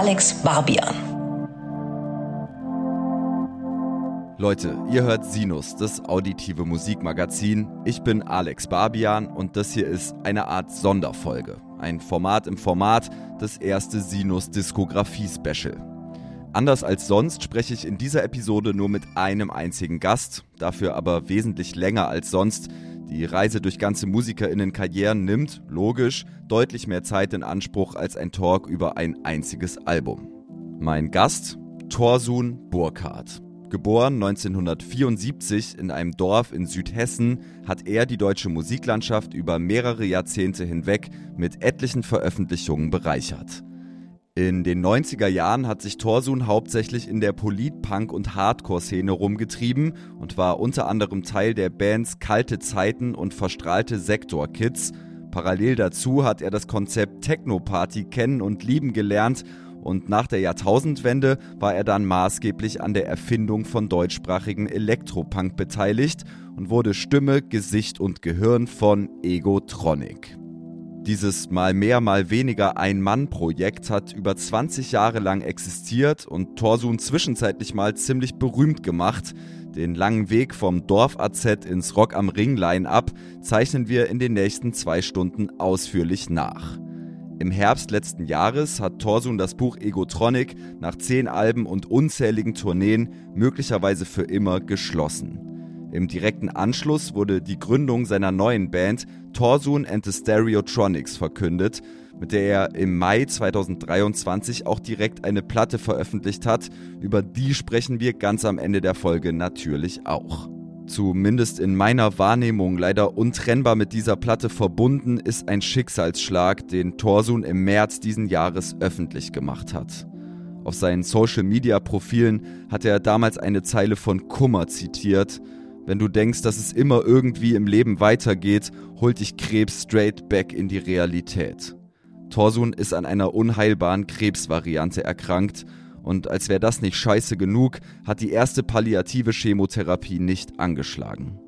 Alex Barbian. Leute, ihr hört Sinus, das auditive Musikmagazin. Ich bin Alex Barbian und das hier ist eine Art Sonderfolge. Ein Format im Format, das erste Sinus Diskografie Special. Anders als sonst spreche ich in dieser Episode nur mit einem einzigen Gast, dafür aber wesentlich länger als sonst. Die Reise durch ganze Musikerinnen-Karrieren nimmt, logisch, deutlich mehr Zeit in Anspruch als ein Talk über ein einziges Album. Mein Gast, Thorsun Burkhardt. Geboren 1974 in einem Dorf in Südhessen, hat er die deutsche Musiklandschaft über mehrere Jahrzehnte hinweg mit etlichen Veröffentlichungen bereichert. In den 90er Jahren hat sich Torsun hauptsächlich in der Polit-, Punk- und Hardcore-Szene rumgetrieben und war unter anderem Teil der Bands Kalte Zeiten und Verstrahlte Sektor Kids. Parallel dazu hat er das Konzept Techno-Party kennen und lieben gelernt und nach der Jahrtausendwende war er dann maßgeblich an der Erfindung von deutschsprachigen Elektropunk beteiligt und wurde Stimme, Gesicht und Gehirn von Egotronic. Dieses mal mehr, mal weniger Ein-Mann-Projekt hat über 20 Jahre lang existiert und Torsun zwischenzeitlich mal ziemlich berühmt gemacht. Den langen Weg vom Dorf-AZ ins Rock am Ring-Line-Up zeichnen wir in den nächsten zwei Stunden ausführlich nach. Im Herbst letzten Jahres hat Torsun das Buch Egotronic nach zehn Alben und unzähligen Tourneen möglicherweise für immer geschlossen. Im direkten Anschluss wurde die Gründung seiner neuen Band Torsun and the Stereotronics verkündet, mit der er im Mai 2023 auch direkt eine Platte veröffentlicht hat. Über die sprechen wir ganz am Ende der Folge natürlich auch. Zumindest in meiner Wahrnehmung leider untrennbar mit dieser Platte verbunden ist ein Schicksalsschlag, den Torsun im März diesen Jahres öffentlich gemacht hat. Auf seinen Social-Media-Profilen hat er damals eine Zeile von Kummer zitiert, wenn du denkst, dass es immer irgendwie im Leben weitergeht, holt dich Krebs straight back in die Realität. Torsun ist an einer unheilbaren Krebsvariante erkrankt und als wäre das nicht scheiße genug, hat die erste palliative Chemotherapie nicht angeschlagen.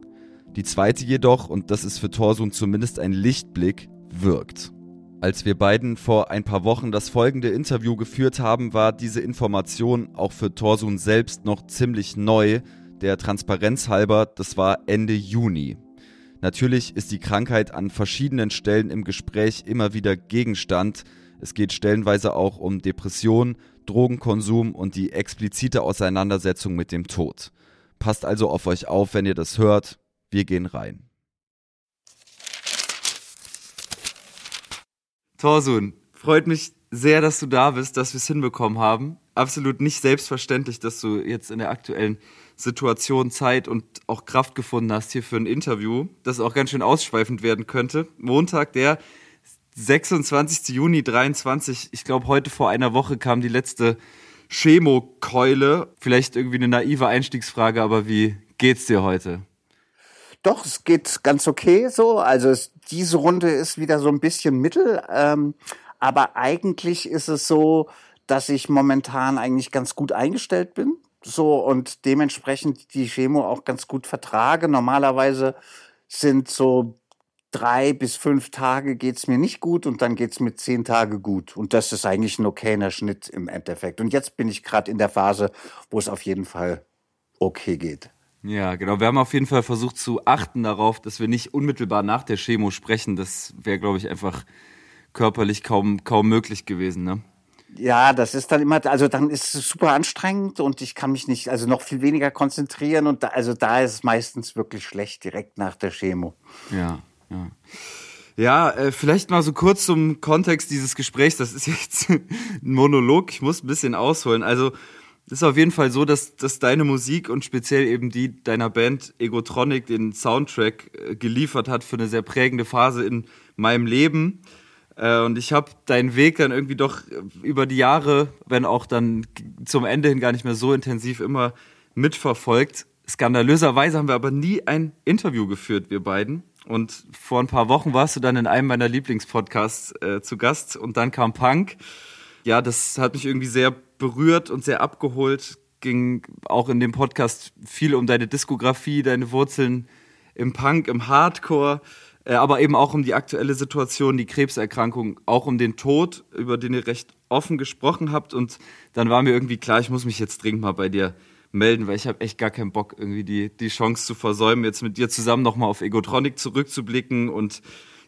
Die zweite jedoch, und das ist für Torsun zumindest ein Lichtblick, wirkt. Als wir beiden vor ein paar Wochen das folgende Interview geführt haben, war diese Information auch für Torsun selbst noch ziemlich neu, der Transparenz halber, das war Ende Juni. Natürlich ist die Krankheit an verschiedenen Stellen im Gespräch immer wieder Gegenstand. Es geht stellenweise auch um Depression, Drogenkonsum und die explizite Auseinandersetzung mit dem Tod. Passt also auf euch auf, wenn ihr das hört. Wir gehen rein. Torsun, freut mich sehr, dass du da bist, dass wir es hinbekommen haben. Absolut nicht selbstverständlich, dass du jetzt in der aktuellen Situation Zeit und auch Kraft gefunden hast hier für ein Interview, das auch ganz schön ausschweifend werden könnte. Montag, der 26. Juni 23. Ich glaube, heute vor einer Woche kam die letzte Chemokeule. Vielleicht irgendwie eine naive Einstiegsfrage, aber wie geht's dir heute? Doch, es geht ganz okay so. Also es, diese Runde ist wieder so ein bisschen mittel. Ähm, aber eigentlich ist es so, dass ich momentan eigentlich ganz gut eingestellt bin. So und dementsprechend die Chemo auch ganz gut vertrage. Normalerweise sind so drei bis fünf Tage geht's mir nicht gut und dann geht's mit zehn Tage gut. Und das ist eigentlich ein okayer Schnitt im Endeffekt. Und jetzt bin ich gerade in der Phase, wo es auf jeden Fall okay geht. Ja, genau. Wir haben auf jeden Fall versucht zu achten darauf, dass wir nicht unmittelbar nach der Chemo sprechen. Das wäre, glaube ich, einfach körperlich kaum, kaum möglich gewesen, ne? Ja, das ist dann immer, also dann ist es super anstrengend und ich kann mich nicht, also noch viel weniger konzentrieren und da, also da ist es meistens wirklich schlecht direkt nach der Chemo. Ja, ja. Ja, äh, vielleicht mal so kurz zum Kontext dieses Gesprächs. Das ist jetzt ein Monolog. Ich muss ein bisschen ausholen. Also, es ist auf jeden Fall so, dass, dass deine Musik und speziell eben die deiner Band Egotronic den Soundtrack äh, geliefert hat für eine sehr prägende Phase in meinem Leben. Äh, und ich habe deinen Weg dann irgendwie doch über die Jahre, wenn auch dann zum Ende hin gar nicht mehr so intensiv immer mitverfolgt. Skandalöserweise haben wir aber nie ein Interview geführt, wir beiden. Und vor ein paar Wochen warst du dann in einem meiner Lieblingspodcasts äh, zu Gast und dann kam Punk. Ja, das hat mich irgendwie sehr berührt und sehr abgeholt. Ging auch in dem Podcast viel um deine Diskografie, deine Wurzeln im Punk, im Hardcore. Äh, aber eben auch um die aktuelle Situation, die Krebserkrankung, auch um den Tod, über den ihr recht offen gesprochen habt. Und dann war mir irgendwie klar, ich muss mich jetzt dringend mal bei dir melden, weil ich habe echt gar keinen Bock, irgendwie die, die Chance zu versäumen, jetzt mit dir zusammen nochmal auf Egotronic zurückzublicken und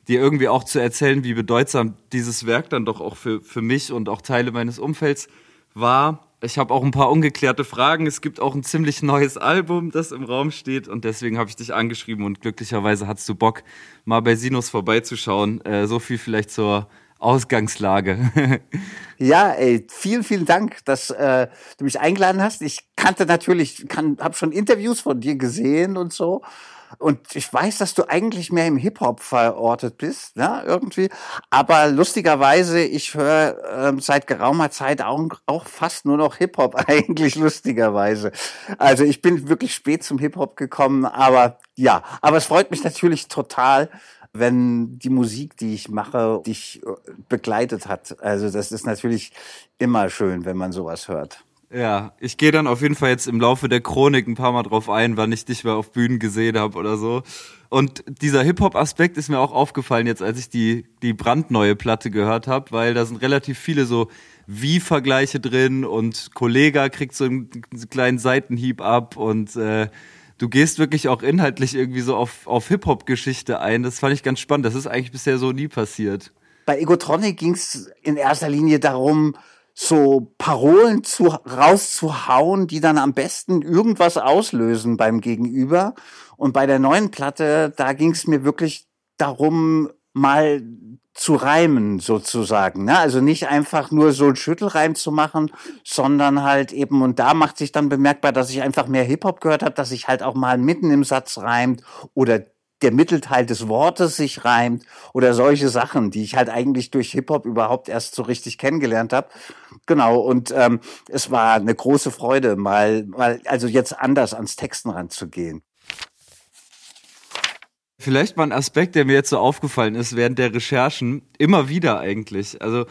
dir irgendwie auch zu erzählen, wie bedeutsam dieses Werk dann doch auch für, für mich und auch Teile meines Umfelds war. Ich habe auch ein paar ungeklärte Fragen. Es gibt auch ein ziemlich neues Album, das im Raum steht. Und deswegen habe ich dich angeschrieben und glücklicherweise hast du Bock, mal bei Sinus vorbeizuschauen. Äh, so viel vielleicht zur Ausgangslage. ja, ey, vielen, vielen Dank, dass äh, du mich eingeladen hast. Ich kannte natürlich, kann, habe schon Interviews von dir gesehen und so. Und ich weiß, dass du eigentlich mehr im Hip-Hop verortet bist, ne, irgendwie. Aber lustigerweise, ich höre ähm, seit geraumer Zeit auch, auch fast nur noch Hip-Hop, eigentlich lustigerweise. Also ich bin wirklich spät zum Hip-Hop gekommen, aber ja, aber es freut mich natürlich total, wenn die Musik, die ich mache, dich äh, begleitet hat. Also das ist natürlich immer schön, wenn man sowas hört. Ja, ich gehe dann auf jeden Fall jetzt im Laufe der Chronik ein paar Mal drauf ein, wann ich dich mal auf Bühnen gesehen habe oder so. Und dieser Hip-Hop-Aspekt ist mir auch aufgefallen jetzt, als ich die, die brandneue Platte gehört habe, weil da sind relativ viele so Wie-Vergleiche drin und Kollega kriegt so einen kleinen Seitenhieb ab und äh, du gehst wirklich auch inhaltlich irgendwie so auf, auf Hip-Hop-Geschichte ein. Das fand ich ganz spannend. Das ist eigentlich bisher so nie passiert. Bei Egotronic ging es in erster Linie darum, so Parolen zu, rauszuhauen, die dann am besten irgendwas auslösen beim Gegenüber. Und bei der neuen Platte, da ging es mir wirklich darum, mal zu reimen sozusagen. Ne? Also nicht einfach nur so ein Schüttelreim zu machen, sondern halt eben, und da macht sich dann bemerkbar, dass ich einfach mehr Hip-Hop gehört habe, dass sich halt auch mal mitten im Satz reimt oder der Mittelteil des Wortes sich reimt oder solche Sachen, die ich halt eigentlich durch Hip-Hop überhaupt erst so richtig kennengelernt habe. Genau, und ähm, es war eine große Freude, mal, mal also jetzt anders ans Texten ranzugehen. Vielleicht mal ein Aspekt, der mir jetzt so aufgefallen ist während der Recherchen, immer wieder eigentlich. Also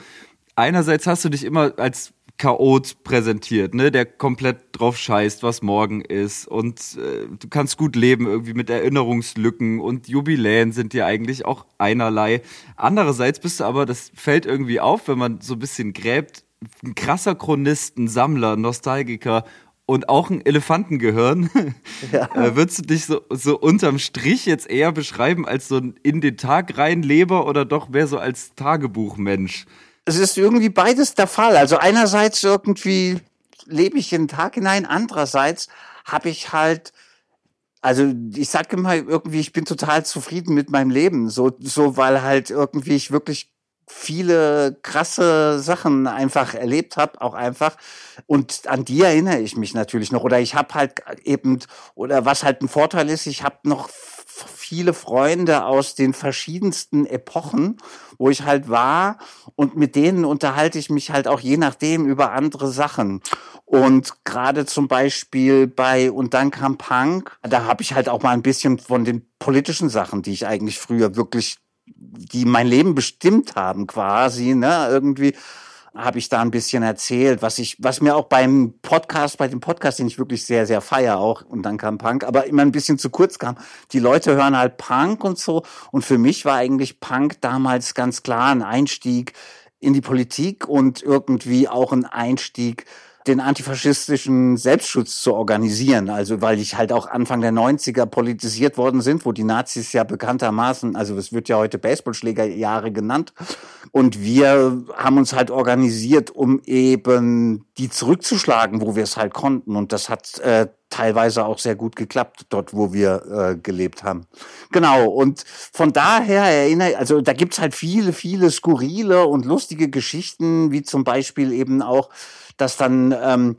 einerseits hast du dich immer als Chaot präsentiert, ne, der komplett drauf scheißt, was morgen ist und äh, du kannst gut leben irgendwie mit Erinnerungslücken und Jubiläen sind dir eigentlich auch einerlei. Andererseits bist du aber, das fällt irgendwie auf, wenn man so ein bisschen gräbt, ein krasser Chronist, ein Sammler, Nostalgiker und auch ein Elefantengehirn. Ja. äh, würdest du dich so, so unterm Strich jetzt eher beschreiben als so ein in den Tag rein Leber oder doch mehr so als Tagebuchmensch? Es ist irgendwie beides der Fall. Also einerseits irgendwie lebe ich den Tag hinein, andererseits habe ich halt also ich sage immer irgendwie, ich bin total zufrieden mit meinem Leben, so so weil halt irgendwie ich wirklich viele krasse Sachen einfach erlebt habe, auch einfach. Und an die erinnere ich mich natürlich noch. Oder ich habe halt eben, oder was halt ein Vorteil ist, ich habe noch viele Freunde aus den verschiedensten Epochen, wo ich halt war und mit denen unterhalte ich mich halt auch je nachdem über andere Sachen. Und gerade zum Beispiel bei Und dann kam Punk, da habe ich halt auch mal ein bisschen von den politischen Sachen, die ich eigentlich früher wirklich, die mein Leben bestimmt haben quasi, ne, irgendwie habe ich da ein bisschen erzählt, was ich, was mir auch beim Podcast, bei dem Podcast, den ich wirklich sehr, sehr feier auch, und dann kam Punk, aber immer ein bisschen zu kurz kam. Die Leute hören halt Punk und so. Und für mich war eigentlich Punk damals ganz klar ein Einstieg in die Politik und irgendwie auch ein Einstieg den antifaschistischen Selbstschutz zu organisieren. Also weil ich halt auch Anfang der 90er politisiert worden sind, wo die Nazis ja bekanntermaßen, also es wird ja heute Baseballschlägerjahre genannt. Und wir haben uns halt organisiert, um eben die zurückzuschlagen, wo wir es halt konnten. Und das hat äh, teilweise auch sehr gut geklappt, dort wo wir äh, gelebt haben. Genau, und von daher erinnere, also da gibt's halt viele, viele skurrile und lustige Geschichten, wie zum Beispiel eben auch dass dann ähm,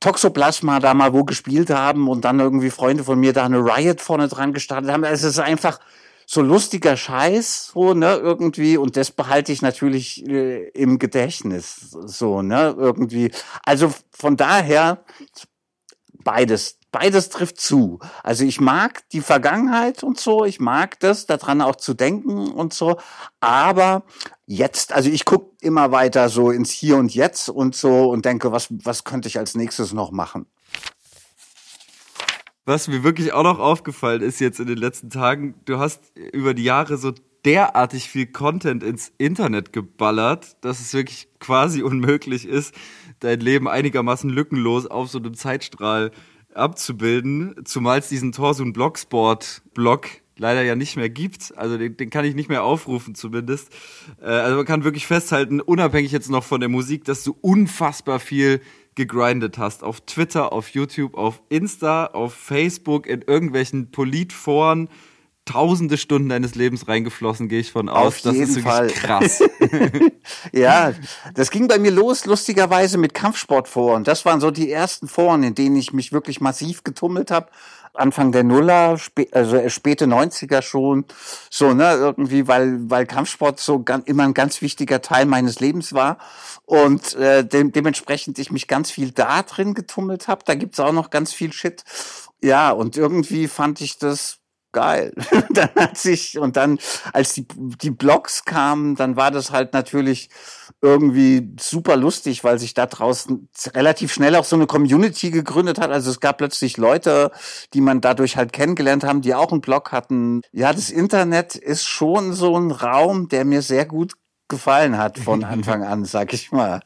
Toxoplasma da mal wo gespielt haben und dann irgendwie Freunde von mir da eine Riot vorne dran gestartet haben. Es ist einfach so lustiger Scheiß, so, ne, irgendwie, und das behalte ich natürlich äh, im Gedächtnis, so, ne, irgendwie. Also von daher beides beides trifft zu. Also ich mag die Vergangenheit und so, ich mag das, daran auch zu denken und so, aber jetzt, also ich gucke immer weiter so ins Hier und Jetzt und so und denke, was, was könnte ich als nächstes noch machen? Was mir wirklich auch noch aufgefallen ist jetzt in den letzten Tagen, du hast über die Jahre so derartig viel Content ins Internet geballert, dass es wirklich quasi unmöglich ist, dein Leben einigermaßen lückenlos auf so einem Zeitstrahl abzubilden, zumal es diesen Torsun Blogsport-Blog leider ja nicht mehr gibt. Also den, den kann ich nicht mehr aufrufen zumindest. Äh, also man kann wirklich festhalten, unabhängig jetzt noch von der Musik, dass du unfassbar viel gegrindet hast. Auf Twitter, auf YouTube, auf Insta, auf Facebook, in irgendwelchen Politforen. Tausende Stunden deines Lebens reingeflossen, gehe ich von aus. Auf das ist wirklich Fall. krass. ja, das ging bei mir los, lustigerweise mit Kampfsportforen. Das waren so die ersten Foren, in denen ich mich wirklich massiv getummelt habe. Anfang der Nuller, spä also späte 90er schon, so, ne, irgendwie, weil, weil Kampfsport so immer ein ganz wichtiger Teil meines Lebens war und äh, de dementsprechend ich mich ganz viel da drin getummelt habe. Da gibt's auch noch ganz viel Shit. Ja, und irgendwie fand ich das geil. dann hat sich, und dann, als die, die Blogs kamen, dann war das halt natürlich irgendwie super lustig, weil sich da draußen relativ schnell auch so eine Community gegründet hat. Also es gab plötzlich Leute, die man dadurch halt kennengelernt haben, die auch einen Blog hatten. Ja, das Internet ist schon so ein Raum, der mir sehr gut gefallen hat von Anfang an, sag ich mal.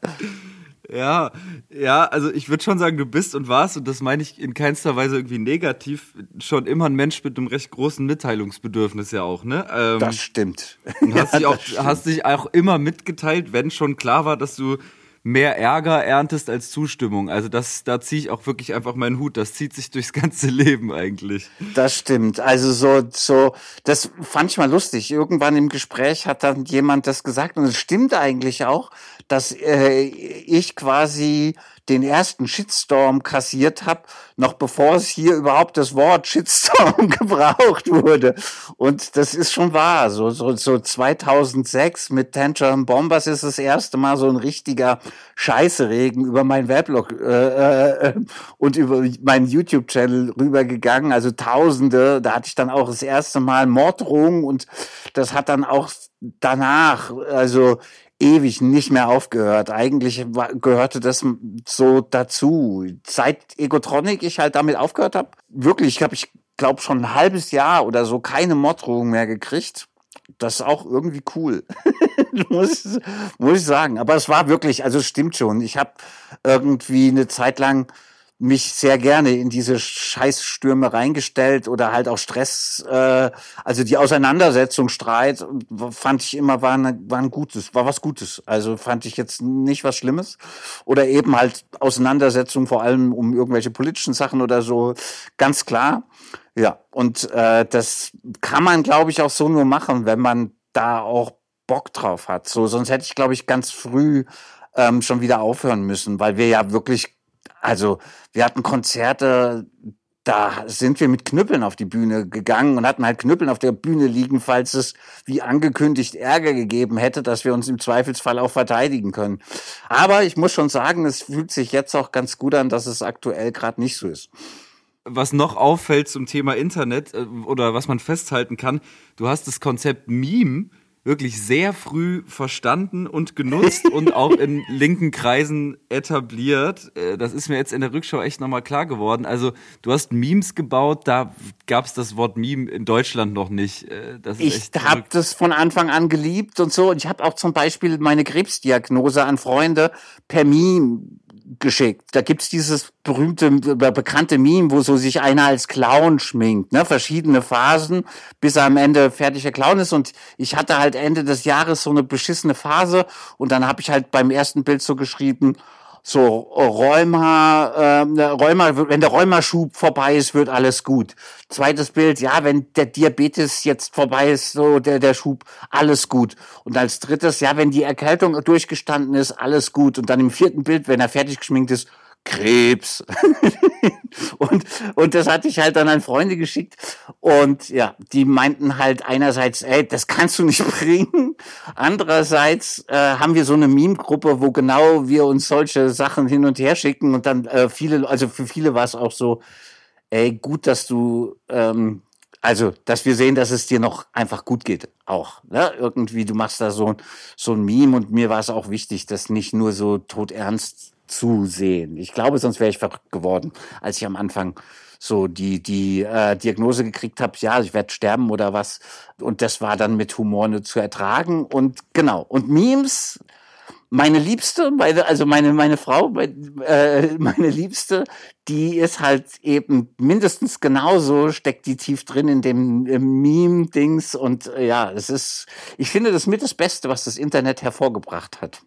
Ja, ja, also ich würde schon sagen, du bist und warst, und das meine ich in keinster Weise irgendwie negativ, schon immer ein Mensch mit einem recht großen Mitteilungsbedürfnis ja auch, ne? Ähm, das stimmt. Und hast, ja, dich auch, stimmt. hast dich auch immer mitgeteilt, wenn schon klar war, dass du mehr Ärger erntest als Zustimmung. Also das, da ziehe ich auch wirklich einfach meinen Hut. Das zieht sich durchs ganze Leben eigentlich. Das stimmt. Also so, so, das fand ich mal lustig. Irgendwann im Gespräch hat dann jemand das gesagt und es stimmt eigentlich auch, dass äh, ich quasi den ersten Shitstorm kassiert habe, noch bevor es hier überhaupt das Wort Shitstorm gebraucht wurde. Und das ist schon wahr. So, so, so 2006 mit Tantrum Bombers ist das erste Mal so ein richtiger Scheißeregen über meinen Weblog äh, äh, und über meinen YouTube-Channel rübergegangen. Also Tausende. Da hatte ich dann auch das erste Mal Morddrohungen und das hat dann auch danach, also ewig nicht mehr aufgehört. Eigentlich war, gehörte das so dazu. Seit Egotronic ich halt damit aufgehört habe, wirklich, habe ich glaube schon ein halbes Jahr oder so keine Morddrohung mehr gekriegt. Das ist auch irgendwie cool, muss, muss ich sagen. Aber es war wirklich, also es stimmt schon. Ich habe irgendwie eine Zeit lang mich sehr gerne in diese Scheißstürme reingestellt oder halt auch Stress, äh, also die Auseinandersetzung, Streit, fand ich immer war, eine, war ein Gutes, war was Gutes. Also fand ich jetzt nicht was Schlimmes. Oder eben halt Auseinandersetzung vor allem um irgendwelche politischen Sachen oder so, ganz klar. Ja, und äh, das kann man, glaube ich, auch so nur machen, wenn man da auch Bock drauf hat. So, sonst hätte ich, glaube ich, ganz früh ähm, schon wieder aufhören müssen, weil wir ja wirklich also wir hatten Konzerte, da sind wir mit Knüppeln auf die Bühne gegangen und hatten halt Knüppeln auf der Bühne liegen, falls es wie angekündigt Ärger gegeben hätte, dass wir uns im Zweifelsfall auch verteidigen können. Aber ich muss schon sagen, es fühlt sich jetzt auch ganz gut an, dass es aktuell gerade nicht so ist. Was noch auffällt zum Thema Internet äh, oder was man festhalten kann, du hast das Konzept Meme wirklich sehr früh verstanden und genutzt und auch in linken Kreisen etabliert. Äh, das ist mir jetzt in der Rückschau echt nochmal klar geworden. Also du hast Memes gebaut, da gab es das Wort Meme in Deutschland noch nicht. Äh, ich habe das von Anfang an geliebt und so. Und ich habe auch zum Beispiel meine Krebsdiagnose an Freunde per Meme geschickt. Da gibt's dieses berühmte, bekannte Meme, wo so sich einer als Clown schminkt, ne? Verschiedene Phasen, bis er am Ende fertiger Clown ist. Und ich hatte halt Ende des Jahres so eine beschissene Phase und dann habe ich halt beim ersten Bild so geschrieben, so Rheuma, äh, Rheuma, wenn der Rheumaschub vorbei ist, wird alles gut. Zweites Bild, ja, wenn der Diabetes jetzt vorbei ist, so der der Schub, alles gut. Und als drittes, ja, wenn die Erkältung durchgestanden ist, alles gut. Und dann im vierten Bild, wenn er fertig geschminkt ist, Krebs. und, und das hatte ich halt dann an Freunde geschickt. Und ja, die meinten halt einerseits, ey, das kannst du nicht bringen. Andererseits äh, haben wir so eine Meme-Gruppe, wo genau wir uns solche Sachen hin und her schicken. Und dann äh, viele, also für viele war es auch so, ey, gut, dass du, ähm, also, dass wir sehen, dass es dir noch einfach gut geht, auch. Ne? Irgendwie, du machst da so, so ein Meme und mir war es auch wichtig, das nicht nur so todernst zu sehen. Ich glaube, sonst wäre ich verrückt geworden, als ich am Anfang so die die äh, Diagnose gekriegt habe, ja, ich werde sterben oder was. Und das war dann mit Humor nur zu ertragen. Und genau. Und Memes meine Liebste, meine, also meine, meine Frau, äh, meine Liebste, die ist halt eben mindestens genauso, steckt die tief drin in dem Meme-Dings und äh, ja, es ist, ich finde das mit das Beste, was das Internet hervorgebracht hat.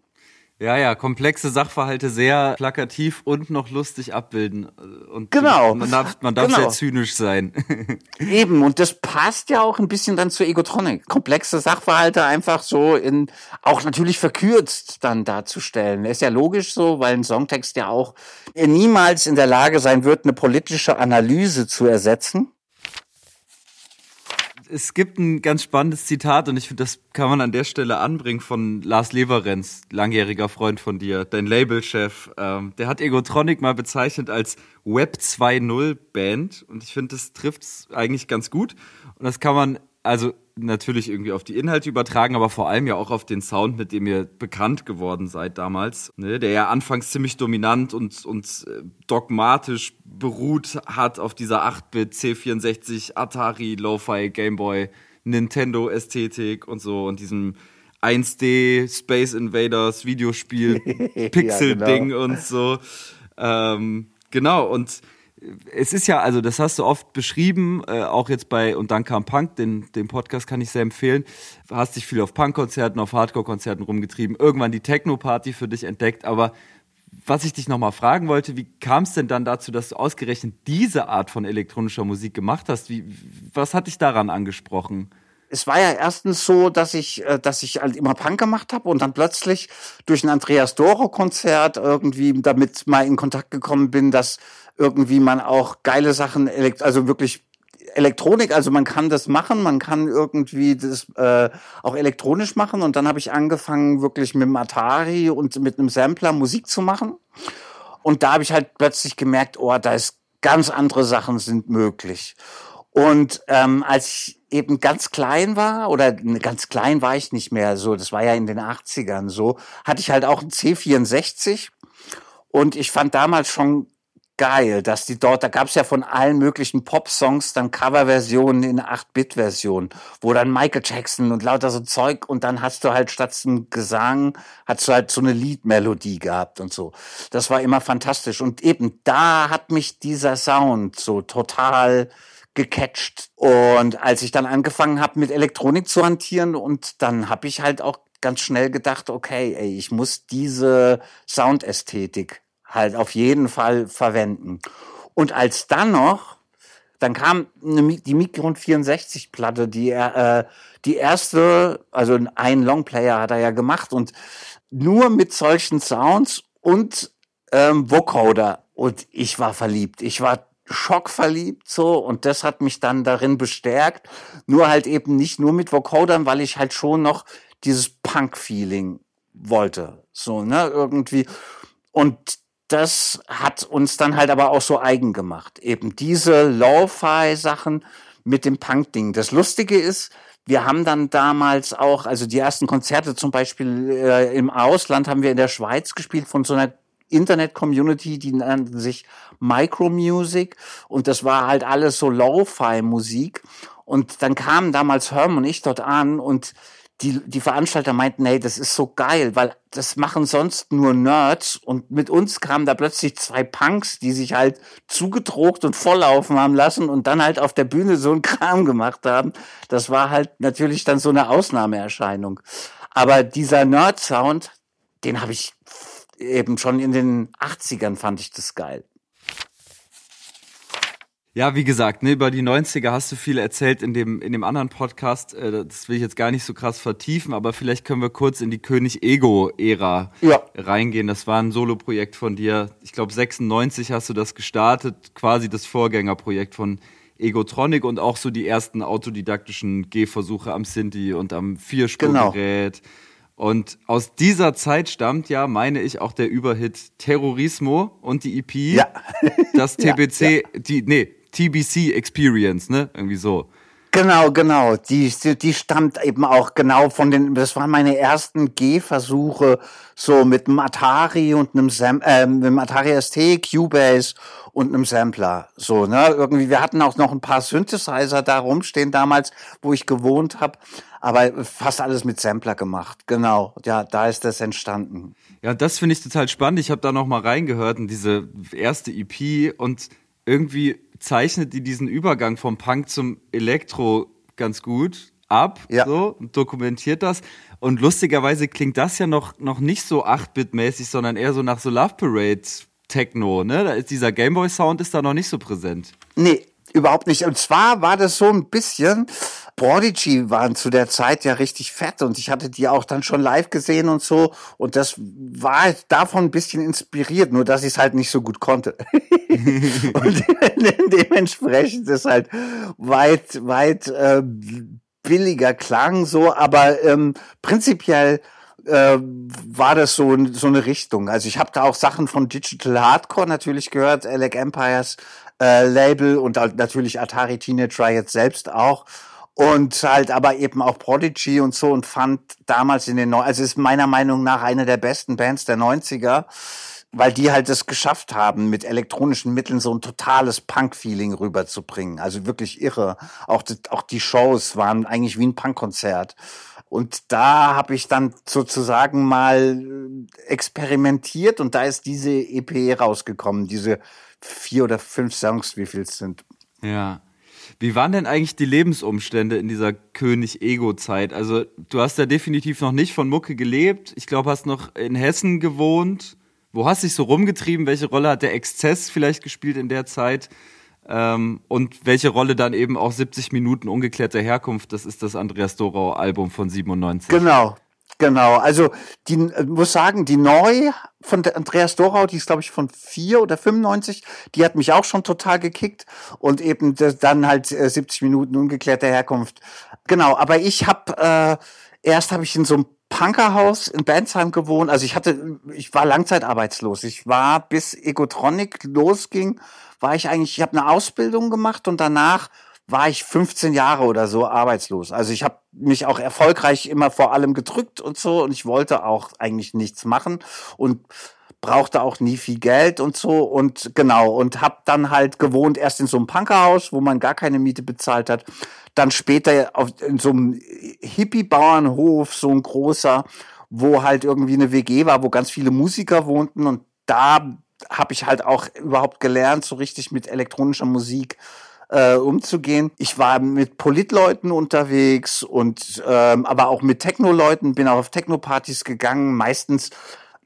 Ja, ja, komplexe Sachverhalte sehr plakativ und noch lustig abbilden. Und genau. Man darf, man darf genau. sehr zynisch sein. Eben, und das passt ja auch ein bisschen dann zur Egotronic. Komplexe Sachverhalte einfach so in, auch natürlich verkürzt dann darzustellen. Ist ja logisch so, weil ein Songtext ja auch niemals in der Lage sein wird, eine politische Analyse zu ersetzen es gibt ein ganz spannendes Zitat und ich finde, das kann man an der Stelle anbringen von Lars Leverenz, langjähriger Freund von dir, dein Labelchef. Ähm, der hat Egotronic mal bezeichnet als Web 2.0 Band und ich finde, das trifft es eigentlich ganz gut. Und das kann man also natürlich irgendwie auf die Inhalte übertragen, aber vor allem ja auch auf den Sound, mit dem ihr bekannt geworden seid damals, ne, der ja anfangs ziemlich dominant und, und äh, dogmatisch beruht hat auf dieser 8-Bit C64 Atari Lo-Fi Gameboy Nintendo Ästhetik und so und diesem 1D Space Invaders Videospiel Pixel Ding ja, genau. und so. Ähm, genau und es ist ja, also das hast du oft beschrieben, äh, auch jetzt bei Und dann kam Punk, den, den Podcast kann ich sehr empfehlen. Hast dich viel auf Punk-Konzerten, auf Hardcore-Konzerten rumgetrieben, irgendwann die Techno-Party für dich entdeckt, aber was ich dich nochmal fragen wollte, wie kam es denn dann dazu, dass du ausgerechnet diese Art von elektronischer Musik gemacht hast? Wie, was hat dich daran angesprochen? es war ja erstens so, dass ich, äh, dass ich halt immer Punk gemacht habe und dann plötzlich durch ein Andreas Doro Konzert irgendwie damit mal in Kontakt gekommen bin, dass irgendwie man auch geile Sachen, also wirklich Elektronik, also man kann das machen, man kann irgendwie das äh, auch elektronisch machen. Und dann habe ich angefangen wirklich mit dem Atari und mit einem Sampler Musik zu machen. Und da habe ich halt plötzlich gemerkt, oh, da ist ganz andere Sachen sind möglich. Und ähm, als ich eben ganz klein war, oder ganz klein war ich nicht mehr so, das war ja in den 80ern so, hatte ich halt auch ein C64 und ich fand damals schon geil, dass die dort, da gab es ja von allen möglichen Pop-Songs dann Coverversionen in 8-Bit-Version, wo dann Michael Jackson und lauter so Zeug und dann hast du halt statt zum Gesang, hast du halt so eine Liedmelodie gehabt und so. Das war immer fantastisch und eben da hat mich dieser Sound so total gecatcht. Und als ich dann angefangen habe, mit Elektronik zu hantieren, und dann habe ich halt auch ganz schnell gedacht, okay, ey, ich muss diese Soundästhetik halt auf jeden Fall verwenden. Und als dann noch, dann kam eine, die Micron 64 Platte, die er, äh, die erste, also ein Longplayer hat er ja gemacht und nur mit solchen Sounds und ähm, Vocoder. Und ich war verliebt. Ich war schockverliebt so und das hat mich dann darin bestärkt. Nur halt eben nicht nur mit Vocodern, weil ich halt schon noch dieses Punk-Feeling wollte. So, ne, irgendwie. Und das hat uns dann halt aber auch so eigen gemacht. Eben diese Lo-Fi-Sachen mit dem Punk-Ding. Das Lustige ist, wir haben dann damals auch, also die ersten Konzerte zum Beispiel äh, im Ausland haben wir in der Schweiz gespielt von so einer Internet-Community, die nannten sich Micromusic und das war halt alles so Lo-Fi-Musik. Und dann kamen damals Herm und ich dort an und die, die Veranstalter meinten, hey, das ist so geil, weil das machen sonst nur Nerds und mit uns kamen da plötzlich zwei Punks, die sich halt zugedruckt und volllaufen haben lassen und dann halt auf der Bühne so einen Kram gemacht haben. Das war halt natürlich dann so eine Ausnahmeerscheinung. Aber dieser Nerd-Sound, den habe ich eben schon in den 80ern fand ich das geil. Ja, wie gesagt, ne, über die 90er hast du viel erzählt in dem, in dem anderen Podcast. Äh, das will ich jetzt gar nicht so krass vertiefen, aber vielleicht können wir kurz in die König-Ego-Ära ja. reingehen. Das war ein Solo-Projekt von dir. Ich glaube, 96 hast du das gestartet, quasi das Vorgängerprojekt von Egotronic und auch so die ersten autodidaktischen Gehversuche am Sinti und am Vierspurgerät. Genau. Und aus dieser Zeit stammt ja, meine ich, auch der Überhit Terrorismo und die EP. Ja. Das TBC, ja, ja. die, nee, TBC Experience, ne? Irgendwie so. Genau, genau. Die, die stammt eben auch genau von den, das waren meine ersten Gehversuche so mit einem Atari und einem, Sam, äh, mit einem Atari ST, Cubase und einem Sampler. So, ne? Irgendwie, wir hatten auch noch ein paar Synthesizer da rumstehen damals, wo ich gewohnt habe, aber fast alles mit Sampler gemacht. Genau, ja, da ist das entstanden. Ja, das finde ich total spannend. Ich habe da noch mal reingehört in diese erste EP und irgendwie zeichnet die diesen Übergang vom Punk zum Elektro ganz gut ab ja. so, und dokumentiert das. Und lustigerweise klingt das ja noch, noch nicht so 8-Bit-mäßig, sondern eher so nach so Love Parade Techno, ne? Da ist dieser Gameboy-Sound ist da noch nicht so präsent. Nee, überhaupt nicht. Und zwar war das so ein bisschen, Prodigy waren zu der Zeit ja richtig fett und ich hatte die auch dann schon live gesehen und so und das war davon ein bisschen inspiriert, nur dass ich es halt nicht so gut konnte. und dementsprechend ist halt weit, weit äh, billiger Klang so, aber ähm, prinzipiell äh, war das so, so eine Richtung. Also ich habe da auch Sachen von Digital Hardcore natürlich gehört, Alec Empires äh, Label und natürlich Atari Teenage Riot selbst auch und halt aber eben auch Prodigy und so und fand damals in den, Neu also ist meiner Meinung nach eine der besten Bands der 90er, weil die halt es geschafft haben, mit elektronischen Mitteln so ein totales Punk-Feeling rüberzubringen. Also wirklich irre. Auch, die, auch die Shows waren eigentlich wie ein Punkkonzert. Und da habe ich dann sozusagen mal experimentiert und da ist diese EP rausgekommen, diese vier oder fünf Songs, wie viel es sind. Ja. Wie waren denn eigentlich die Lebensumstände in dieser König-Ego-Zeit? Also, du hast ja definitiv noch nicht von Mucke gelebt. Ich glaube, hast noch in Hessen gewohnt. Wo hast du dich so rumgetrieben? Welche Rolle hat der Exzess vielleicht gespielt in der Zeit? Ähm, und welche Rolle dann eben auch 70 Minuten ungeklärter Herkunft? Das ist das Andreas Dorau-Album von 97. Genau, Genau, also die äh, muss sagen, die neu von Andreas Dorau, die ist glaube ich von vier oder 95, die hat mich auch schon total gekickt und eben dann halt 70 äh, Minuten ungeklärte Herkunft. Genau, aber ich habe äh, erst habe ich in so einem Punkerhaus in Bandsheim gewohnt. Also ich hatte, ich war langzeitarbeitslos. Ich war bis Egotronic losging, war ich eigentlich, ich habe eine Ausbildung gemacht und danach war ich 15 Jahre oder so arbeitslos. Also ich habe mich auch erfolgreich immer vor allem gedrückt und so. Und ich wollte auch eigentlich nichts machen und brauchte auch nie viel Geld und so. Und genau und hab dann halt gewohnt erst in so einem Punkerhaus, wo man gar keine Miete bezahlt hat, dann später auf, in so einem Hippie-Bauernhof, so ein großer, wo halt irgendwie eine WG war, wo ganz viele Musiker wohnten. Und da habe ich halt auch überhaupt gelernt, so richtig mit elektronischer Musik äh, umzugehen. Ich war mit Politleuten unterwegs und ähm, aber auch mit Techno-Leuten, bin auch auf Techno-Partys gegangen, meistens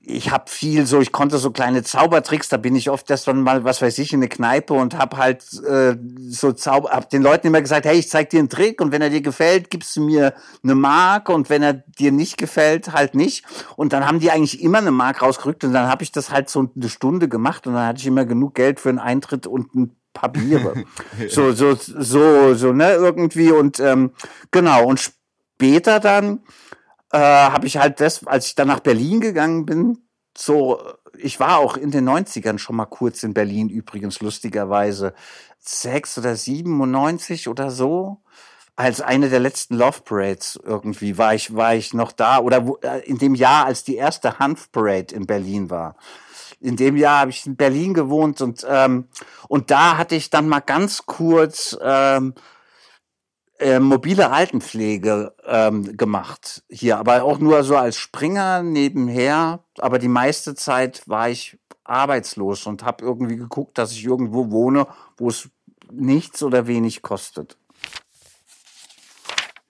ich habe viel so, ich konnte so kleine Zaubertricks, da bin ich oft erst mal, was weiß ich, in eine Kneipe und habe halt äh, so Zauber, hab den Leuten immer gesagt, hey, ich zeig dir einen Trick und wenn er dir gefällt, gibst du mir eine Mark und wenn er dir nicht gefällt, halt nicht. Und dann haben die eigentlich immer eine Mark rausgerückt und dann habe ich das halt so eine Stunde gemacht und dann hatte ich immer genug Geld für einen Eintritt und ein paar Biere. so, so, so, so, ne, irgendwie. Und ähm, genau, und später dann äh, habe ich halt das, als ich dann nach Berlin gegangen bin, so, ich war auch in den 90ern schon mal kurz in Berlin, übrigens lustigerweise. Sechs oder 97 oder so als eine der letzten Love Parades irgendwie war ich war ich noch da oder wo, äh, in dem Jahr als die erste Hanf Parade in Berlin war in dem Jahr habe ich in Berlin gewohnt und, ähm, und da hatte ich dann mal ganz kurz ähm, äh, mobile Altenpflege ähm, gemacht hier, aber auch nur so als Springer nebenher. Aber die meiste Zeit war ich arbeitslos und habe irgendwie geguckt, dass ich irgendwo wohne, wo es nichts oder wenig kostet.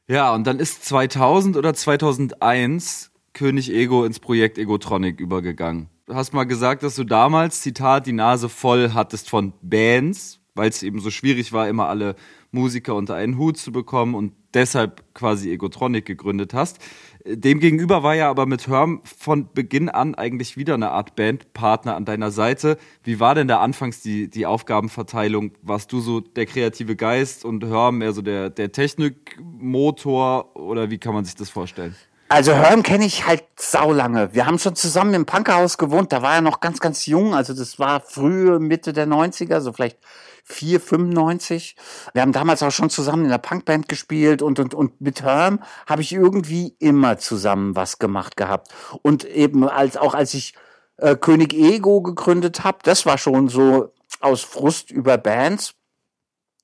Ja, und dann ist 2000 oder 2001 König Ego ins Projekt Egotronic übergegangen hast mal gesagt, dass du damals, Zitat, die Nase voll hattest von Bands, weil es eben so schwierig war, immer alle Musiker unter einen Hut zu bekommen und deshalb quasi Egotronic gegründet hast. Demgegenüber war ja aber mit Herm von Beginn an eigentlich wieder eine Art Bandpartner an deiner Seite. Wie war denn da anfangs die, die Aufgabenverteilung? Warst du so der kreative Geist und Herm mehr so der, der Technikmotor oder wie kann man sich das vorstellen? Also Herm kenne ich halt saulange. Wir haben schon zusammen im Punkerhaus gewohnt. Da war er noch ganz, ganz jung. Also das war frühe Mitte der 90er, so vielleicht 4, 95. Wir haben damals auch schon zusammen in der Punkband gespielt und, und, und mit Herm habe ich irgendwie immer zusammen was gemacht gehabt. Und eben als, auch als ich äh, König Ego gegründet habe, das war schon so aus Frust über Bands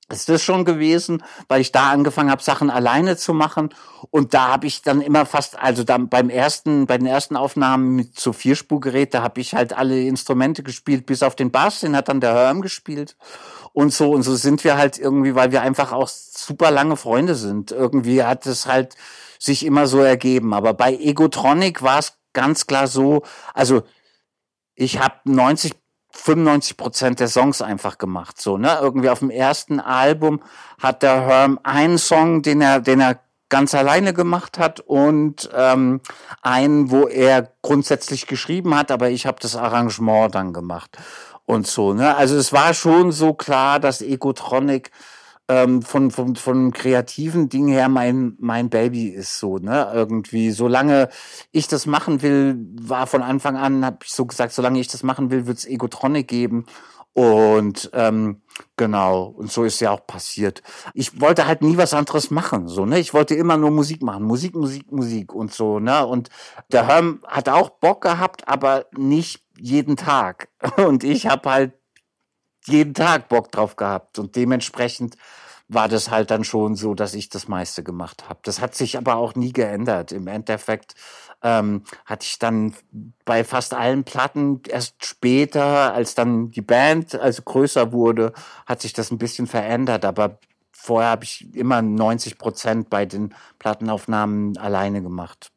ist das schon gewesen, weil ich da angefangen habe, Sachen alleine zu machen. Und da habe ich dann immer fast, also dann beim ersten, bei den ersten Aufnahmen mit so Vierspurgerät, da habe ich halt alle Instrumente gespielt, bis auf den Bass, den hat dann der Herm gespielt. Und so, und so sind wir halt irgendwie, weil wir einfach auch super lange Freunde sind. Irgendwie hat es halt sich immer so ergeben. Aber bei Egotronic war es ganz klar so, also ich habe 90 95 Prozent der Songs einfach gemacht. So, ne? Irgendwie auf dem ersten Album hat der Herm einen Song, den er, den er ganz alleine gemacht hat und ähm, einen, wo er grundsätzlich geschrieben hat, aber ich habe das Arrangement dann gemacht und so. Ne? Also es war schon so klar, dass Egotronic ähm, von, von, von kreativen Ding her mein, mein Baby ist so, ne? Irgendwie, solange ich das machen will, war von Anfang an, habe ich so gesagt, solange ich das machen will, wird's Egotronic geben. Und ähm, genau, und so ist ja auch passiert. Ich wollte halt nie was anderes machen, so, ne? Ich wollte immer nur Musik machen, Musik, Musik, Musik und so, ne? Und der Herm hat auch Bock gehabt, aber nicht jeden Tag. Und ich habe halt jeden Tag Bock drauf gehabt und dementsprechend war das halt dann schon so, dass ich das meiste gemacht habe. Das hat sich aber auch nie geändert. Im Endeffekt ähm, hatte ich dann bei fast allen Platten erst später, als dann die Band also größer wurde, hat sich das ein bisschen verändert. Aber vorher habe ich immer 90 Prozent bei den Plattenaufnahmen alleine gemacht.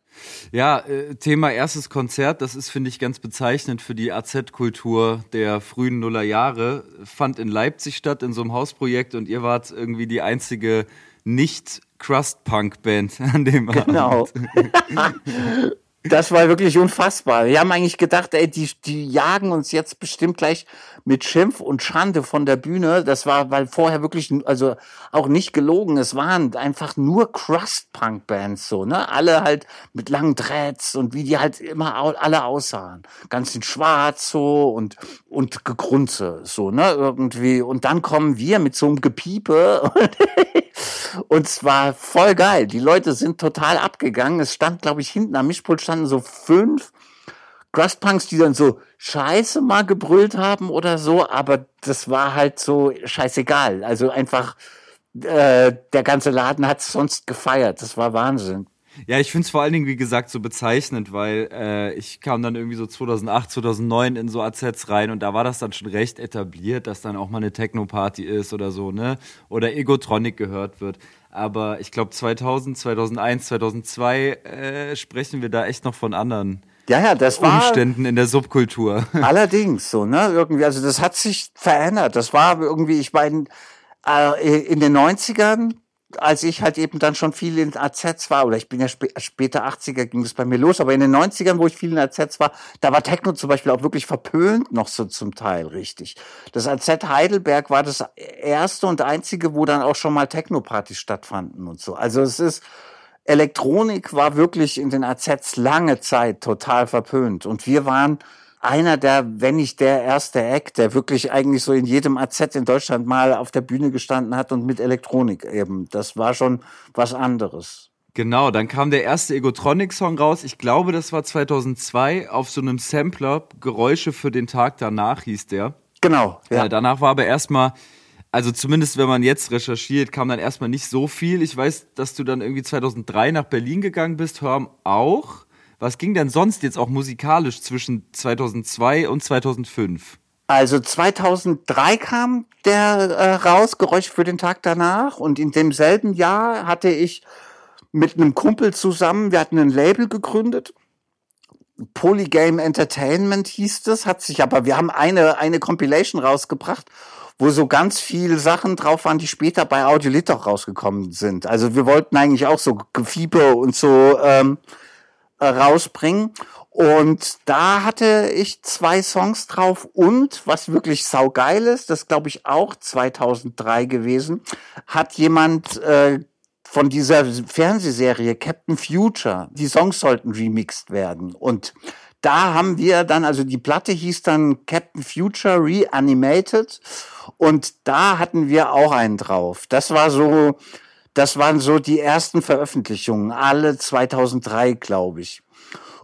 Ja, äh, Thema erstes Konzert, das ist, finde ich, ganz bezeichnend für die AZ-Kultur der frühen Nullerjahre. Fand in Leipzig statt, in so einem Hausprojekt und ihr wart irgendwie die einzige nicht Crust-Punk-Band an dem genau. Das war wirklich unfassbar. Wir haben eigentlich gedacht, ey, die, die jagen uns jetzt bestimmt gleich mit Schimpf und Schande von der Bühne. Das war, weil vorher wirklich, also auch nicht gelogen. Es waren einfach nur Crust-Punk-Bands so, ne? Alle halt mit langen Dreads und wie die halt immer alle aussahen. Ganz in schwarz so und, und gegrunze so, ne? Irgendwie. Und dann kommen wir mit so einem Gepiepe Und es war voll geil. Die Leute sind total abgegangen. Es stand, glaube ich, hinten am Mischpult standen so fünf Crustpunks, die dann so Scheiße mal gebrüllt haben oder so, aber das war halt so scheißegal. Also einfach, äh, der ganze Laden hat sonst gefeiert. Das war Wahnsinn. Ja, ich finde es vor allen Dingen, wie gesagt, so bezeichnend, weil äh, ich kam dann irgendwie so 2008, 2009 in so AZs rein und da war das dann schon recht etabliert, dass dann auch mal eine Techno-Party ist oder so, ne? Oder Egotronic gehört wird. Aber ich glaube 2000, 2001, 2002 äh, sprechen wir da echt noch von anderen ja, ja, das war Umständen in der Subkultur. Allerdings so, ne? Irgendwie, also das hat sich verändert. Das war irgendwie, ich meine, äh, in den 90ern als ich halt eben dann schon viel in AZs war, oder ich bin ja sp später 80er ging das bei mir los, aber in den 90ern, wo ich viel in AZs war, da war Techno zum Beispiel auch wirklich verpönt noch so zum Teil, richtig. Das AZ Heidelberg war das erste und einzige, wo dann auch schon mal Techno-Partys stattfanden und so. Also es ist, Elektronik war wirklich in den AZs lange Zeit total verpönt und wir waren einer der, wenn nicht der erste Act, der wirklich eigentlich so in jedem AZ in Deutschland mal auf der Bühne gestanden hat und mit Elektronik eben. Das war schon was anderes. Genau, dann kam der erste Egotronic-Song raus. Ich glaube, das war 2002 auf so einem Sampler. Geräusche für den Tag danach hieß der. Genau. Ja. Äh, danach war aber erstmal, also zumindest wenn man jetzt recherchiert, kam dann erstmal nicht so viel. Ich weiß, dass du dann irgendwie 2003 nach Berlin gegangen bist, Hörm auch. Was ging denn sonst jetzt auch musikalisch zwischen 2002 und 2005? Also 2003 kam der äh, raus, Geräusch für den Tag danach. Und in demselben Jahr hatte ich mit einem Kumpel zusammen, wir hatten ein Label gegründet. Polygame Entertainment hieß das, hat sich aber, wir haben eine, eine Compilation rausgebracht, wo so ganz viele Sachen drauf waren, die später bei Audiolit auch rausgekommen sind. Also wir wollten eigentlich auch so Gefieber und so ähm, äh, rausbringen. Und da hatte ich zwei Songs drauf und was wirklich saugeil ist, das glaube ich auch 2003 gewesen, hat jemand äh, von dieser Fernsehserie Captain Future. Die Songs sollten remixed werden. Und da haben wir dann, also die Platte hieß dann Captain Future Reanimated. Und da hatten wir auch einen drauf. Das war so, das waren so die ersten Veröffentlichungen, alle 2003, glaube ich.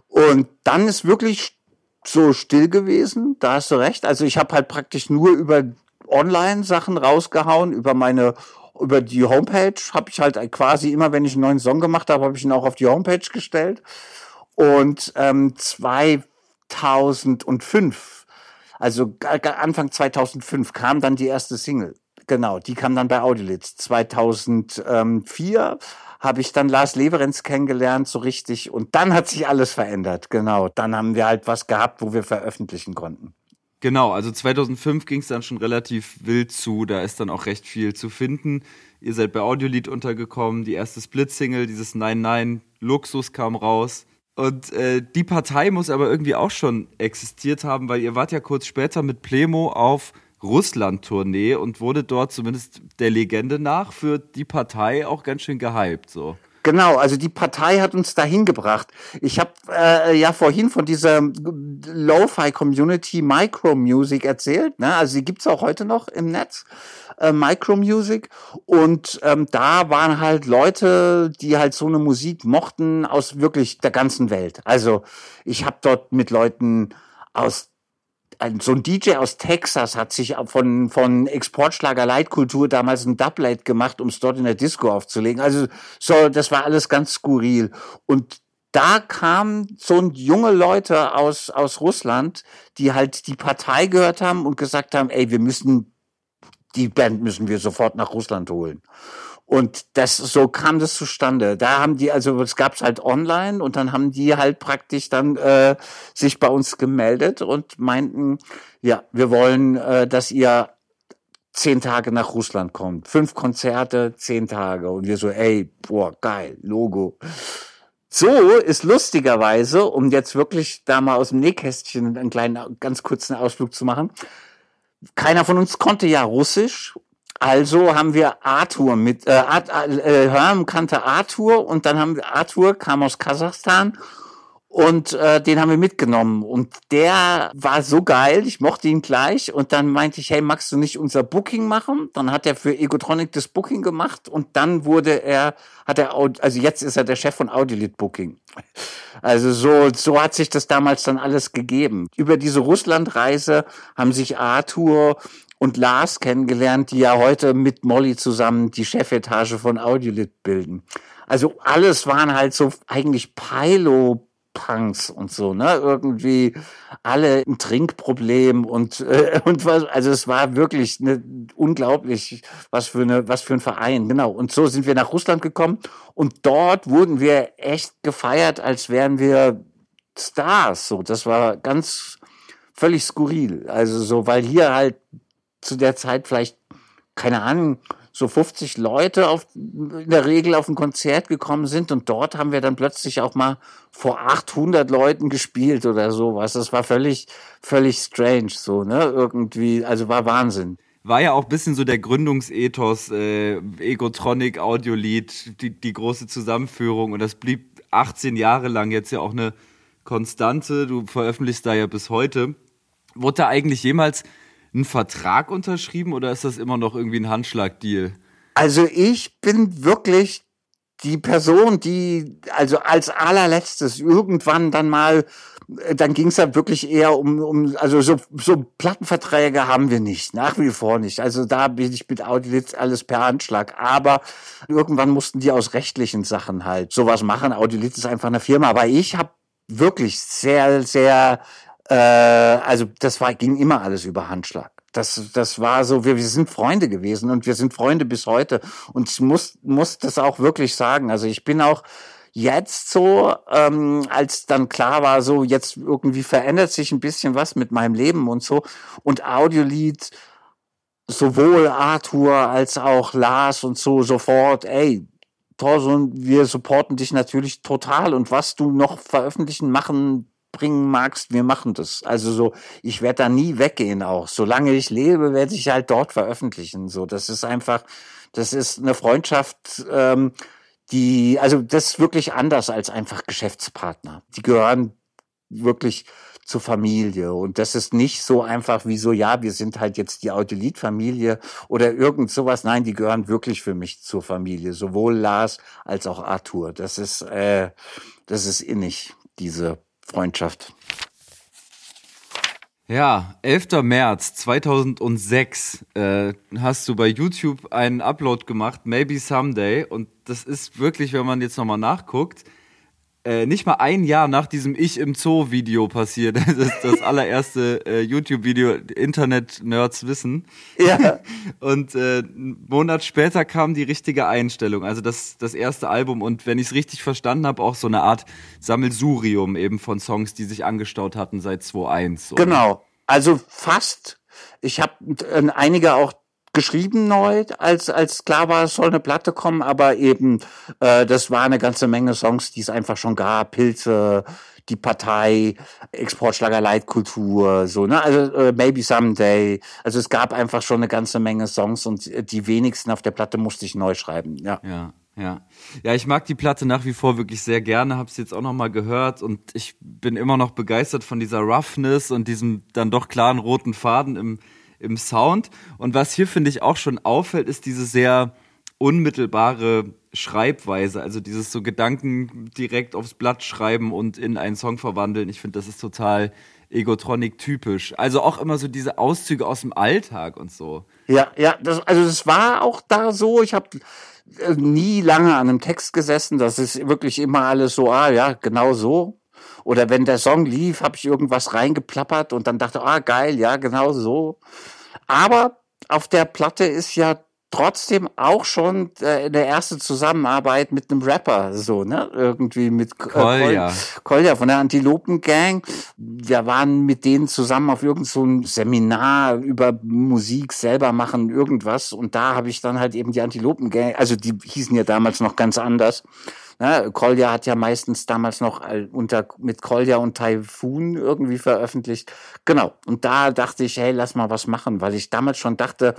Und dann ist wirklich so still gewesen, da hast du recht. Also ich habe halt praktisch nur über Online-Sachen rausgehauen, über meine über die Homepage habe ich halt quasi immer, wenn ich einen neuen Song gemacht habe, habe ich ihn auch auf die Homepage gestellt. Und ähm, 2005, also Anfang 2005, kam dann die erste Single. Genau, die kam dann bei Audiolitz. 2004 habe ich dann Lars Leverenz kennengelernt, so richtig. Und dann hat sich alles verändert. Genau, dann haben wir halt was gehabt, wo wir veröffentlichen konnten. Genau, also 2005 ging es dann schon relativ wild zu. Da ist dann auch recht viel zu finden. Ihr seid bei Audiolied untergekommen. Die erste Split-Single, dieses Nein Nein Luxus kam raus. Und äh, die Partei muss aber irgendwie auch schon existiert haben, weil ihr wart ja kurz später mit Plemo auf Russland-Tournee und wurde dort zumindest der Legende nach für die Partei auch ganz schön gehypt. So. Genau, also die Partei hat uns dahin gebracht. Ich habe äh, ja vorhin von dieser Lo-Fi-Community Micro-Music erzählt. Ne? Also die gibt's auch heute noch im Netz, äh, Micro-Music. Und ähm, da waren halt Leute, die halt so eine Musik mochten aus wirklich der ganzen Welt. Also ich habe dort mit Leuten aus so ein DJ aus Texas hat sich von, von Exportschlager Leitkultur damals ein Dubplate gemacht, um es dort in der Disco aufzulegen. Also so, das war alles ganz skurril. Und da kamen so junge Leute aus, aus Russland, die halt die Partei gehört haben und gesagt haben, ey, wir müssen, die Band müssen wir sofort nach Russland holen. Und das, so kam das zustande. Da haben die, also es gab's halt online und dann haben die halt praktisch dann äh, sich bei uns gemeldet und meinten, ja, wir wollen, äh, dass ihr zehn Tage nach Russland kommt. Fünf Konzerte, zehn Tage. Und wir so, ey, boah, geil, Logo. So ist lustigerweise, um jetzt wirklich da mal aus dem Nähkästchen einen kleinen, ganz kurzen Ausflug zu machen. Keiner von uns konnte ja Russisch also haben wir Arthur mit, äh, äh, Herm kannte Arthur und dann haben wir Arthur, kam aus Kasachstan und äh, den haben wir mitgenommen und der war so geil, ich mochte ihn gleich und dann meinte ich, hey, magst du nicht unser Booking machen? Dann hat er für Egotronic das Booking gemacht und dann wurde er, hat er, also jetzt ist er der Chef von Audiolit Booking. Also so, so hat sich das damals dann alles gegeben. Über diese Russlandreise haben sich Arthur und Lars kennengelernt, die ja heute mit Molly zusammen die Chefetage von Audiolit bilden. Also alles waren halt so eigentlich Pilo Punks und so, ne? Irgendwie alle ein Trinkproblem und äh, und was also es war wirklich ne, unglaublich, was für eine was für ein Verein, genau. Und so sind wir nach Russland gekommen und dort wurden wir echt gefeiert, als wären wir Stars, so. Das war ganz völlig skurril. Also so, weil hier halt zu der Zeit vielleicht, keine Ahnung, so 50 Leute auf, in der Regel auf ein Konzert gekommen sind und dort haben wir dann plötzlich auch mal vor 800 Leuten gespielt oder sowas. Das war völlig, völlig strange so, ne? Irgendwie, also war Wahnsinn. War ja auch bisschen so der Gründungsethos, äh, Egotronic, Audiolied, die, die große Zusammenführung und das blieb 18 Jahre lang jetzt ja auch eine Konstante. Du veröffentlichst da ja bis heute. Wurde da eigentlich jemals einen Vertrag unterschrieben oder ist das immer noch irgendwie ein Handschlagdeal? Also ich bin wirklich die Person, die also als allerletztes irgendwann dann mal, äh, dann ging es ja wirklich eher um, um also so, so Plattenverträge haben wir nicht, nach wie vor nicht. Also da bin ich mit Audiolitz alles per Handschlag. Aber irgendwann mussten die aus rechtlichen Sachen halt sowas machen. Audiolitz ist einfach eine Firma. Aber ich habe wirklich sehr, sehr äh, also das war, ging immer alles über Handschlag. Das, das war so, wir, wir sind Freunde gewesen und wir sind Freunde bis heute. Und ich muss, muss das auch wirklich sagen. Also ich bin auch jetzt so, ähm, als dann klar war, so jetzt irgendwie verändert sich ein bisschen was mit meinem Leben und so. Und Audiolied, sowohl Arthur als auch Lars und so sofort, ey, Thorson, wir supporten dich natürlich total und was du noch veröffentlichen, machen bringen magst, wir machen das. Also so, ich werde da nie weggehen auch. Solange ich lebe, werde ich halt dort veröffentlichen. So, das ist einfach, das ist eine Freundschaft, ähm, die, also das ist wirklich anders als einfach Geschäftspartner. Die gehören wirklich zur Familie. Und das ist nicht so einfach wie so, ja, wir sind halt jetzt die Audiolit-Familie oder irgend sowas. Nein, die gehören wirklich für mich zur Familie. Sowohl Lars als auch Arthur. Das ist, äh, das ist innig, diese Freundschaft. Ja, 11. März 2006 äh, hast du bei YouTube einen Upload gemacht, Maybe Someday. Und das ist wirklich, wenn man jetzt nochmal nachguckt, äh, nicht mal ein Jahr nach diesem Ich im Zoo Video passiert. Das ist das allererste äh, YouTube-Video, Internet-Nerds wissen. Ja. Und äh, einen Monat später kam die richtige Einstellung, also das, das erste Album. Und wenn ich es richtig verstanden habe, auch so eine Art Sammelsurium eben von Songs, die sich angestaut hatten seit 2001. Oder? Genau. Also fast. Ich habe äh, einige auch geschrieben neu, als als klar war, es soll eine Platte kommen, aber eben äh, das war eine ganze Menge Songs, die es einfach schon gab, Pilze, die Partei, Exportschlager Leitkultur, so, ne? Also äh, Maybe Someday. Also es gab einfach schon eine ganze Menge Songs und äh, die wenigsten auf der Platte musste ich neu schreiben, ja. Ja. Ja, ja, ich mag die Platte nach wie vor wirklich sehr gerne, habe es jetzt auch noch mal gehört und ich bin immer noch begeistert von dieser Roughness und diesem dann doch klaren roten Faden im im Sound. Und was hier, finde ich, auch schon auffällt, ist diese sehr unmittelbare Schreibweise, also dieses so Gedanken direkt aufs Blatt schreiben und in einen Song verwandeln. Ich finde, das ist total Egotronic typisch. Also auch immer so diese Auszüge aus dem Alltag und so. Ja, ja, das, also das war auch da so. Ich habe äh, nie lange an einem Text gesessen. Das ist wirklich immer alles so, ah ja, genau so. Oder wenn der Song lief, habe ich irgendwas reingeplappert und dann dachte, ah geil, ja, genau so. Aber auf der Platte ist ja trotzdem auch schon äh, eine erste Zusammenarbeit mit einem Rapper, so, ne? Irgendwie mit äh, Kolja. Kolja von der Antilopen Gang. Wir waren mit denen zusammen auf irgendein so ein Seminar über Musik selber machen, irgendwas. Und da habe ich dann halt eben die Antilopen Gang, also die hießen ja damals noch ganz anders. Ne? Kolja hat ja meistens damals noch unter, mit Kolja und Typhoon irgendwie veröffentlicht. Genau. Und da dachte ich, hey, lass mal was machen, weil ich damals schon dachte,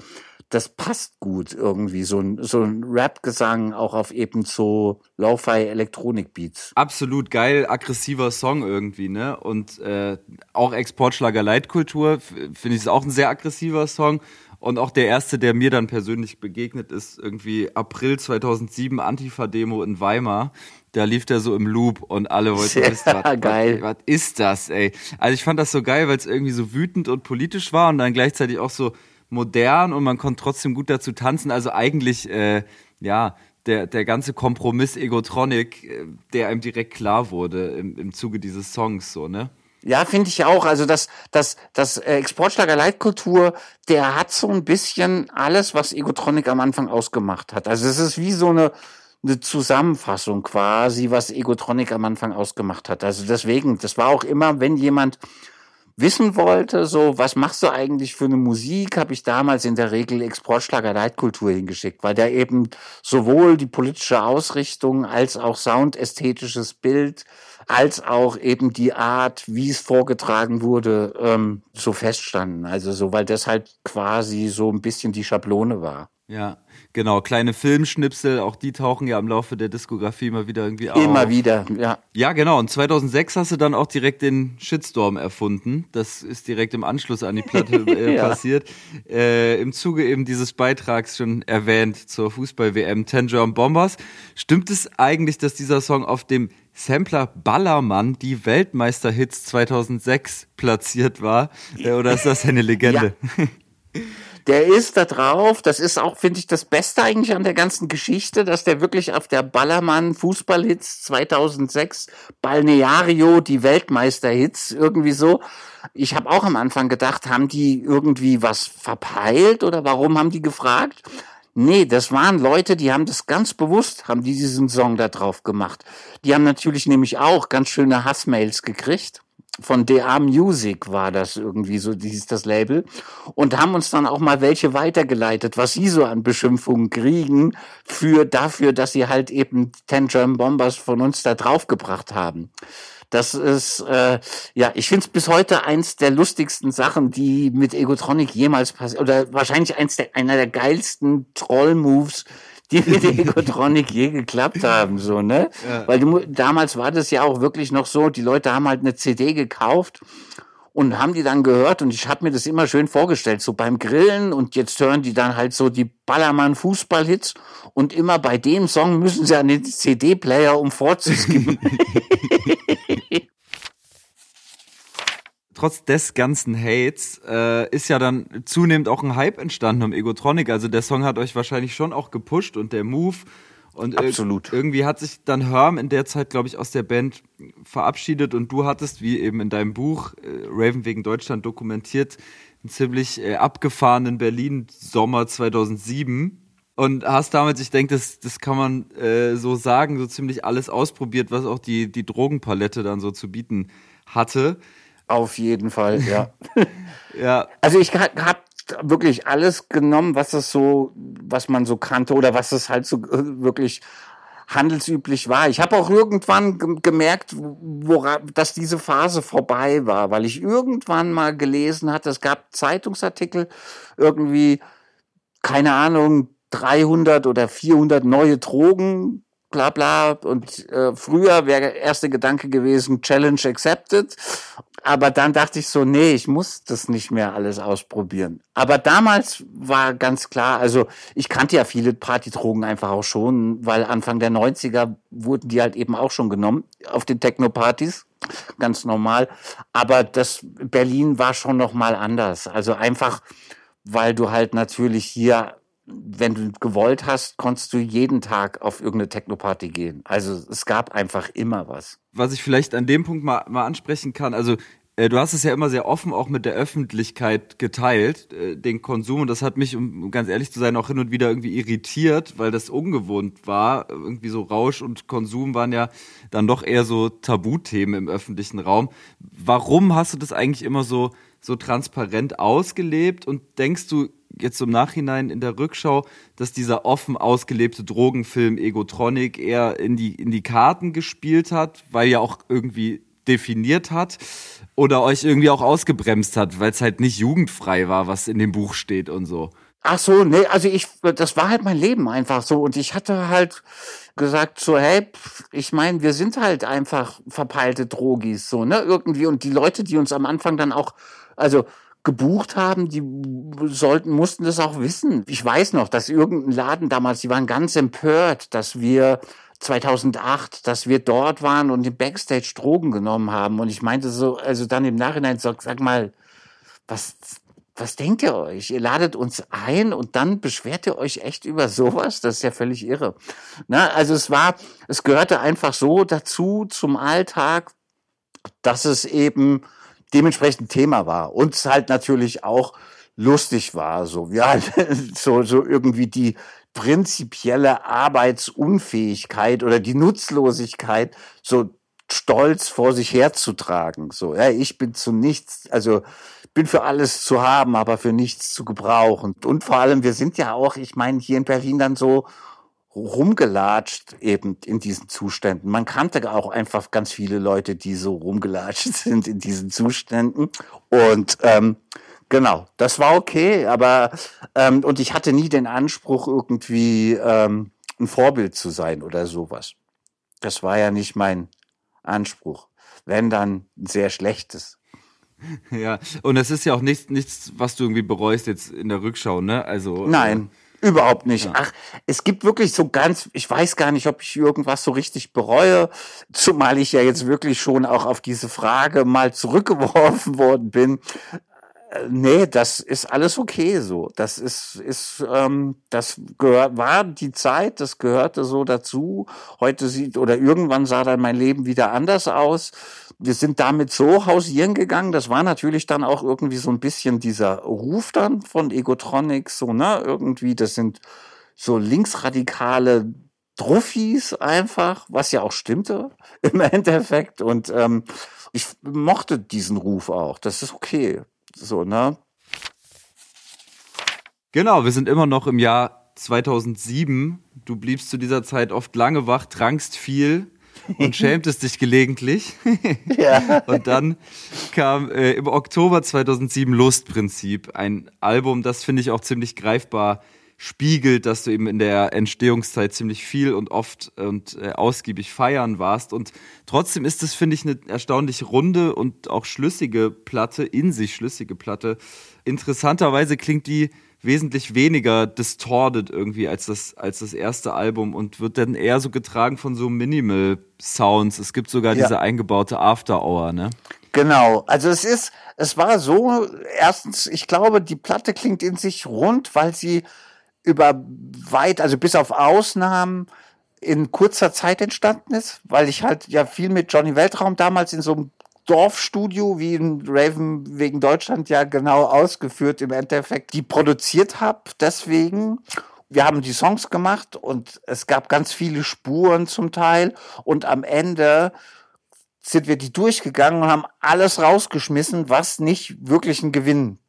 das passt gut irgendwie, so ein, so ein Rap-Gesang auch auf eben so Lo-Fi-Elektronik-Beats. Absolut geil, aggressiver Song irgendwie, ne? Und äh, auch Exportschlager Leitkultur, finde ich, ist auch ein sehr aggressiver Song. Und auch der erste, der mir dann persönlich begegnet ist, irgendwie April 2007 Antifa-Demo in Weimar. Da lief der so im Loop und alle wollten ja, wissen, was, geil. was, was ist das, ey? Also ich fand das so geil, weil es irgendwie so wütend und politisch war und dann gleichzeitig auch so modern und man konnte trotzdem gut dazu tanzen. Also eigentlich, äh, ja, der, der ganze Kompromiss Egotronic, äh, der einem direkt klar wurde im, im Zuge dieses Songs, so, ne? Ja, finde ich auch. Also das, das, das äh, Exportschlager Leitkultur, der hat so ein bisschen alles, was Egotronic am Anfang ausgemacht hat. Also es ist wie so eine, eine Zusammenfassung quasi, was Egotronic am Anfang ausgemacht hat. Also deswegen, das war auch immer, wenn jemand wissen wollte, so, was machst du eigentlich für eine Musik, habe ich damals in der Regel Exportschlager Leitkultur hingeschickt, weil der eben sowohl die politische Ausrichtung als auch soundästhetisches Bild als auch eben die Art, wie es vorgetragen wurde, ähm, so feststanden. Also so, weil das halt quasi so ein bisschen die Schablone war. Ja, genau. Kleine Filmschnipsel, auch die tauchen ja im Laufe der Diskografie immer wieder irgendwie auf. Immer wieder, ja. Ja, genau. Und 2006 hast du dann auch direkt den Shitstorm erfunden. Das ist direkt im Anschluss an die Platte äh, ja. passiert. Äh, Im Zuge eben dieses Beitrags schon erwähnt zur Fußball-WM Ten German Bombers. Stimmt es eigentlich, dass dieser Song auf dem Sampler Ballermann die Weltmeisterhits 2006 platziert war? Äh, oder ist das eine Legende? Ja. Der ist da drauf. Das ist auch, finde ich, das Beste eigentlich an der ganzen Geschichte, dass der wirklich auf der Ballermann Fußballhits 2006 Balneario die Weltmeisterhits irgendwie so. Ich habe auch am Anfang gedacht, haben die irgendwie was verpeilt oder warum haben die gefragt? Nee, das waren Leute, die haben das ganz bewusst, haben die diesen Song da drauf gemacht. Die haben natürlich nämlich auch ganz schöne Hassmails gekriegt von DA Music war das irgendwie so, dieses das Label und haben uns dann auch mal welche weitergeleitet, was sie so an Beschimpfungen kriegen für dafür, dass sie halt eben Ten German Bombers von uns da draufgebracht haben. Das ist, äh, ja, ich finde es bis heute eins der lustigsten Sachen, die mit Egotronic jemals passiert, oder wahrscheinlich eins der, einer der geilsten Troll-Moves, die mit Egotronic je geklappt haben, so, ne? Ja. Weil du, damals war das ja auch wirklich noch so, die Leute haben halt eine CD gekauft und haben die dann gehört und ich habe mir das immer schön vorgestellt, so beim Grillen und jetzt hören die dann halt so die Ballermann Fußballhits und immer bei dem Song müssen sie an den CD-Player um vorzuskippen. Trotz des ganzen Hates äh, ist ja dann zunehmend auch ein Hype entstanden um Egotronic. Also der Song hat euch wahrscheinlich schon auch gepusht und der Move und Absolut. irgendwie hat sich dann Herm in der Zeit, glaube ich, aus der Band verabschiedet und du hattest, wie eben in deinem Buch äh, Raven wegen Deutschland dokumentiert, einen ziemlich äh, abgefahrenen Berlin-Sommer 2007 und hast damals, ich denke, das, das kann man äh, so sagen, so ziemlich alles ausprobiert, was auch die, die Drogenpalette dann so zu bieten hatte. Auf jeden Fall, ja. ja. Also ich habe wirklich alles genommen, was es so, was man so kannte oder was es halt so äh, wirklich handelsüblich war. Ich habe auch irgendwann gemerkt, wora, dass diese Phase vorbei war, weil ich irgendwann mal gelesen hatte, es gab Zeitungsartikel irgendwie, keine Ahnung, 300 oder 400 neue Drogen, bla bla. Und äh, früher wäre der erste Gedanke gewesen, Challenge accepted. Aber dann dachte ich so, nee, ich muss das nicht mehr alles ausprobieren. Aber damals war ganz klar, also ich kannte ja viele Partydrogen einfach auch schon, weil Anfang der 90er wurden die halt eben auch schon genommen auf den Techno-Partys. Ganz normal. Aber das Berlin war schon noch mal anders. Also einfach, weil du halt natürlich hier wenn du gewollt hast, konntest du jeden Tag auf irgendeine Techno-Party gehen. Also es gab einfach immer was. Was ich vielleicht an dem Punkt mal, mal ansprechen kann, also äh, du hast es ja immer sehr offen auch mit der Öffentlichkeit geteilt, äh, den Konsum. Und das hat mich, um ganz ehrlich zu sein, auch hin und wieder irgendwie irritiert, weil das ungewohnt war. Irgendwie so Rausch und Konsum waren ja dann doch eher so Tabuthemen im öffentlichen Raum. Warum hast du das eigentlich immer so, so transparent ausgelebt? Und denkst du, jetzt im Nachhinein in der Rückschau, dass dieser offen ausgelebte Drogenfilm Egotronic eher in die, in die Karten gespielt hat, weil ja auch irgendwie definiert hat oder euch irgendwie auch ausgebremst hat, weil es halt nicht jugendfrei war, was in dem Buch steht und so. Ach so, nee, also ich, das war halt mein Leben einfach so und ich hatte halt gesagt so, hey, ich meine, wir sind halt einfach verpeilte Drogis so, ne, irgendwie und die Leute, die uns am Anfang dann auch, also gebucht haben, die sollten, mussten das auch wissen. Ich weiß noch, dass irgendein Laden damals, die waren ganz empört, dass wir 2008, dass wir dort waren und im Backstage Drogen genommen haben. Und ich meinte so, also dann im Nachhinein, sag, sag mal, was, was denkt ihr euch? Ihr ladet uns ein und dann beschwert ihr euch echt über sowas? Das ist ja völlig irre. Na, also es war, es gehörte einfach so dazu zum Alltag, dass es eben dementsprechend Thema war. Und es halt natürlich auch lustig war, so, halt, so, so irgendwie die prinzipielle Arbeitsunfähigkeit oder die Nutzlosigkeit so stolz vor sich herzutragen. So, ja, ich bin zu nichts, also bin für alles zu haben, aber für nichts zu gebrauchen. Und vor allem, wir sind ja auch, ich meine, hier in Berlin dann so rumgelatscht eben in diesen Zuständen. Man kannte auch einfach ganz viele Leute, die so rumgelatscht sind in diesen Zuständen. Und ähm, genau, das war okay, aber ähm, und ich hatte nie den Anspruch, irgendwie ähm, ein Vorbild zu sein oder sowas. Das war ja nicht mein Anspruch. Wenn dann ein sehr schlechtes. Ja, und es ist ja auch nichts, nichts, was du irgendwie bereust jetzt in der Rückschau, ne? Also. Nein. Äh Überhaupt nicht. Ja. Ach, es gibt wirklich so ganz, ich weiß gar nicht, ob ich irgendwas so richtig bereue, zumal ich ja jetzt wirklich schon auch auf diese Frage mal zurückgeworfen worden bin. Äh, nee, das ist alles okay so. Das ist, ist, ähm, das gehört, war die Zeit, das gehörte so dazu. Heute sieht oder irgendwann sah dann mein Leben wieder anders aus wir sind damit so hausieren gegangen. Das war natürlich dann auch irgendwie so ein bisschen dieser Ruf dann von Egotronics, so, ne, irgendwie, das sind so linksradikale Druffis einfach, was ja auch stimmte im Endeffekt. Und ähm, ich mochte diesen Ruf auch. Das ist okay. So, ne? Genau, wir sind immer noch im Jahr 2007. Du bliebst zu dieser Zeit oft lange wach, trankst viel und schämtest dich gelegentlich. ja. Und dann kam äh, im Oktober 2007 Lustprinzip, ein Album, das finde ich auch ziemlich greifbar spiegelt, dass du eben in der Entstehungszeit ziemlich viel und oft und äh, ausgiebig feiern warst. Und trotzdem ist es, finde ich, eine erstaunlich runde und auch schlüssige Platte, in sich schlüssige Platte. Interessanterweise klingt die wesentlich weniger distorted irgendwie als das, als das erste Album und wird dann eher so getragen von so Minimal Sounds. Es gibt sogar ja. diese eingebaute After Hour, ne? Genau. Also es ist, es war so, erstens, ich glaube, die Platte klingt in sich rund, weil sie über weit, also bis auf Ausnahmen, in kurzer Zeit entstanden ist, weil ich halt ja viel mit Johnny Weltraum damals in so einem Dorfstudio, wie in Raven wegen Deutschland ja genau ausgeführt im Endeffekt, die produziert habe. Deswegen, wir haben die Songs gemacht und es gab ganz viele Spuren zum Teil und am Ende sind wir die durchgegangen und haben alles rausgeschmissen, was nicht wirklich ein Gewinn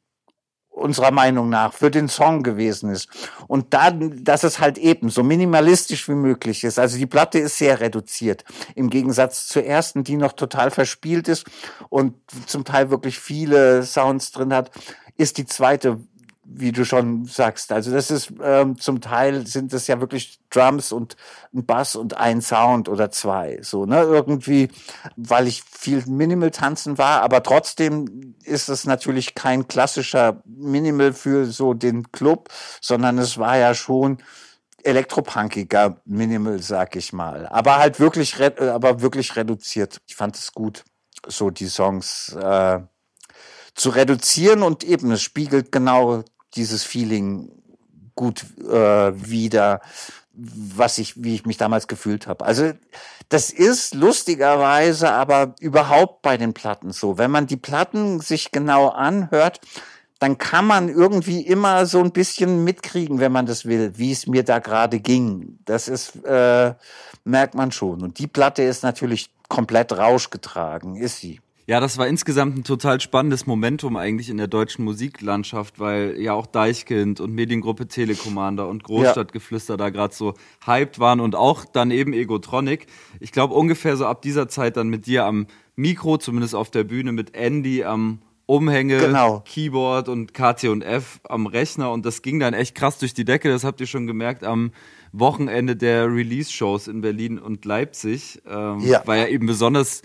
unserer Meinung nach für den Song gewesen ist. Und dann, dass es halt eben so minimalistisch wie möglich ist. Also die Platte ist sehr reduziert. Im Gegensatz zur ersten, die noch total verspielt ist und zum Teil wirklich viele Sounds drin hat, ist die zweite wie du schon sagst. Also das ist ähm, zum Teil sind das ja wirklich Drums und ein Bass und ein Sound oder zwei. So, ne? Irgendwie, weil ich viel Minimal tanzen war, aber trotzdem ist es natürlich kein klassischer Minimal für so den Club, sondern es war ja schon elektropunkiger Minimal, sag ich mal. Aber halt wirklich, aber wirklich reduziert. Ich fand es gut, so die Songs äh, zu reduzieren und eben es spiegelt genau dieses Feeling gut äh, wieder, was ich, wie ich mich damals gefühlt habe. Also das ist lustigerweise aber überhaupt bei den Platten so. Wenn man die Platten sich genau anhört, dann kann man irgendwie immer so ein bisschen mitkriegen, wenn man das will, wie es mir da gerade ging. Das ist, äh, merkt man schon. Und die Platte ist natürlich komplett rauschgetragen, ist sie. Ja, das war insgesamt ein total spannendes Momentum eigentlich in der deutschen Musiklandschaft, weil ja auch Deichkind und Mediengruppe Telekommander und Großstadtgeflüster ja. da gerade so hyped waren und auch dann eben Egotronic. Ich glaube ungefähr so ab dieser Zeit dann mit dir am Mikro, zumindest auf der Bühne, mit Andy am Umhänge, genau. Keyboard und KT und F am Rechner und das ging dann echt krass durch die Decke. Das habt ihr schon gemerkt am Wochenende der Release-Shows in Berlin und Leipzig. Ähm, ja. War ja eben besonders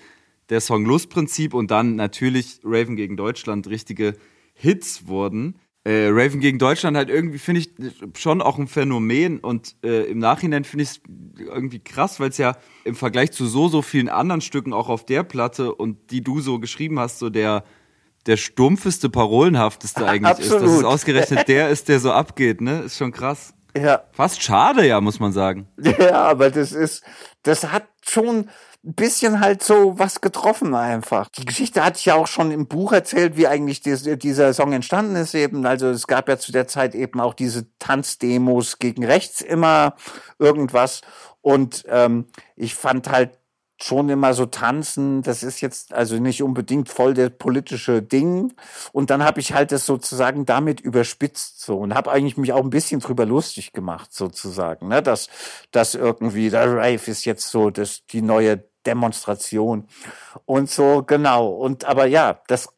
der Song Lustprinzip und dann natürlich Raven gegen Deutschland richtige Hits wurden. Äh, Raven gegen Deutschland halt irgendwie, finde ich, schon auch ein Phänomen und äh, im Nachhinein finde ich es irgendwie krass, weil es ja im Vergleich zu so, so vielen anderen Stücken auch auf der Platte und die du so geschrieben hast, so der, der stumpfeste, parolenhafteste eigentlich Absolut. ist. Dass es ausgerechnet der ist, der so abgeht, ne? Ist schon krass. Ja. Fast schade, ja, muss man sagen. Ja, aber das ist, das hat schon, ein bisschen halt so was getroffen einfach. Die Geschichte hatte ich ja auch schon im Buch erzählt, wie eigentlich dieser Song entstanden ist eben. Also es gab ja zu der Zeit eben auch diese Tanzdemos gegen rechts immer irgendwas. Und ähm, ich fand halt schon immer so tanzen, das ist jetzt also nicht unbedingt voll der politische Ding. Und dann habe ich halt das sozusagen damit überspitzt so und habe eigentlich mich auch ein bisschen drüber lustig gemacht sozusagen, ne? dass dass irgendwie der Rave ist jetzt so das die neue Demonstration und so genau. Und aber ja, das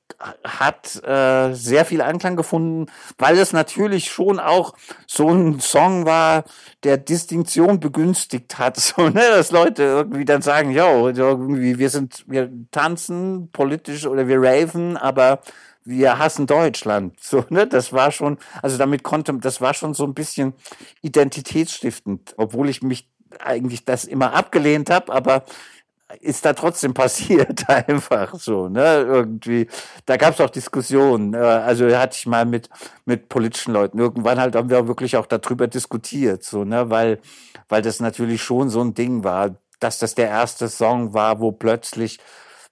hat äh, sehr viel Anklang gefunden, weil es natürlich schon auch so ein Song war, der Distinktion begünstigt hat, so ne, dass Leute irgendwie dann sagen, ja, irgendwie wir sind wir tanzen politisch oder wir raven, aber wir hassen Deutschland. So, ne, das war schon, also damit konnte, das war schon so ein bisschen identitätsstiftend, obwohl ich mich eigentlich das immer abgelehnt habe, aber ist da trotzdem passiert, einfach so, ne, irgendwie. Da gab es auch Diskussionen, äh, also hatte ich mal mit, mit politischen Leuten, irgendwann halt haben wir wirklich auch darüber diskutiert, so, ne, weil, weil das natürlich schon so ein Ding war, dass das der erste Song war, wo plötzlich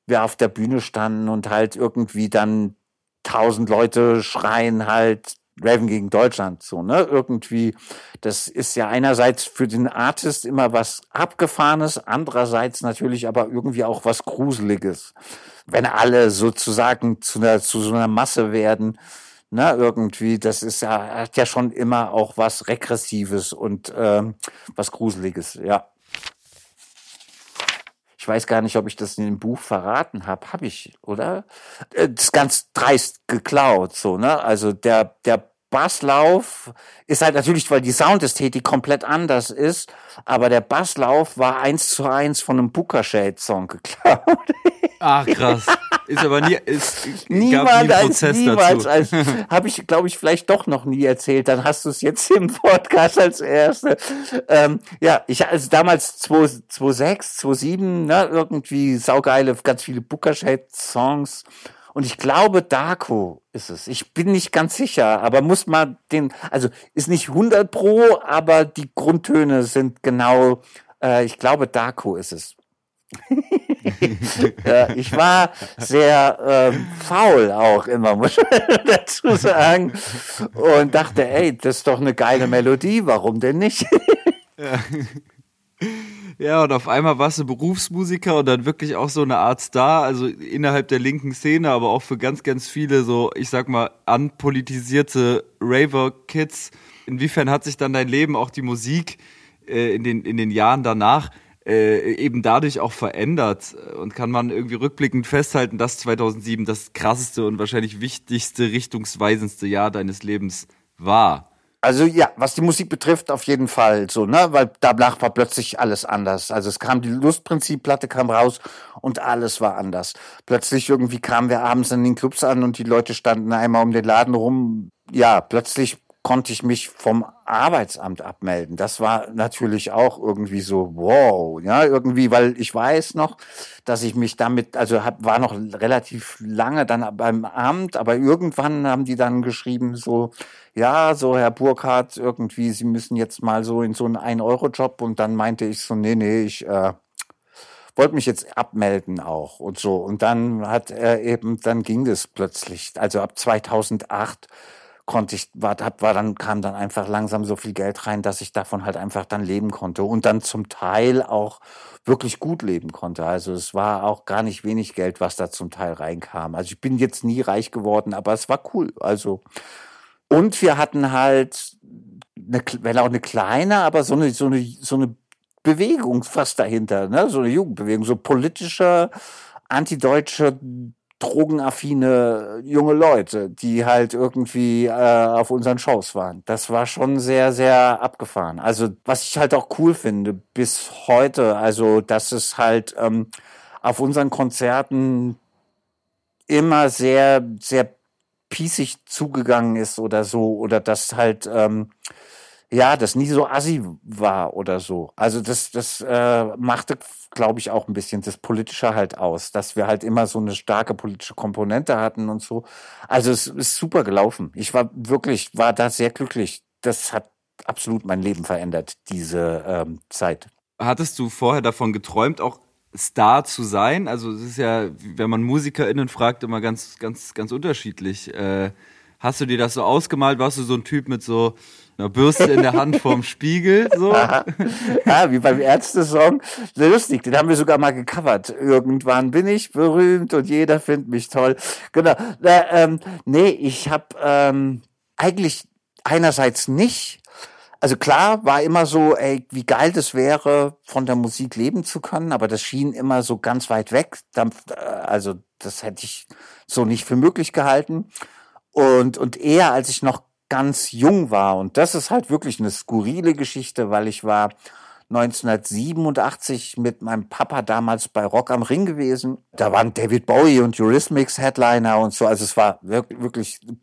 wir auf der Bühne standen und halt irgendwie dann tausend Leute schreien halt Raven gegen Deutschland, so, ne? Irgendwie, das ist ja einerseits für den Artist immer was Abgefahrenes, andererseits natürlich aber irgendwie auch was Gruseliges. Wenn alle sozusagen zu, einer, zu so einer Masse werden, ne, irgendwie, das ist ja, hat ja schon immer auch was Regressives und ähm, was Gruseliges, ja. Ich weiß gar nicht, ob ich das in dem Buch verraten habe. Habe ich, oder? Äh, das ist ganz dreist geklaut, so, ne? Also der, der Basslauf ist halt natürlich, weil die Soundästhetik komplett anders ist, aber der Basslauf war eins zu eins von einem Booker Shade Song geklaut. Ach krass. Ist aber nie, ist, niemals, nie Prozess niemals, als, habe ich, glaube ich, vielleicht doch noch nie erzählt. Dann hast du es jetzt im Podcast als erste. Ähm, ja, ich also damals 2006, 2007, ne, irgendwie saugeile, ganz viele Booker Shade Songs. Und ich glaube, Darko ist es. Ich bin nicht ganz sicher, aber muss mal den, also ist nicht 100 pro, aber die Grundtöne sind genau, äh, ich glaube, Darko ist es. ja, ich war sehr ähm, faul auch immer, muss ich dazu sagen. Und dachte, ey, das ist doch eine geile Melodie, warum denn nicht? ja. Ja, und auf einmal warst du Berufsmusiker und dann wirklich auch so eine Art Star, also innerhalb der linken Szene, aber auch für ganz, ganz viele so, ich sag mal, anpolitisierte Raver-Kids. Inwiefern hat sich dann dein Leben, auch die Musik äh, in, den, in den Jahren danach, äh, eben dadurch auch verändert? Und kann man irgendwie rückblickend festhalten, dass 2007 das krasseste und wahrscheinlich wichtigste, richtungsweisendste Jahr deines Lebens war? Also ja, was die Musik betrifft, auf jeden Fall so, ne? Weil danach war plötzlich alles anders. Also es kam die Lustprinzip-Platte kam raus und alles war anders. Plötzlich irgendwie kamen wir abends in den Clubs an und die Leute standen einmal um den Laden rum. Ja, plötzlich konnte ich mich vom Arbeitsamt abmelden. Das war natürlich auch irgendwie so, wow, ja, irgendwie, weil ich weiß noch, dass ich mich damit, also hab, war noch relativ lange dann beim Amt, aber irgendwann haben die dann geschrieben, so, ja, so Herr Burkhardt, irgendwie, Sie müssen jetzt mal so in so einen Ein-Euro-Job und dann meinte ich so, nee, nee, ich äh, wollte mich jetzt abmelden auch und so. Und dann hat er eben, dann ging das plötzlich, also ab 2008 konnte ich, war, war dann, kam dann einfach langsam so viel Geld rein, dass ich davon halt einfach dann leben konnte und dann zum Teil auch wirklich gut leben konnte. Also es war auch gar nicht wenig Geld, was da zum Teil reinkam. Also ich bin jetzt nie reich geworden, aber es war cool. Also, und wir hatten halt, eine, wenn auch eine kleine, aber so eine, so eine, so eine Bewegung fast dahinter, ne? so eine Jugendbewegung, so politischer, antideutsche drogenaffine junge Leute, die halt irgendwie äh, auf unseren Shows waren. Das war schon sehr, sehr abgefahren. Also was ich halt auch cool finde bis heute, also dass es halt ähm, auf unseren Konzerten immer sehr, sehr piesig zugegangen ist oder so, oder dass halt ähm, ja, das nie so assi war oder so. Also das, das äh, machte, glaube ich, auch ein bisschen das Politische halt aus, dass wir halt immer so eine starke politische Komponente hatten und so. Also es ist super gelaufen. Ich war wirklich, war da sehr glücklich. Das hat absolut mein Leben verändert, diese ähm, Zeit. Hattest du vorher davon geträumt, auch Star zu sein? Also es ist ja, wenn man MusikerInnen fragt, immer ganz, ganz, ganz unterschiedlich. Äh, hast du dir das so ausgemalt? Warst du so ein Typ mit so einer Bürste in der Hand vorm Spiegel, so. ja, wie beim Ärzte-Song. Lustig, den haben wir sogar mal gecovert. Irgendwann bin ich berühmt und jeder findet mich toll. Genau. Äh, ähm, nee, ich habe ähm, eigentlich einerseits nicht. Also klar, war immer so, ey, wie geil das wäre, von der Musik leben zu können, aber das schien immer so ganz weit weg. Äh, also das hätte ich so nicht für möglich gehalten. Und, und eher als ich noch ganz jung war. Und das ist halt wirklich eine skurrile Geschichte, weil ich war 1987 mit meinem Papa damals bei Rock am Ring gewesen. Da waren David Bowie und Eurythmics Headliner und so. Also es war wirklich, wirklich ein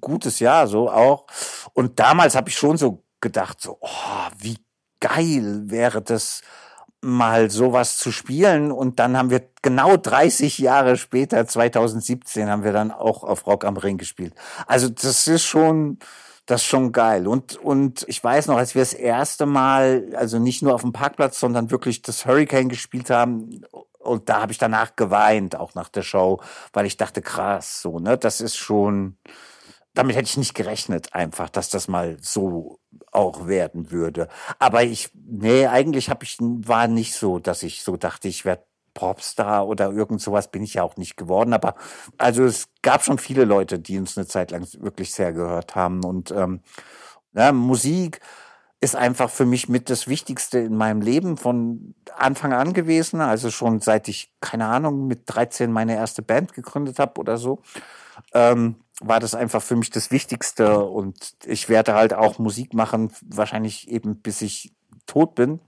gutes Jahr so auch. Und damals habe ich schon so gedacht, so, oh, wie geil wäre das, mal sowas zu spielen. Und dann haben wir genau 30 Jahre später, 2017, haben wir dann auch auf Rock am Ring gespielt. Also das ist schon, das ist schon geil. Und, und ich weiß noch, als wir das erste Mal, also nicht nur auf dem Parkplatz, sondern wirklich das Hurricane gespielt haben, und da habe ich danach geweint, auch nach der Show, weil ich dachte, krass, so, ne, das ist schon, damit hätte ich nicht gerechnet, einfach, dass das mal so auch werden würde. Aber ich, nee, eigentlich habe ich, war nicht so, dass ich so dachte, ich werde Popstar oder irgend sowas bin ich ja auch nicht geworden. Aber also es gab schon viele Leute, die uns eine Zeit lang wirklich sehr gehört haben. Und ähm, ja, Musik ist einfach für mich mit das Wichtigste in meinem Leben von Anfang an gewesen. Also schon seit ich, keine Ahnung, mit 13 meine erste Band gegründet habe oder so, ähm, war das einfach für mich das Wichtigste. Und ich werde halt auch Musik machen, wahrscheinlich eben bis ich tot bin.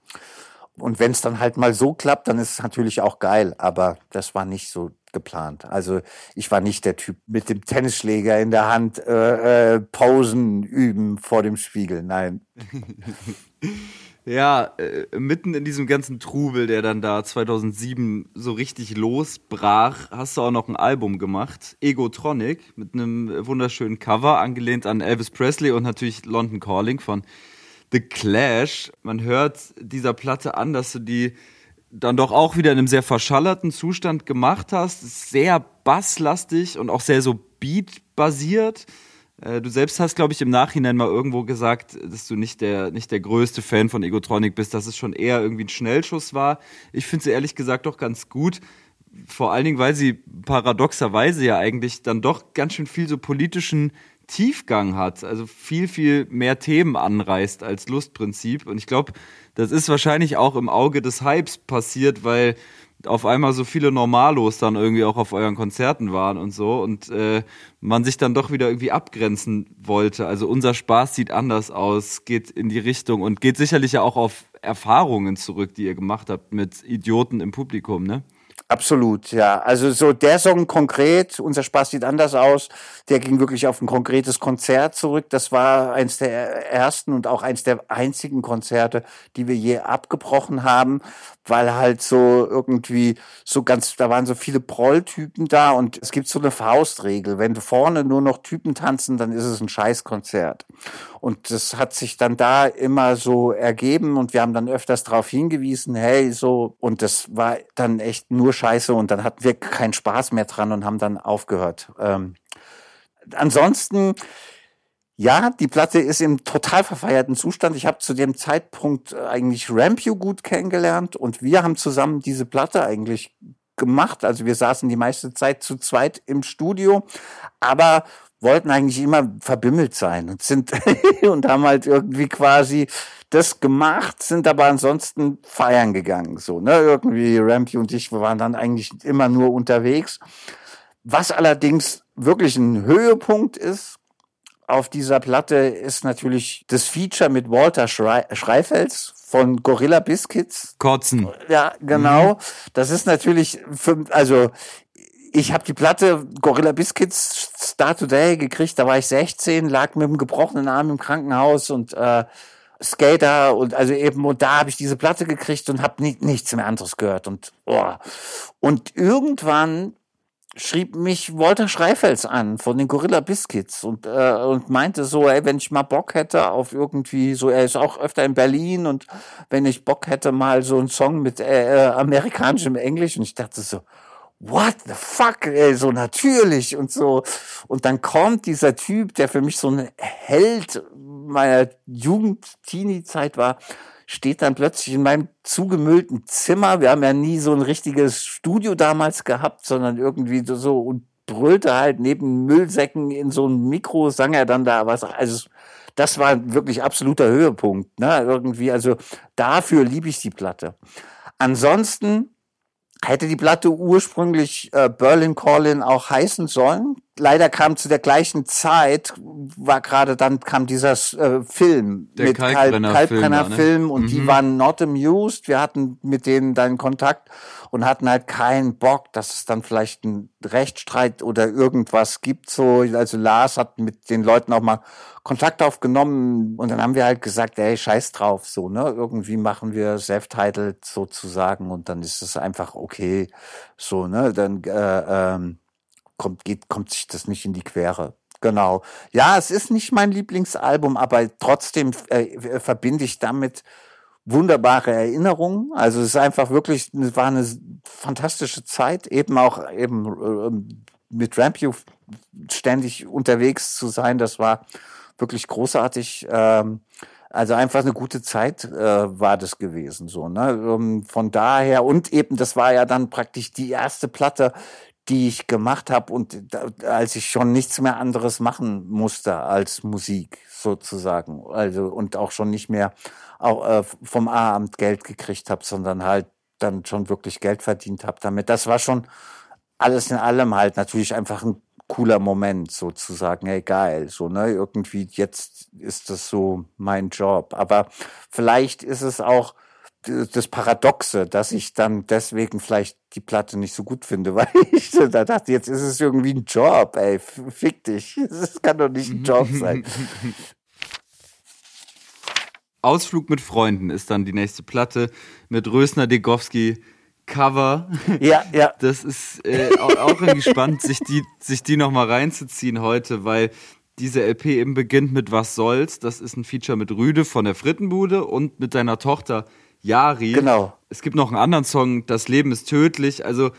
Und wenn es dann halt mal so klappt, dann ist es natürlich auch geil. Aber das war nicht so geplant. Also ich war nicht der Typ mit dem Tennisschläger in der Hand äh, äh, Posen üben vor dem Spiegel. Nein. ja, äh, mitten in diesem ganzen Trubel, der dann da 2007 so richtig losbrach, hast du auch noch ein Album gemacht, Egotronic, mit einem wunderschönen Cover, angelehnt an Elvis Presley und natürlich London Calling von The Clash. Man hört dieser Platte an, dass du die dann doch auch wieder in einem sehr verschallerten Zustand gemacht hast. Sehr basslastig und auch sehr so beat-basiert. Äh, du selbst hast, glaube ich, im Nachhinein mal irgendwo gesagt, dass du nicht der, nicht der größte Fan von Egotronic bist, dass es schon eher irgendwie ein Schnellschuss war. Ich finde sie ehrlich gesagt doch ganz gut. Vor allen Dingen, weil sie paradoxerweise ja eigentlich dann doch ganz schön viel so politischen Tiefgang hat, also viel, viel mehr Themen anreißt als Lustprinzip. Und ich glaube, das ist wahrscheinlich auch im Auge des Hypes passiert, weil auf einmal so viele Normalos dann irgendwie auch auf euren Konzerten waren und so und äh, man sich dann doch wieder irgendwie abgrenzen wollte. Also unser Spaß sieht anders aus, geht in die Richtung und geht sicherlich ja auch auf Erfahrungen zurück, die ihr gemacht habt mit Idioten im Publikum, ne? Absolut, ja. Also so der Song konkret, unser Spaß sieht anders aus, der ging wirklich auf ein konkretes Konzert zurück. Das war eins der ersten und auch eins der einzigen Konzerte, die wir je abgebrochen haben, weil halt so irgendwie so ganz, da waren so viele Prolltypen da und es gibt so eine Faustregel. Wenn vorne nur noch Typen tanzen, dann ist es ein Scheißkonzert. Und das hat sich dann da immer so ergeben und wir haben dann öfters darauf hingewiesen, hey, so, und das war dann echt nur Scheiße und dann hatten wir keinen Spaß mehr dran und haben dann aufgehört. Ähm, ansonsten, ja, die Platte ist im total verfeierten Zustand. Ich habe zu dem Zeitpunkt eigentlich Rampew gut kennengelernt und wir haben zusammen diese Platte eigentlich gemacht. Also wir saßen die meiste Zeit zu zweit im Studio, aber wollten eigentlich immer verbimmelt sein und sind und haben halt irgendwie quasi das gemacht, sind aber ansonsten feiern gegangen, so, ne, irgendwie Rampy und ich, wir waren dann eigentlich immer nur unterwegs. Was allerdings wirklich ein Höhepunkt ist auf dieser Platte ist natürlich das Feature mit Walter Schrei Schreifels von Gorilla Biscuits. Kotzen. Ja, genau. Mhm. Das ist natürlich, für, also ich habe die Platte Gorilla Biscuits Star Today gekriegt, da war ich 16, lag mit einem gebrochenen Arm im Krankenhaus und äh, Skater und also eben und da habe ich diese Platte gekriegt und habe ni nichts mehr anderes gehört und oh. und irgendwann schrieb mich Walter Schreifels an von den Gorilla Biscuits und äh, und meinte so, ey, wenn ich mal Bock hätte auf irgendwie so, er ist auch öfter in Berlin und wenn ich Bock hätte mal so einen Song mit äh, äh amerikanischem Englisch und ich dachte so, what the fuck, ey, so natürlich und so. Und dann kommt dieser Typ, der für mich so ein Held meiner Jugend-Teenie-Zeit war, steht dann plötzlich in meinem zugemüllten Zimmer. Wir haben ja nie so ein richtiges Studio damals gehabt, sondern irgendwie so und brüllte halt neben Müllsäcken in so ein Mikro, sang er dann da was. Also das war wirklich absoluter Höhepunkt. Ne? Irgendwie, also dafür liebe ich die Platte. Ansonsten hätte die Platte ursprünglich äh, Berlin Calling auch heißen sollen. Leider kam zu der gleichen Zeit, war gerade dann kam dieser äh, Film der mit Kalkbrenner, Kalkbrenner Film? Film und mhm. die waren not amused. Wir hatten mit denen dann Kontakt und hatten halt keinen Bock, dass es dann vielleicht einen Rechtsstreit oder irgendwas gibt. So, also Lars hat mit den Leuten auch mal Kontakt aufgenommen und dann haben wir halt gesagt, ey, scheiß drauf, so, ne? Irgendwie machen wir self-titled sozusagen und dann ist es einfach okay, so, ne? Dann äh, ähm, kommt, geht, kommt sich das nicht in die Quere. Genau. Ja, es ist nicht mein Lieblingsalbum, aber trotzdem äh, verbinde ich damit wunderbare Erinnerungen. Also es ist einfach wirklich, es war eine fantastische Zeit, eben auch eben äh, mit Rampew ständig unterwegs zu sein. Das war wirklich großartig. Ähm, also einfach eine gute Zeit äh, war das gewesen so. Ne? Ähm, von daher und eben das war ja dann praktisch die erste Platte, die ich gemacht habe und als ich schon nichts mehr anderes machen musste als Musik sozusagen. Also und auch schon nicht mehr auch, äh, vom A-Amt Geld gekriegt habe, sondern halt dann schon wirklich Geld verdient habe damit. Das war schon alles in allem halt natürlich einfach ein cooler Moment sozusagen, hey geil, so ne, irgendwie jetzt ist das so mein Job. Aber vielleicht ist es auch das Paradoxe, dass ich dann deswegen vielleicht die Platte nicht so gut finde, weil ich da dachte, jetzt ist es irgendwie ein Job, ey, fick dich. Das kann doch nicht ein Job sein. Ausflug mit Freunden ist dann die nächste Platte mit Rösner Degowski. Cover. Ja, ja. Das ist äh, auch, auch irgendwie spannend, sich die, sich die nochmal reinzuziehen heute, weil diese LP eben beginnt mit Was soll's. Das ist ein Feature mit Rüde von der Frittenbude und mit deiner Tochter Yari. Genau. Es gibt noch einen anderen Song, Das Leben ist tödlich. Also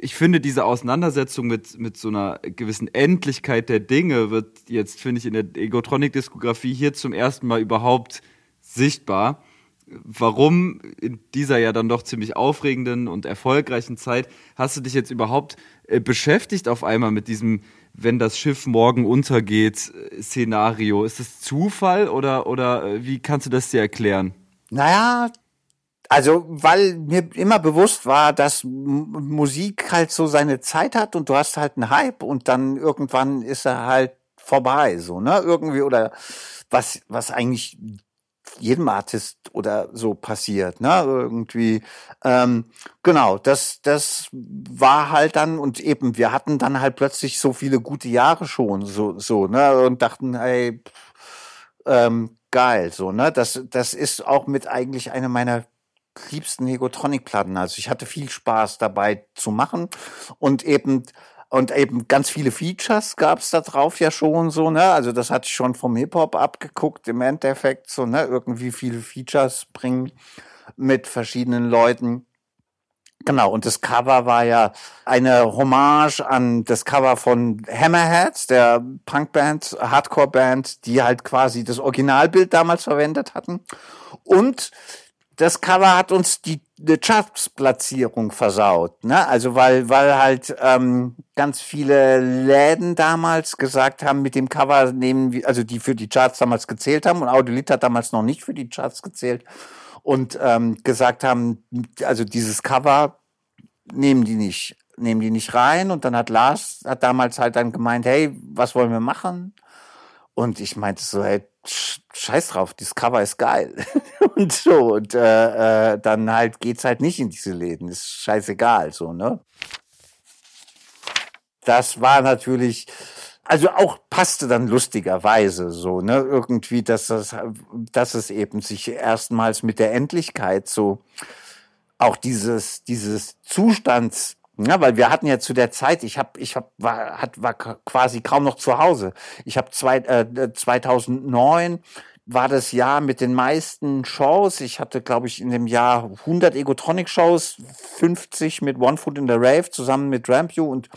ich finde, diese Auseinandersetzung mit, mit so einer gewissen Endlichkeit der Dinge wird jetzt, finde ich, in der Egotronic-Diskografie hier zum ersten Mal überhaupt sichtbar. Warum in dieser ja dann doch ziemlich aufregenden und erfolgreichen Zeit hast du dich jetzt überhaupt äh, beschäftigt auf einmal mit diesem, wenn das Schiff morgen untergeht, äh, Szenario? Ist das Zufall oder, oder äh, wie kannst du das dir erklären? Naja, also, weil mir immer bewusst war, dass Musik halt so seine Zeit hat und du hast halt einen Hype und dann irgendwann ist er halt vorbei, so, ne? Irgendwie oder was, was eigentlich jedem Artist oder so passiert, ne? Irgendwie. Ähm, genau, das, das war halt dann, und eben, wir hatten dann halt plötzlich so viele gute Jahre schon, so, so, ne? Und dachten, ey, pff, ähm, geil, so, ne? Das, das ist auch mit eigentlich einer meiner liebsten Negotronic-Platten. Also ich hatte viel Spaß dabei zu machen und eben und eben ganz viele Features gab's da drauf ja schon so, ne? Also das hatte ich schon vom Hip-Hop abgeguckt im Endeffekt, so, ne? Irgendwie viele Features bringen mit verschiedenen Leuten. Genau, und das Cover war ja eine Hommage an das Cover von Hammerheads, der Punkband, Hardcore-Band, die halt quasi das Originalbild damals verwendet hatten. Und das Cover hat uns die, die Charts-Platzierung versaut, ne? Also weil weil halt ähm, ganz viele Läden damals gesagt haben, mit dem Cover nehmen wir, also die für die Charts damals gezählt haben und Audiolit hat damals noch nicht für die Charts gezählt und ähm, gesagt haben, also dieses Cover nehmen die nicht, nehmen die nicht rein und dann hat Lars hat damals halt dann gemeint, hey, was wollen wir machen? Und ich meinte so, hey, scheiß drauf, dieses Cover ist geil. und so, und äh, äh, dann halt geht's halt nicht in diese Läden, ist scheißegal, so, ne? Das war natürlich, also auch passte dann lustigerweise so, ne? Irgendwie, dass das, dass es eben sich erstmals mit der Endlichkeit so auch dieses, dieses Zustands ja, weil wir hatten ja zu der Zeit, ich habe, ich hab, war, hat, war quasi kaum noch zu Hause. Ich habe zwei, äh, 2009 war das Jahr mit den meisten Shows. Ich hatte, glaube ich, in dem Jahr 100 Egotronic-Shows, 50 mit One Foot in the Rave zusammen mit Rampview und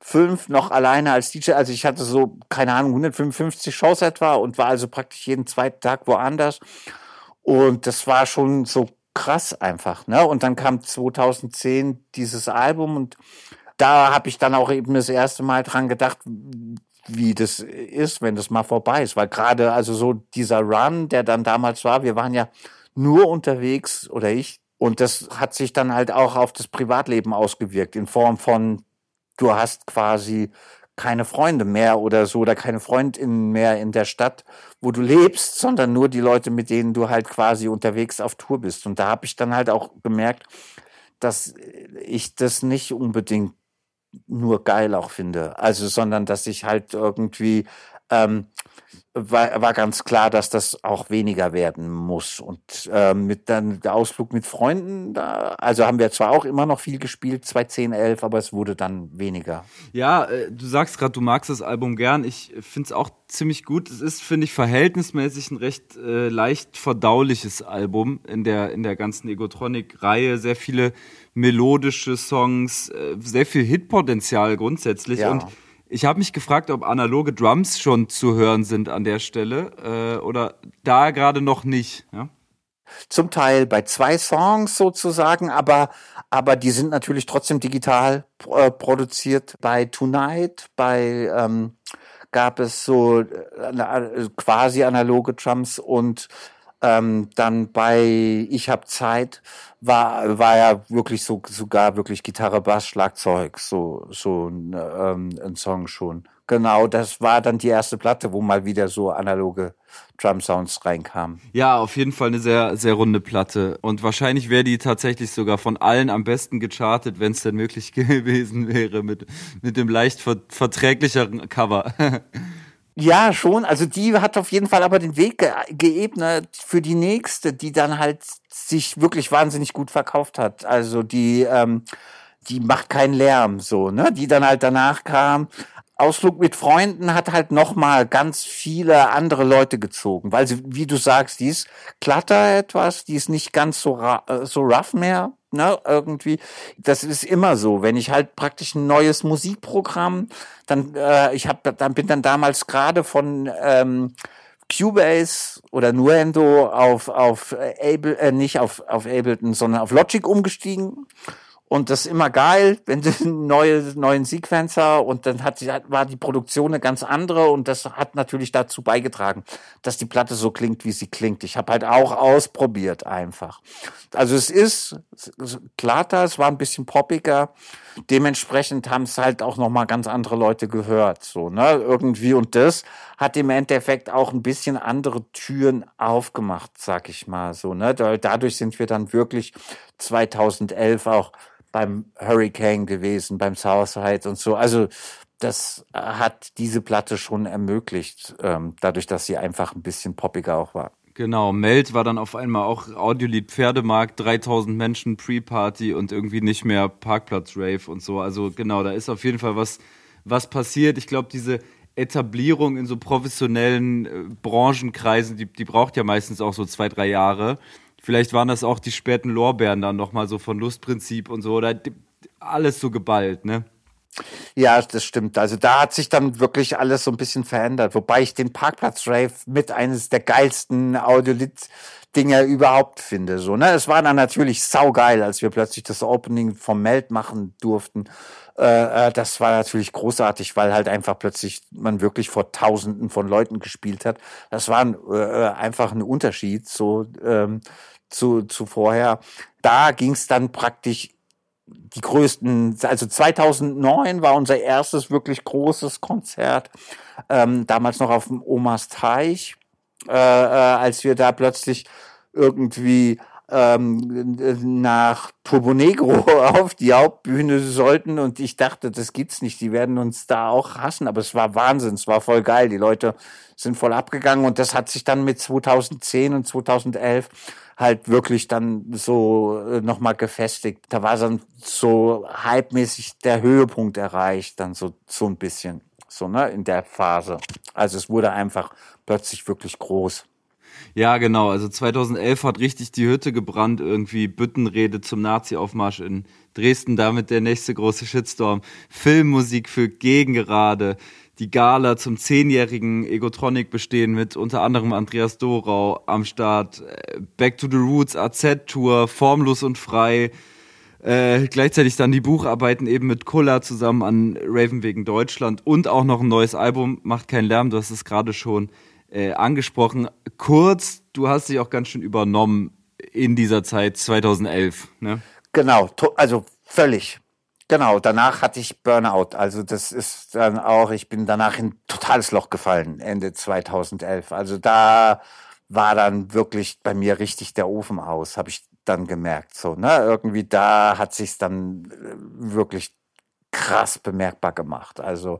fünf noch alleine als DJ. Also ich hatte so, keine Ahnung, 155 Shows etwa und war also praktisch jeden zweiten Tag woanders. Und das war schon so krass einfach. Ne? Und dann kam 2010 dieses Album und da habe ich dann auch eben das erste Mal dran gedacht, wie das ist, wenn das mal vorbei ist. Weil gerade also so dieser Run, der dann damals war, wir waren ja nur unterwegs oder ich. Und das hat sich dann halt auch auf das Privatleben ausgewirkt in Form von, du hast quasi keine Freunde mehr oder so oder keine Freundinnen mehr in der Stadt, wo du lebst, sondern nur die Leute, mit denen du halt quasi unterwegs auf Tour bist. Und da habe ich dann halt auch gemerkt, dass ich das nicht unbedingt nur geil auch finde. Also, sondern dass ich halt irgendwie ähm, war, war ganz klar, dass das auch weniger werden muss. Und äh, mit dann der Ausflug mit Freunden, da, also haben wir zwar auch immer noch viel gespielt, 2010, 11, aber es wurde dann weniger. Ja, äh, du sagst gerade, du magst das Album gern. Ich finde es auch ziemlich gut. Es ist, finde ich, verhältnismäßig ein recht äh, leicht verdauliches Album in der, in der ganzen Egotronic-Reihe. Sehr viele melodische Songs, äh, sehr viel Hitpotenzial grundsätzlich. Ja. Und ich habe mich gefragt, ob analoge Drums schon zu hören sind an der Stelle äh, oder da gerade noch nicht. Ja? Zum Teil bei zwei Songs sozusagen, aber, aber die sind natürlich trotzdem digital äh, produziert. Bei Tonight, bei ähm, gab es so äh, quasi analoge Drums und ähm, dann bei Ich hab Zeit war war ja wirklich so sogar wirklich Gitarre, Bass, Schlagzeug, so so ein, ähm, ein Song schon. Genau, das war dann die erste Platte, wo mal wieder so analoge Drum Sounds reinkamen. Ja, auf jeden Fall eine sehr, sehr runde Platte. Und wahrscheinlich wäre die tatsächlich sogar von allen am besten gechartet, wenn es denn möglich gewesen wäre, mit, mit dem leicht verträglicheren Cover. Ja, schon. Also die hat auf jeden Fall aber den Weg ge geebnet für die nächste, die dann halt sich wirklich wahnsinnig gut verkauft hat. Also die, ähm, die macht keinen Lärm, so, ne? Die dann halt danach kam. Ausflug mit Freunden hat halt nochmal ganz viele andere Leute gezogen, weil sie, wie du sagst, die ist glatter etwas, die ist nicht ganz so, äh, so rough mehr, ne, irgendwie. Das ist immer so, wenn ich halt praktisch ein neues Musikprogramm, dann, äh, ich hab, dann bin dann damals gerade von, ähm, Cubase oder Nuendo auf auf Able äh, nicht auf auf Ableton, sondern auf Logic umgestiegen und das ist immer geil, wenn du einen neue, neuen Sequencer und dann hat, war die Produktion eine ganz andere und das hat natürlich dazu beigetragen, dass die Platte so klingt, wie sie klingt. Ich habe halt auch ausprobiert einfach. Also es ist glatter, es war ein bisschen poppiger. Dementsprechend haben es halt auch nochmal ganz andere Leute gehört, so, ne, irgendwie. Und das hat im Endeffekt auch ein bisschen andere Türen aufgemacht, sag ich mal, so, ne. Dadurch sind wir dann wirklich 2011 auch beim Hurricane gewesen, beim Southside und so. Also das hat diese Platte schon ermöglicht, ähm, dadurch, dass sie einfach ein bisschen poppiger auch war. Genau, Meld war dann auf einmal auch Audiolied Pferdemarkt, 3000 Menschen Pre-Party und irgendwie nicht mehr Parkplatz-Rave und so. Also genau, da ist auf jeden Fall was, was passiert. Ich glaube, diese Etablierung in so professionellen äh, Branchenkreisen, die, die braucht ja meistens auch so zwei, drei Jahre. Vielleicht waren das auch die späten Lorbeeren dann nochmal so von Lustprinzip und so, oder alles so geballt, ne? Ja, das stimmt. Also da hat sich dann wirklich alles so ein bisschen verändert. Wobei ich den Parkplatz-Rave mit eines der geilsten Audiolit-Dinger überhaupt finde. So, ne? Es war dann natürlich saugeil, als wir plötzlich das Opening vom Meld machen durften. Äh, äh, das war natürlich großartig, weil halt einfach plötzlich man wirklich vor Tausenden von Leuten gespielt hat. Das war ein, äh, einfach ein Unterschied. So, ähm, zu, zu vorher. Da ging es dann praktisch die größten, also 2009 war unser erstes wirklich großes Konzert, ähm, damals noch auf dem Omas Teich, äh, äh, als wir da plötzlich irgendwie ähm, nach Turbo Negro auf die Hauptbühne sollten. Und ich dachte, das gibt's nicht, die werden uns da auch hassen, aber es war Wahnsinn, es war voll geil, die Leute sind voll abgegangen. Und das hat sich dann mit 2010 und 2011 halt wirklich dann so äh, nochmal gefestigt. Da war dann so hypemäßig der Höhepunkt erreicht, dann so, so ein bisschen, so, ne, in der Phase. Also es wurde einfach plötzlich wirklich groß. Ja, genau. Also 2011 hat richtig die Hütte gebrannt, irgendwie Büttenrede zum Nazi-Aufmarsch in Dresden, damit der nächste große Shitstorm. Filmmusik für Gegengerade, die Gala zum zehnjährigen Egotronic bestehen mit unter anderem Andreas Dorau am Start, äh, Back to the Roots, AZ-Tour, Formlos und Frei, äh, gleichzeitig dann die Bucharbeiten eben mit Kulla zusammen an Raven wegen Deutschland. Und auch noch ein neues Album, Macht keinen Lärm, du hast es gerade schon äh, angesprochen. Kurz, du hast dich auch ganz schön übernommen in dieser Zeit 2011, ne? Genau, also völlig. Genau, danach hatte ich Burnout. Also das ist dann auch, ich bin danach in totales Loch gefallen, Ende 2011. Also da war dann wirklich bei mir richtig der Ofen aus, habe ich dann gemerkt. So, ne? Irgendwie da hat sich's dann äh, wirklich krass bemerkbar gemacht. Also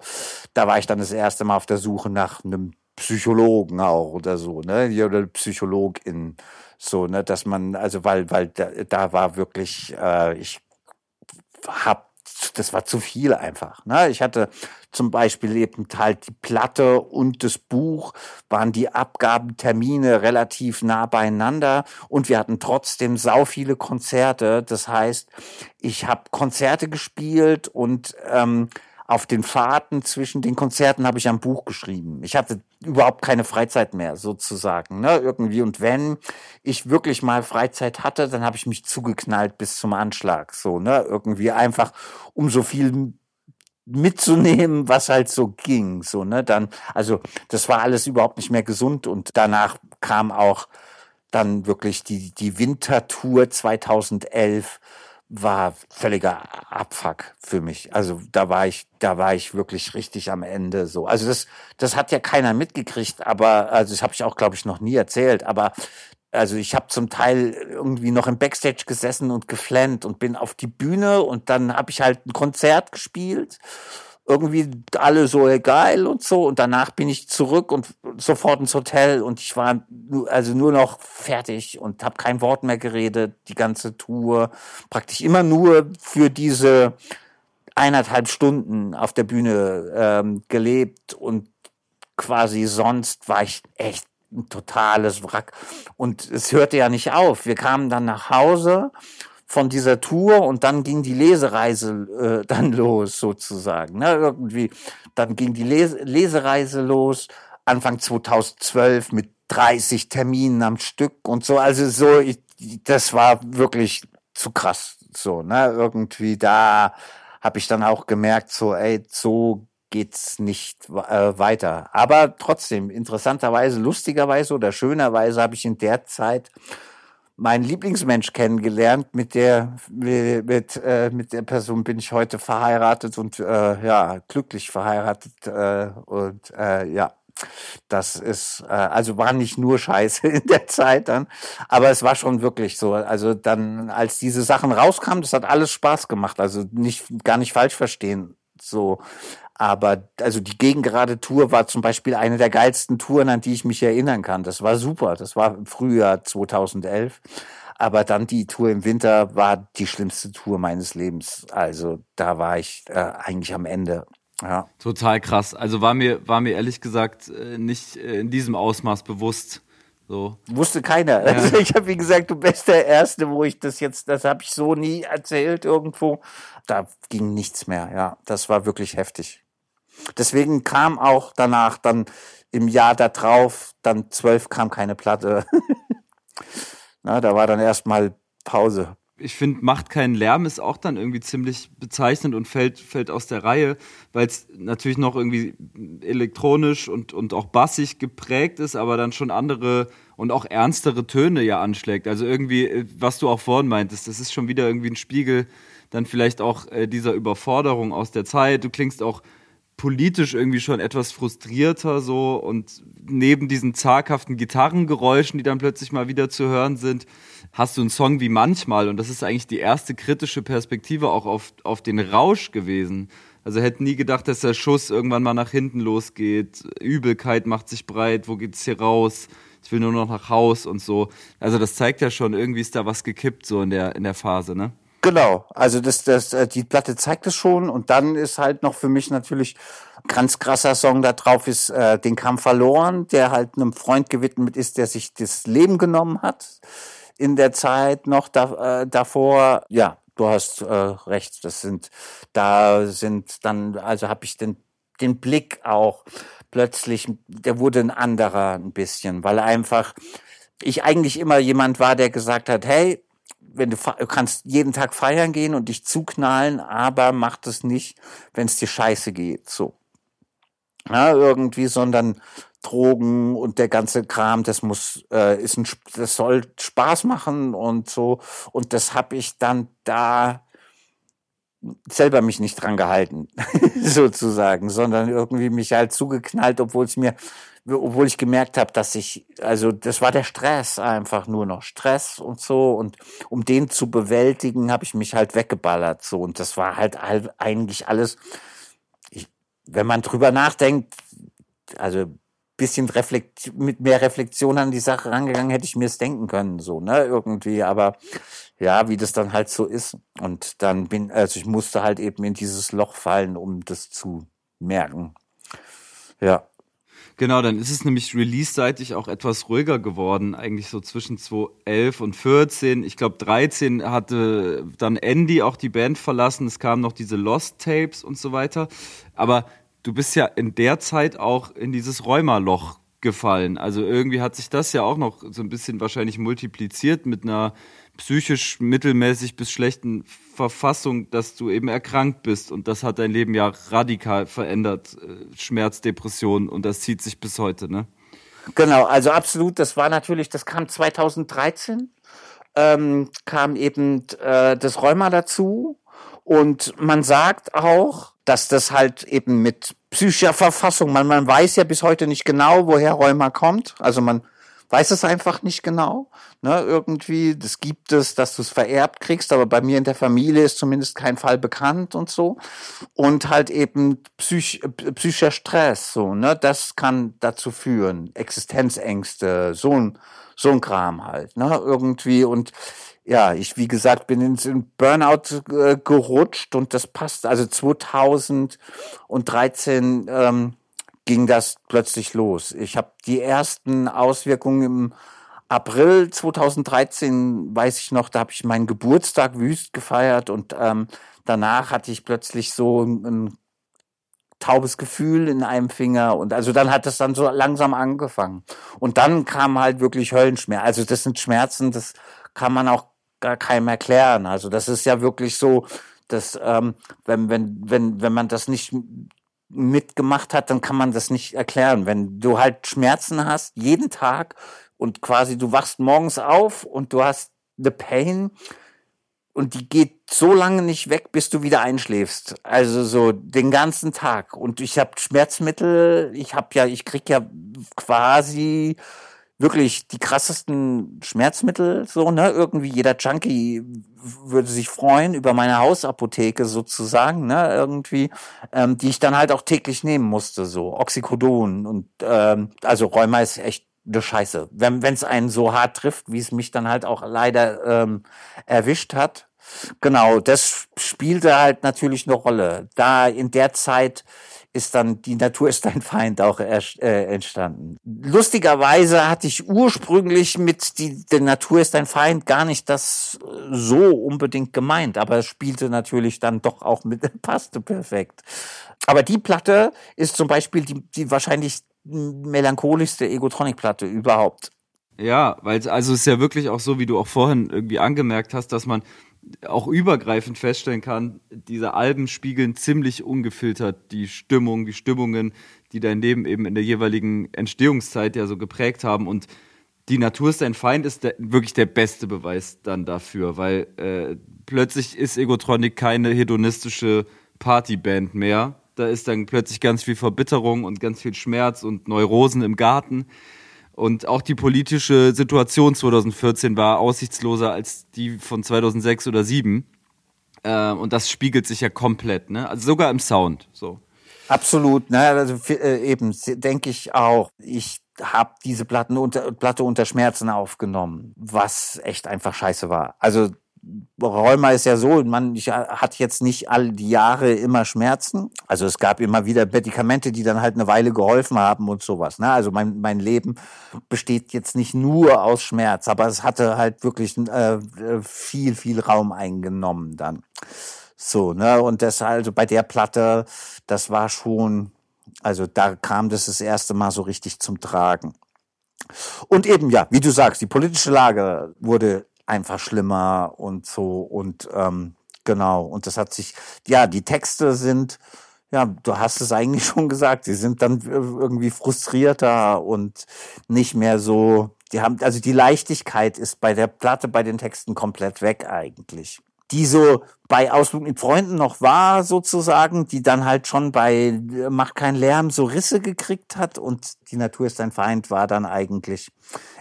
da war ich dann das erste Mal auf der Suche nach einem Psychologen auch oder so, ne? Oder Psychologin. So, ne, dass man, also weil, weil da, da war wirklich, äh, ich hab das war zu viel einfach. Ne? Ich hatte zum Beispiel eben halt die Platte und das Buch waren die Abgabentermine relativ nah beieinander und wir hatten trotzdem sau viele Konzerte. Das heißt, ich habe Konzerte gespielt und ähm, auf den Fahrten zwischen den Konzerten habe ich ein Buch geschrieben. Ich hatte überhaupt keine Freizeit mehr sozusagen, ne, irgendwie. Und wenn ich wirklich mal Freizeit hatte, dann habe ich mich zugeknallt bis zum Anschlag, so, ne, irgendwie einfach um so viel mitzunehmen, was halt so ging, so, ne, dann, also, das war alles überhaupt nicht mehr gesund. Und danach kam auch dann wirklich die, die Wintertour 2011 war völliger Abfuck für mich. Also da war ich, da war ich wirklich richtig am Ende so. Also das, das hat ja keiner mitgekriegt, aber also das habe ich auch, glaube ich, noch nie erzählt. Aber also ich habe zum Teil irgendwie noch im Backstage gesessen und geflennt und bin auf die Bühne und dann habe ich halt ein Konzert gespielt irgendwie alle so geil und so. Und danach bin ich zurück und sofort ins Hotel. Und ich war also nur noch fertig und habe kein Wort mehr geredet die ganze Tour. Praktisch immer nur für diese eineinhalb Stunden auf der Bühne ähm, gelebt. Und quasi sonst war ich echt ein totales Wrack. Und es hörte ja nicht auf. Wir kamen dann nach Hause von dieser Tour und dann ging die Lesereise äh, dann los sozusagen. Ne? Irgendwie, dann ging die Les Lesereise los Anfang 2012 mit 30 Terminen am Stück und so. Also so, ich, das war wirklich zu krass. So, ne? Irgendwie da habe ich dann auch gemerkt, so, ey, so geht's nicht äh, weiter. Aber trotzdem, interessanterweise, lustigerweise oder schönerweise habe ich in der Zeit meinen Lieblingsmensch kennengelernt. Mit der, mit, äh, mit der Person bin ich heute verheiratet und äh, ja, glücklich verheiratet. Äh, und äh, ja, das ist, äh, also war nicht nur Scheiße in der Zeit dann, aber es war schon wirklich so. Also dann, als diese Sachen rauskamen, das hat alles Spaß gemacht. Also nicht, gar nicht falsch verstehen. So, aber also die gegengerade Tour war zum Beispiel eine der geilsten Touren, an die ich mich erinnern kann. Das war super. Das war im Frühjahr 2011. Aber dann die Tour im Winter war die schlimmste Tour meines Lebens. Also da war ich äh, eigentlich am Ende. Ja. Total krass. Also war mir, war mir ehrlich gesagt äh, nicht äh, in diesem Ausmaß bewusst. So. Wusste keiner. Ja. Also ich habe, wie gesagt, du bist der Erste, wo ich das jetzt, das habe ich so nie erzählt irgendwo. Da ging nichts mehr. Ja, das war wirklich heftig. Deswegen kam auch danach dann im Jahr darauf, dann zwölf kam keine Platte. Na, da war dann erstmal Pause. Ich finde, macht keinen Lärm ist auch dann irgendwie ziemlich bezeichnend und fällt, fällt aus der Reihe, weil es natürlich noch irgendwie elektronisch und, und auch bassig geprägt ist, aber dann schon andere und auch ernstere Töne ja anschlägt. Also irgendwie, was du auch vorhin meintest, das ist schon wieder irgendwie ein Spiegel dann vielleicht auch äh, dieser Überforderung aus der Zeit. Du klingst auch politisch irgendwie schon etwas frustrierter so und neben diesen zaghaften Gitarrengeräuschen, die dann plötzlich mal wieder zu hören sind, hast du einen Song wie manchmal und das ist eigentlich die erste kritische Perspektive auch auf, auf den Rausch gewesen. Also hätte nie gedacht, dass der Schuss irgendwann mal nach hinten losgeht. Übelkeit macht sich breit, wo geht's hier raus? Ich will nur noch nach Haus und so. Also das zeigt ja schon, irgendwie ist da was gekippt so in der, in der Phase, ne? Genau, also das, das, äh, die Platte zeigt es schon und dann ist halt noch für mich natürlich ganz krasser Song da drauf ist äh, den Kampf verloren, der halt einem Freund gewidmet ist, der sich das Leben genommen hat in der Zeit noch da, äh, davor. Ja, du hast äh, recht, das sind da sind dann also habe ich den den Blick auch plötzlich, der wurde ein anderer ein bisschen, weil einfach ich eigentlich immer jemand war, der gesagt hat, hey, wenn du, du kannst jeden Tag feiern gehen und dich zuknallen, aber mach das nicht, wenn es dir scheiße geht, so. Ja, irgendwie, sondern Drogen und der ganze Kram, das muss, äh, ist ein, das soll Spaß machen und so. Und das habe ich dann da selber mich nicht dran gehalten, sozusagen, sondern irgendwie mich halt zugeknallt, obwohl es mir obwohl ich gemerkt habe, dass ich, also das war der Stress einfach nur noch Stress und so und um den zu bewältigen, habe ich mich halt weggeballert so und das war halt eigentlich alles, ich, wenn man drüber nachdenkt, also bisschen reflekt mit mehr Reflexion an die Sache rangegangen, hätte ich mir es denken können, so, ne, irgendwie, aber ja, wie das dann halt so ist. Und dann bin, also ich musste halt eben in dieses Loch fallen, um das zu merken. Ja. Genau, dann ist es nämlich release-seitig auch etwas ruhiger geworden, eigentlich so zwischen 2011 und 14. Ich glaube, 13 hatte dann Andy auch die Band verlassen. Es kamen noch diese Lost Tapes und so weiter. Aber du bist ja in der Zeit auch in dieses Rheumaloch gefallen. Also irgendwie hat sich das ja auch noch so ein bisschen wahrscheinlich multipliziert mit einer psychisch mittelmäßig bis schlechten Verfassung, dass du eben erkrankt bist. Und das hat dein Leben ja radikal verändert. Äh, Schmerz, Depression und das zieht sich bis heute, ne? Genau, also absolut. Das war natürlich, das kam 2013, ähm, kam eben äh, das Rheuma dazu. Und man sagt auch, dass das halt eben mit psychischer Verfassung, man, man weiß ja bis heute nicht genau, woher Rheuma kommt. Also man weiß es einfach nicht genau. Ne, irgendwie, das gibt es, dass du es vererbt kriegst, aber bei mir in der Familie ist zumindest kein Fall bekannt und so. Und halt eben psych, psychischer Stress, so, ne, das kann dazu führen. Existenzängste, so ein, so ein Kram halt, ne, irgendwie. Und ja, ich, wie gesagt, bin ins Burnout äh, gerutscht und das passt. Also 2013 ähm, ging das plötzlich los. Ich habe die ersten Auswirkungen im April 2013, weiß ich noch, da habe ich meinen Geburtstag wüst gefeiert und ähm, danach hatte ich plötzlich so ein, ein taubes Gefühl in einem Finger und also dann hat das dann so langsam angefangen und dann kam halt wirklich Höllenschmerz. Also das sind Schmerzen, das kann man auch gar keinem erklären. Also das ist ja wirklich so, dass ähm, wenn wenn wenn wenn man das nicht mitgemacht hat, dann kann man das nicht erklären. Wenn du halt Schmerzen hast, jeden Tag und quasi du wachst morgens auf und du hast the pain und die geht so lange nicht weg, bis du wieder einschläfst. Also so den ganzen Tag. Und ich habe Schmerzmittel, ich habe ja, ich krieg ja quasi wirklich die krassesten Schmerzmittel, so, ne? Irgendwie jeder Junkie würde sich freuen über meine Hausapotheke sozusagen, ne? Irgendwie, ähm, die ich dann halt auch täglich nehmen musste, so Oxycodon und ähm, also Rheuma ist echt eine Scheiße. Wenn es einen so hart trifft, wie es mich dann halt auch leider ähm, erwischt hat. Genau, das spielte halt natürlich eine Rolle. Da in der Zeit ist dann die Natur ist dein Feind auch äh, entstanden. Lustigerweise hatte ich ursprünglich mit die, die Natur ist dein Feind gar nicht das äh, so unbedingt gemeint, aber es spielte natürlich dann doch auch mit, passte perfekt. Aber die Platte ist zum Beispiel die, die wahrscheinlich melancholischste Egotronic-Platte überhaupt. Ja, weil also es ist ja wirklich auch so, wie du auch vorhin irgendwie angemerkt hast, dass man auch übergreifend feststellen kann, diese Alben spiegeln ziemlich ungefiltert die Stimmung, die Stimmungen, die dein Leben eben in der jeweiligen Entstehungszeit ja so geprägt haben. Und die Natur ist dein Feind ist der, wirklich der beste Beweis dann dafür, weil äh, plötzlich ist Egotronic keine hedonistische Partyband mehr. Da ist dann plötzlich ganz viel Verbitterung und ganz viel Schmerz und Neurosen im Garten. Und auch die politische Situation 2014 war aussichtsloser als die von 2006 oder 2007. Äh, und das spiegelt sich ja komplett, ne? Also sogar im Sound, so. Absolut, ne? Also eben denke ich auch. Ich habe diese Platten unter, Platte unter Schmerzen aufgenommen, was echt einfach scheiße war. Also Rheuma ist ja so, man ich, hat jetzt nicht all die Jahre immer Schmerzen. Also es gab immer wieder Medikamente, die dann halt eine Weile geholfen haben und sowas. Ne? Also mein, mein Leben besteht jetzt nicht nur aus Schmerz, aber es hatte halt wirklich äh, viel, viel Raum eingenommen dann. So, ne? Und das also bei der Platte, das war schon, also da kam das das erste Mal so richtig zum Tragen. Und eben, ja, wie du sagst, die politische Lage wurde einfach schlimmer und so und ähm, genau. Und das hat sich ja die Texte sind ja du hast es eigentlich schon gesagt sie sind dann irgendwie frustrierter und nicht mehr so die haben also die Leichtigkeit ist bei der Platte bei den Texten komplett weg eigentlich. Die so bei Ausflug mit Freunden noch war, sozusagen, die dann halt schon bei Macht kein Lärm so Risse gekriegt hat und die Natur ist ein Feind war dann eigentlich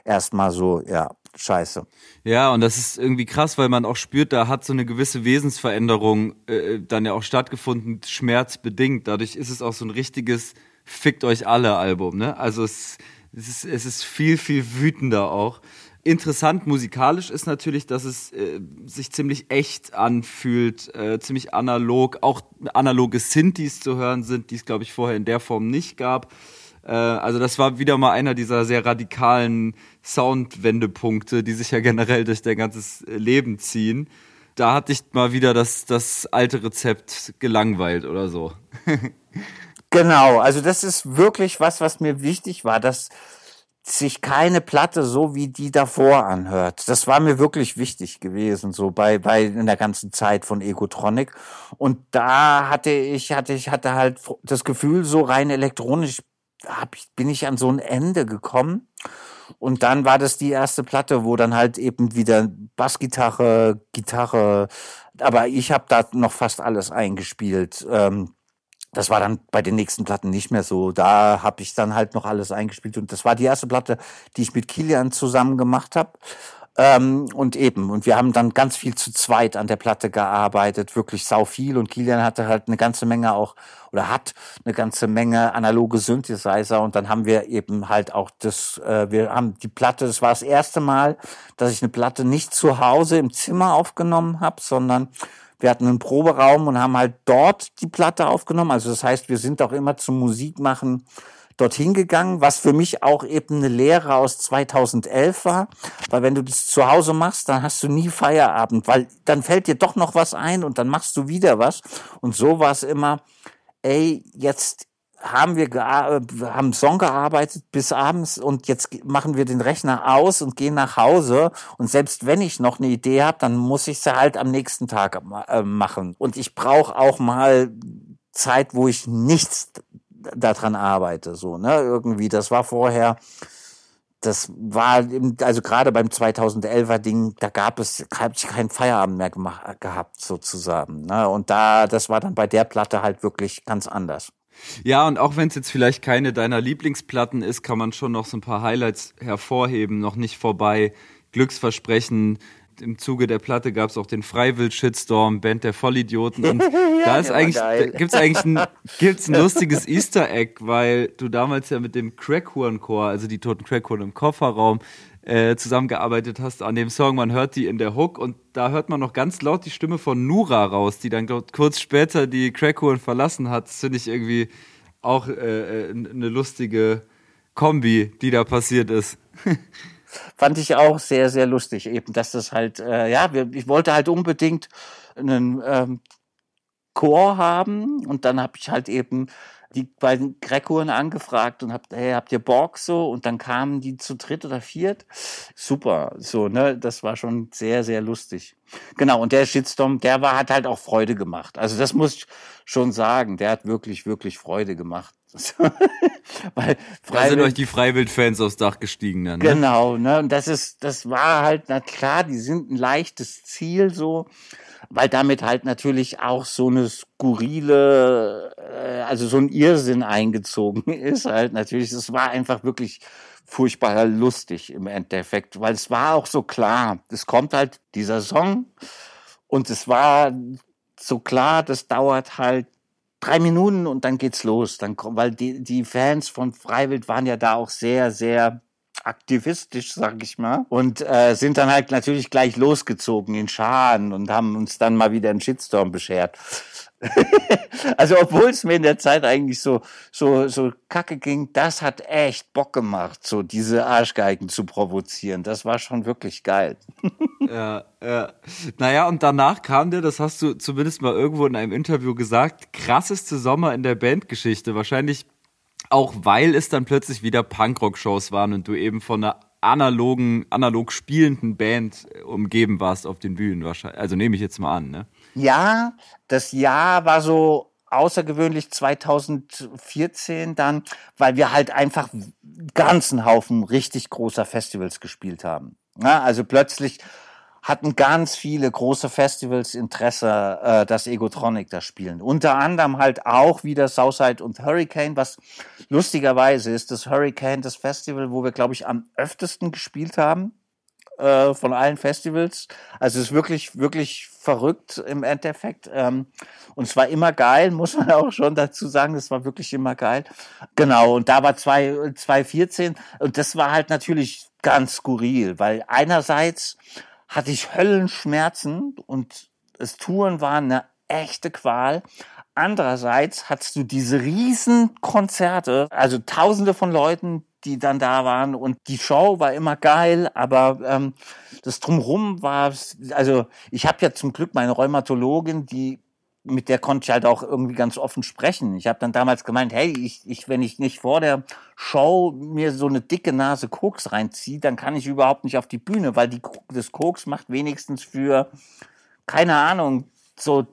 erstmal so, ja, scheiße. Ja, und das ist irgendwie krass, weil man auch spürt, da hat so eine gewisse Wesensveränderung äh, dann ja auch stattgefunden, schmerzbedingt. Dadurch ist es auch so ein richtiges Fickt euch alle Album, ne? Also es, es, ist, es ist viel, viel wütender auch. Interessant musikalisch ist natürlich, dass es äh, sich ziemlich echt anfühlt, äh, ziemlich analog, auch analoge Synthes zu hören sind, die es, glaube ich, vorher in der Form nicht gab. Äh, also das war wieder mal einer dieser sehr radikalen Soundwendepunkte, die sich ja generell durch dein ganzes Leben ziehen. Da hat dich mal wieder das, das alte Rezept gelangweilt oder so. genau, also das ist wirklich was, was mir wichtig war, dass sich keine Platte so wie die davor anhört. Das war mir wirklich wichtig gewesen, so bei, bei in der ganzen Zeit von Egotronic. Und da hatte ich, hatte ich, hatte halt das Gefühl, so rein elektronisch hab ich, bin ich an so ein Ende gekommen. Und dann war das die erste Platte, wo dann halt eben wieder Bassgitarre, Gitarre, aber ich habe da noch fast alles eingespielt. Ähm, das war dann bei den nächsten Platten nicht mehr so. Da habe ich dann halt noch alles eingespielt und das war die erste Platte, die ich mit Kilian zusammen gemacht habe. Ähm, und eben, und wir haben dann ganz viel zu zweit an der Platte gearbeitet, wirklich sau viel. Und Kilian hatte halt eine ganze Menge auch, oder hat eine ganze Menge analoge Synthesizer. Und dann haben wir eben halt auch das, äh, wir haben die Platte, das war das erste Mal, dass ich eine Platte nicht zu Hause im Zimmer aufgenommen habe, sondern wir hatten einen Proberaum und haben halt dort die Platte aufgenommen. Also das heißt, wir sind auch immer zum Musikmachen dorthin gegangen, was für mich auch eben eine Lehre aus 2011 war, weil wenn du das zu Hause machst, dann hast du nie Feierabend, weil dann fällt dir doch noch was ein und dann machst du wieder was. Und so war es immer, ey, jetzt haben wir haben einen Song gearbeitet bis abends und jetzt machen wir den Rechner aus und gehen nach Hause. Und selbst wenn ich noch eine Idee habe, dann muss ich sie halt am nächsten Tag äh, machen. Und ich brauche auch mal Zeit, wo ich nichts daran arbeite, so ne irgendwie. Das war vorher das war, also gerade beim 2011er Ding, da gab es, habe ich keinen Feierabend mehr gemacht, gehabt, sozusagen. Ne? Und da, das war dann bei der Platte halt wirklich ganz anders. Ja, und auch wenn es jetzt vielleicht keine deiner Lieblingsplatten ist, kann man schon noch so ein paar Highlights hervorheben. Noch nicht vorbei. Glücksversprechen. Im Zuge der Platte gab es auch den Freiwill-Shitstorm, Band der Vollidioten. Und ja, da ist eigentlich, da gibt's eigentlich ein, gibt's ein lustiges Easter Egg, weil du damals ja mit dem Crackhorn-Chor, also die toten Crackhorn im Kofferraum, äh, zusammengearbeitet hast an dem Song. Man hört die in der Hook und da hört man noch ganz laut die Stimme von Nura raus, die dann glaub, kurz später die Crackhorn verlassen hat. Das finde ich irgendwie auch äh, eine äh, lustige Kombi, die da passiert ist. Fand ich auch sehr, sehr lustig, eben, dass das halt, äh, ja, wir, ich wollte halt unbedingt einen ähm, Chor haben und dann habe ich halt eben die beiden Grekuren angefragt und habt, hey, habt ihr Borg so? Und dann kamen die zu dritt oder viert. Super, so, ne, das war schon sehr, sehr lustig. Genau, und der Shitstorm, der war, hat halt auch Freude gemacht. Also das muss ich schon sagen, der hat wirklich, wirklich Freude gemacht. Weil da sind euch die Freiwild-Fans aufs Dach gestiegen dann. Ne? Genau, ne? Und das ist, das war halt, na klar, die sind ein leichtes Ziel so weil damit halt natürlich auch so eine skurrile, äh, also so ein Irrsinn eingezogen ist halt natürlich. Es war einfach wirklich furchtbar lustig im Endeffekt, weil es war auch so klar, es kommt halt dieser Song und es war so klar, das dauert halt drei Minuten und dann geht's los. Dann, weil die, die Fans von Freiwild waren ja da auch sehr, sehr aktivistisch, sag ich mal, und äh, sind dann halt natürlich gleich losgezogen in Scharen und haben uns dann mal wieder einen Shitstorm beschert. also obwohl es mir in der Zeit eigentlich so so so kacke ging, das hat echt Bock gemacht, so diese Arschgeigen zu provozieren. Das war schon wirklich geil. ja, ja. Naja, und danach kam der, das hast du zumindest mal irgendwo in einem Interview gesagt, krasseste Sommer in der Bandgeschichte. Wahrscheinlich auch weil es dann plötzlich wieder Punkrock-Shows waren und du eben von einer analogen, analog spielenden Band äh, umgeben warst auf den Bühnen wahrscheinlich. Also nehme ich jetzt mal an, ne? Ja, das Jahr war so außergewöhnlich 2014 dann, weil wir halt einfach ganzen Haufen richtig großer Festivals gespielt haben. Ja, also plötzlich hatten ganz viele große Festivals Interesse, äh, dass Egotronic da spielen. Unter anderem halt auch wieder Southside und Hurricane, was lustigerweise ist das Hurricane das Festival, wo wir, glaube ich, am öftesten gespielt haben äh, von allen Festivals. Also es ist wirklich, wirklich verrückt im Endeffekt. Ähm, und es war immer geil, muss man auch schon dazu sagen, es war wirklich immer geil. Genau, und da war 2014 und das war halt natürlich ganz skurril, weil einerseits hatte ich Höllenschmerzen und das Touren war eine echte Qual. Andererseits hattest du diese riesen Konzerte, also tausende von Leuten, die dann da waren und die Show war immer geil, aber ähm, das drumherum war, also ich habe ja zum Glück meine Rheumatologin, die mit der konnte ich halt auch irgendwie ganz offen sprechen. Ich habe dann damals gemeint, hey, ich, ich, wenn ich nicht vor der Show mir so eine dicke Nase Koks reinziehe, dann kann ich überhaupt nicht auf die Bühne, weil die, das Koks macht wenigstens für, keine Ahnung, so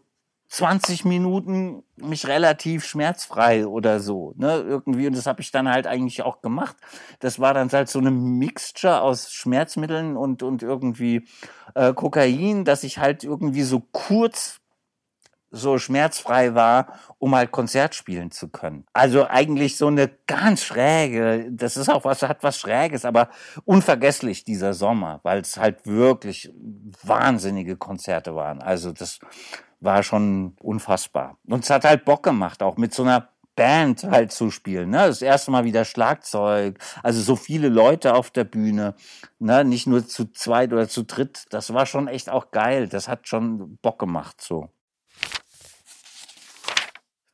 20 Minuten mich relativ schmerzfrei oder so, ne, irgendwie. Und das habe ich dann halt eigentlich auch gemacht. Das war dann halt so eine Mixture aus Schmerzmitteln und, und irgendwie äh, Kokain, dass ich halt irgendwie so kurz so schmerzfrei war, um halt Konzert spielen zu können. Also eigentlich so eine ganz schräge, das ist auch was, hat was Schräges, aber unvergesslich dieser Sommer, weil es halt wirklich wahnsinnige Konzerte waren. Also das war schon unfassbar. Und es hat halt Bock gemacht, auch mit so einer Band halt zu spielen. Ne? Das erste Mal wieder Schlagzeug, also so viele Leute auf der Bühne, ne? nicht nur zu zweit oder zu dritt. Das war schon echt auch geil. Das hat schon Bock gemacht so.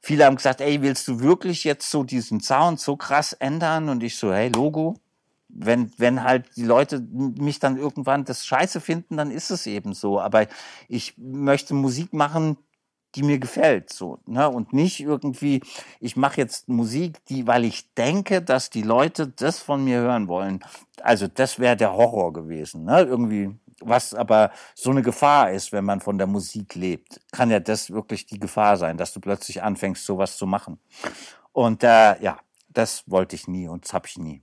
Viele haben gesagt, ey, willst du wirklich jetzt so diesen Sound so krass ändern? Und ich so, hey, Logo, wenn, wenn halt die Leute mich dann irgendwann das Scheiße finden, dann ist es eben so. Aber ich möchte Musik machen, die mir gefällt, so, ne? Und nicht irgendwie, ich mache jetzt Musik, die, weil ich denke, dass die Leute das von mir hören wollen. Also das wäre der Horror gewesen, ne? Irgendwie was aber so eine Gefahr ist, wenn man von der Musik lebt, kann ja das wirklich die Gefahr sein, dass du plötzlich anfängst, sowas zu machen. Und äh, ja, das wollte ich nie und das habe ich nie.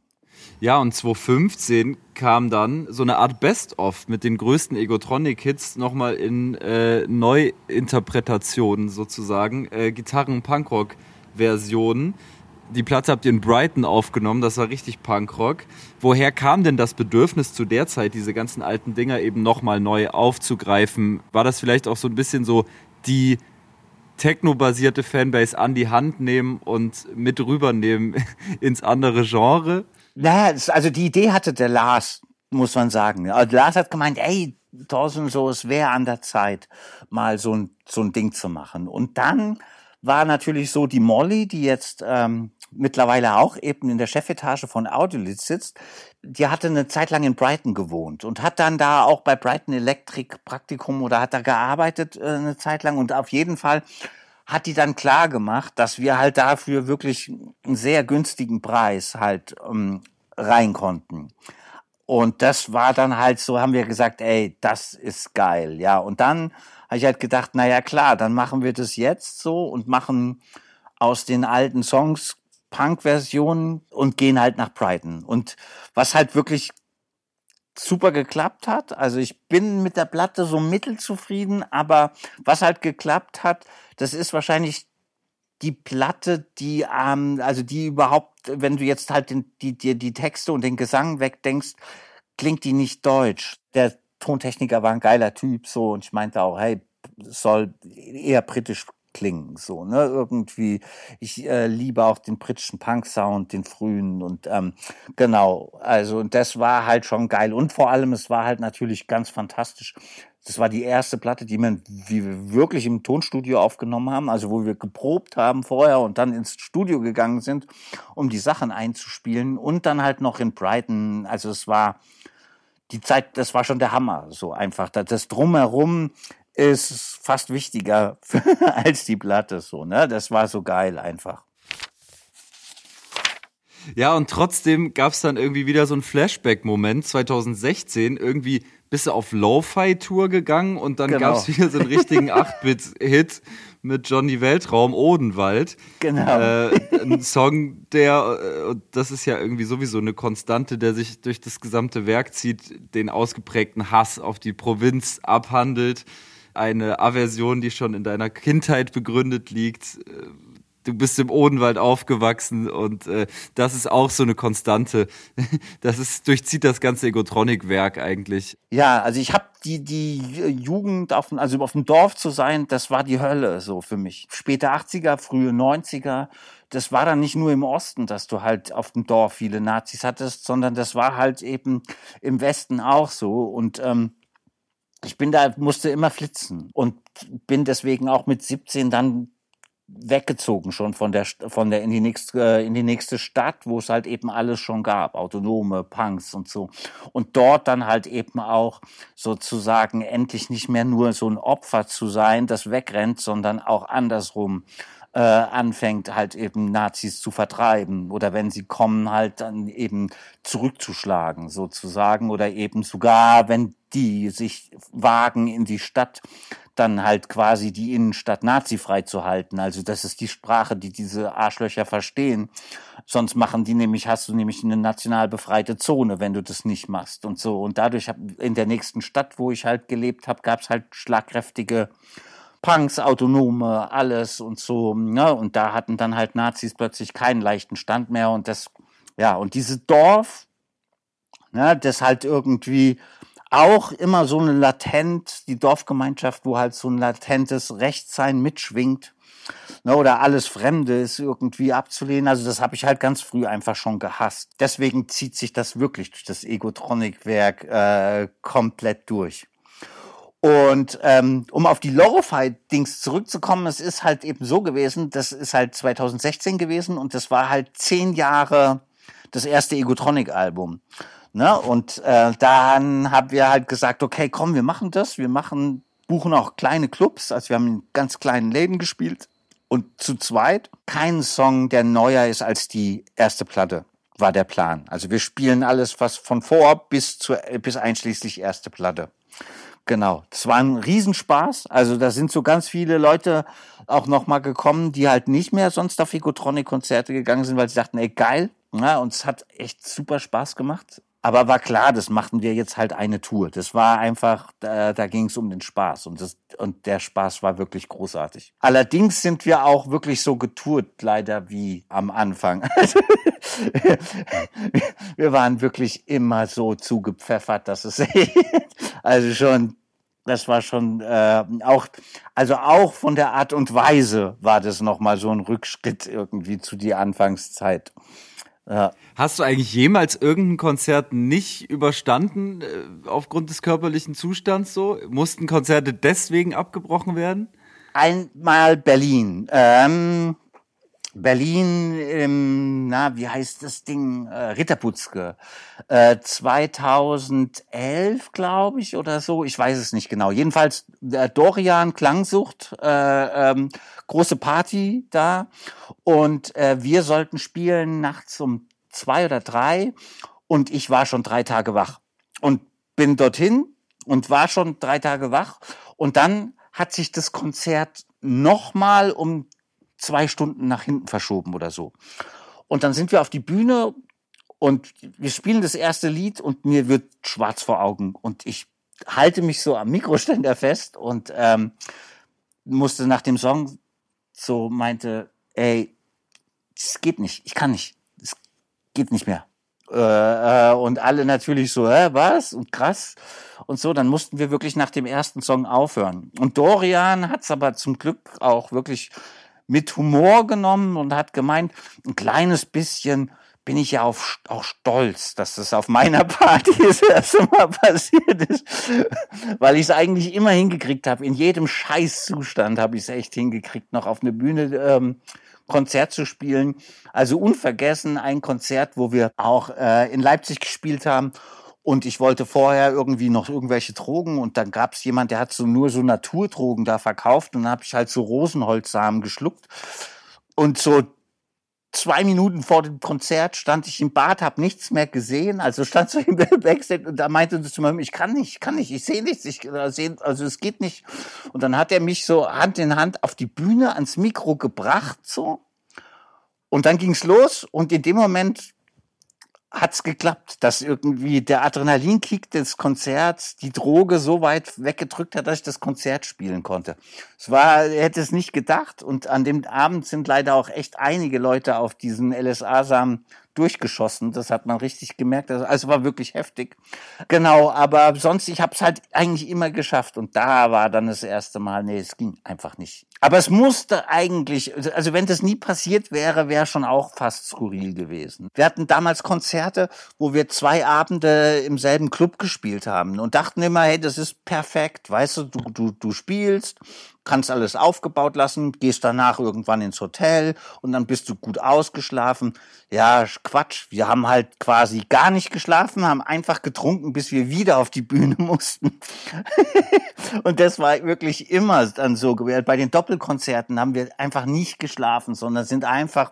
Ja, und 2015 kam dann so eine Art Best-of mit den größten Egotronic-Hits nochmal in äh, Neuinterpretationen sozusagen, äh, Gitarren-Punkrock-Versionen die Platte habt ihr in Brighton aufgenommen, das war richtig Punkrock. Woher kam denn das Bedürfnis zu der Zeit, diese ganzen alten Dinger eben nochmal neu aufzugreifen? War das vielleicht auch so ein bisschen so die technobasierte Fanbase an die Hand nehmen und mit rübernehmen ins andere Genre? Naja, also die Idee hatte der Lars, muss man sagen. Also Lars hat gemeint, ey, Thorsten, so, es wäre an der Zeit, mal so ein, so ein Ding zu machen. Und dann war natürlich so die Molly, die jetzt ähm, mittlerweile auch eben in der Chefetage von Audiolith sitzt, die hatte eine Zeit lang in Brighton gewohnt und hat dann da auch bei Brighton Electric Praktikum oder hat da gearbeitet äh, eine Zeit lang und auf jeden Fall hat die dann klar gemacht, dass wir halt dafür wirklich einen sehr günstigen Preis halt ähm, rein konnten. Und das war dann halt so, haben wir gesagt, ey, das ist geil, ja. Und dann habe ich halt gedacht, na ja klar, dann machen wir das jetzt so und machen aus den alten Songs Punk-Versionen und gehen halt nach Brighton. Und was halt wirklich super geklappt hat, also ich bin mit der Platte so mittelzufrieden, aber was halt geklappt hat, das ist wahrscheinlich die Platte, die, ähm, also die überhaupt, wenn du jetzt halt den, die, die, die Texte und den Gesang wegdenkst, klingt die nicht deutsch. Der Tontechniker war ein geiler Typ, so, und ich meinte auch, hey, soll eher britisch klingen, so, ne, irgendwie, ich äh, liebe auch den britischen Punk-Sound, den frühen und, ähm, genau, also, und das war halt schon geil. Und vor allem, es war halt natürlich ganz fantastisch, das war die erste Platte, die wir, wie wir wirklich im Tonstudio aufgenommen haben, also wo wir geprobt haben vorher und dann ins Studio gegangen sind, um die Sachen einzuspielen und dann halt noch in Brighton, also es war, die Zeit, das war schon der Hammer, so einfach. Das Drumherum ist fast wichtiger als die Platte, so, ne? Das war so geil einfach. Ja, und trotzdem gab es dann irgendwie wieder so einen Flashback-Moment 2016. Irgendwie bist du auf Lo-Fi-Tour gegangen und dann genau. gab es wieder so einen richtigen 8-Bit-Hit mit Johnny Weltraum Odenwald. Genau. Äh, ein Song, der, äh, das ist ja irgendwie sowieso eine Konstante, der sich durch das gesamte Werk zieht, den ausgeprägten Hass auf die Provinz abhandelt. Eine Aversion, die schon in deiner Kindheit begründet liegt äh, du bist im Odenwald aufgewachsen und äh, das ist auch so eine Konstante. Das ist durchzieht das ganze Egotronic-Werk eigentlich. Ja, also ich habe die die Jugend auf also auf dem Dorf zu sein, das war die Hölle so für mich. Späte 80er, frühe 90er, das war dann nicht nur im Osten, dass du halt auf dem Dorf viele Nazis hattest, sondern das war halt eben im Westen auch so und ähm, ich bin da, musste immer flitzen und bin deswegen auch mit 17 dann weggezogen schon von der von der in die nächste äh, in die nächste Stadt, wo es halt eben alles schon gab, autonome Punks und so. Und dort dann halt eben auch sozusagen endlich nicht mehr nur so ein Opfer zu sein, das wegrennt, sondern auch andersrum äh, anfängt halt eben Nazis zu vertreiben oder wenn sie kommen halt dann eben zurückzuschlagen sozusagen oder eben sogar wenn die sich wagen in die Stadt dann halt quasi die Innenstadt nazifrei zu halten. Also das ist die Sprache, die diese Arschlöcher verstehen. Sonst machen die nämlich, hast du nämlich eine national befreite Zone, wenn du das nicht machst und so. Und dadurch hab, in der nächsten Stadt, wo ich halt gelebt habe, gab es halt schlagkräftige Punks, Autonome, alles und so. Ne? Und da hatten dann halt Nazis plötzlich keinen leichten Stand mehr. Und das, ja, und dieses Dorf, ne, das halt irgendwie auch immer so eine latent, die Dorfgemeinschaft, wo halt so ein latentes Rechtsein mitschwingt. Ne, oder alles Fremde ist irgendwie abzulehnen. Also das habe ich halt ganz früh einfach schon gehasst. Deswegen zieht sich das wirklich durch das Egotronic-Werk äh, komplett durch. Und ähm, um auf die Lo-Fi-Dings zurückzukommen, es ist halt eben so gewesen, das ist halt 2016 gewesen und das war halt zehn Jahre das erste Egotronic-Album. Ne? Und äh, dann haben wir halt gesagt, okay, komm, wir machen das, wir machen, buchen auch kleine Clubs, also wir haben in ganz kleinen Läden gespielt und zu zweit kein Song, der neuer ist als die erste Platte, war der Plan. Also wir spielen alles, was von vor bis zur, bis einschließlich erste Platte. Genau, das war ein Riesenspaß. Also da sind so ganz viele Leute auch noch mal gekommen, die halt nicht mehr sonst auf Egotronic-Konzerte gegangen sind, weil sie dachten, ey geil. Ja, und es hat echt super Spaß gemacht. Aber war klar, das machten wir jetzt halt eine Tour. Das war einfach, da, da ging es um den Spaß und, das, und der Spaß war wirklich großartig. Allerdings sind wir auch wirklich so getourt, leider wie am Anfang. wir waren wirklich immer so zugepfeffert, dass es also schon das war schon äh, auch, also auch von der Art und Weise war das nochmal so ein Rückschritt irgendwie zu die Anfangszeit. Ja. Hast du eigentlich jemals irgendein Konzert nicht überstanden äh, aufgrund des körperlichen Zustands so? Mussten Konzerte deswegen abgebrochen werden? Einmal Berlin. Ähm, Berlin, im, na, wie heißt das Ding? Äh, Ritterputzke. Äh, 2011, glaube ich, oder so. Ich weiß es nicht genau. Jedenfalls äh, Dorian Klangsucht, äh, ähm, große Party da. Und äh, wir sollten spielen nachts um zwei oder drei. Und ich war schon drei Tage wach. Und bin dorthin und war schon drei Tage wach. Und dann hat sich das Konzert nochmal um zwei Stunden nach hinten verschoben oder so. Und dann sind wir auf die Bühne und wir spielen das erste Lied und mir wird schwarz vor Augen und ich halte mich so am Mikroständer fest und ähm, musste nach dem Song so meinte, ey, es geht nicht, ich kann nicht, es geht nicht mehr. Äh, äh, und alle natürlich so, hä, was? Und krass. Und so, dann mussten wir wirklich nach dem ersten Song aufhören. Und Dorian hat's aber zum Glück auch wirklich mit Humor genommen und hat gemeint, ein kleines bisschen bin ich ja auf, auch stolz, dass das auf meiner Party das erste Mal passiert ist, weil ich es eigentlich immer hingekriegt habe. In jedem Scheißzustand habe ich es echt hingekriegt, noch auf eine Bühne ähm, Konzert zu spielen. Also unvergessen ein Konzert, wo wir auch äh, in Leipzig gespielt haben und ich wollte vorher irgendwie noch irgendwelche Drogen und dann gab es jemand, der hat so nur so Naturdrogen da verkauft und dann habe ich halt so Rosenholzsamen geschluckt. Und so zwei Minuten vor dem Konzert stand ich im Bad, habe nichts mehr gesehen, also stand so im Backstage und da meinte er zu mir, ich kann nicht, ich kann nicht, ich sehe nichts, ich äh, seh, also es geht nicht. Und dann hat er mich so Hand in Hand auf die Bühne ans Mikro gebracht so und dann ging's los und in dem Moment hat's geklappt, dass irgendwie der Adrenalinkick des Konzerts die Droge so weit weggedrückt hat, dass ich das Konzert spielen konnte. Es war, er hätte es nicht gedacht und an dem Abend sind leider auch echt einige Leute auf diesen LSA-Samen durchgeschossen. Das hat man richtig gemerkt. Also, also war wirklich heftig. Genau, aber sonst, ich habe es halt eigentlich immer geschafft. Und da war dann das erste Mal, nee, es ging einfach nicht. Aber es musste eigentlich, also wenn das nie passiert wäre, wäre schon auch fast skurril gewesen. Wir hatten damals Konzerte, wo wir zwei Abende im selben Club gespielt haben und dachten immer, hey, das ist perfekt, weißt du, du, du, du spielst, kannst alles aufgebaut lassen, gehst danach irgendwann ins Hotel und dann bist du gut ausgeschlafen. Ja, Quatsch. Wir haben halt quasi gar nicht geschlafen, haben einfach getrunken, bis wir wieder auf die Bühne mussten. und das war wirklich immer dann so. Bei den Doppelkonzerten haben wir einfach nicht geschlafen, sondern sind einfach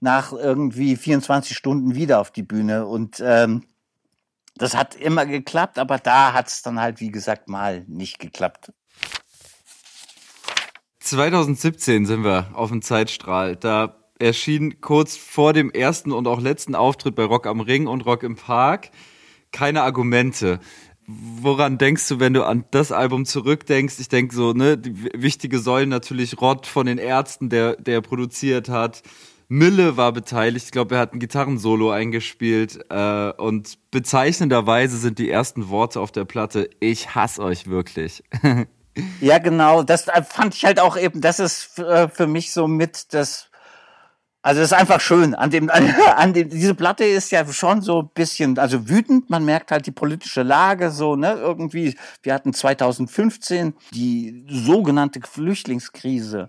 nach irgendwie 24 Stunden wieder auf die Bühne und ähm, das hat immer geklappt, aber da hat es dann halt, wie gesagt, mal nicht geklappt. 2017 sind wir auf dem Zeitstrahl. Da erschien kurz vor dem ersten und auch letzten Auftritt bei Rock am Ring und Rock im Park keine Argumente. Woran denkst du, wenn du an das Album zurückdenkst? Ich denke so, ne, die wichtige Säulen natürlich Rott von den Ärzten, der, der produziert hat. Mille war beteiligt. Ich glaube, er hat ein Gitarrensolo eingespielt. Äh, und bezeichnenderweise sind die ersten Worte auf der Platte, ich hasse euch wirklich. ja, genau. Das fand ich halt auch eben, das ist äh, für mich so mit das also es ist einfach schön. An dem, an dem, diese Platte ist ja schon so ein bisschen, also wütend. Man merkt halt die politische Lage so, ne, irgendwie. Wir hatten 2015 die sogenannte Flüchtlingskrise.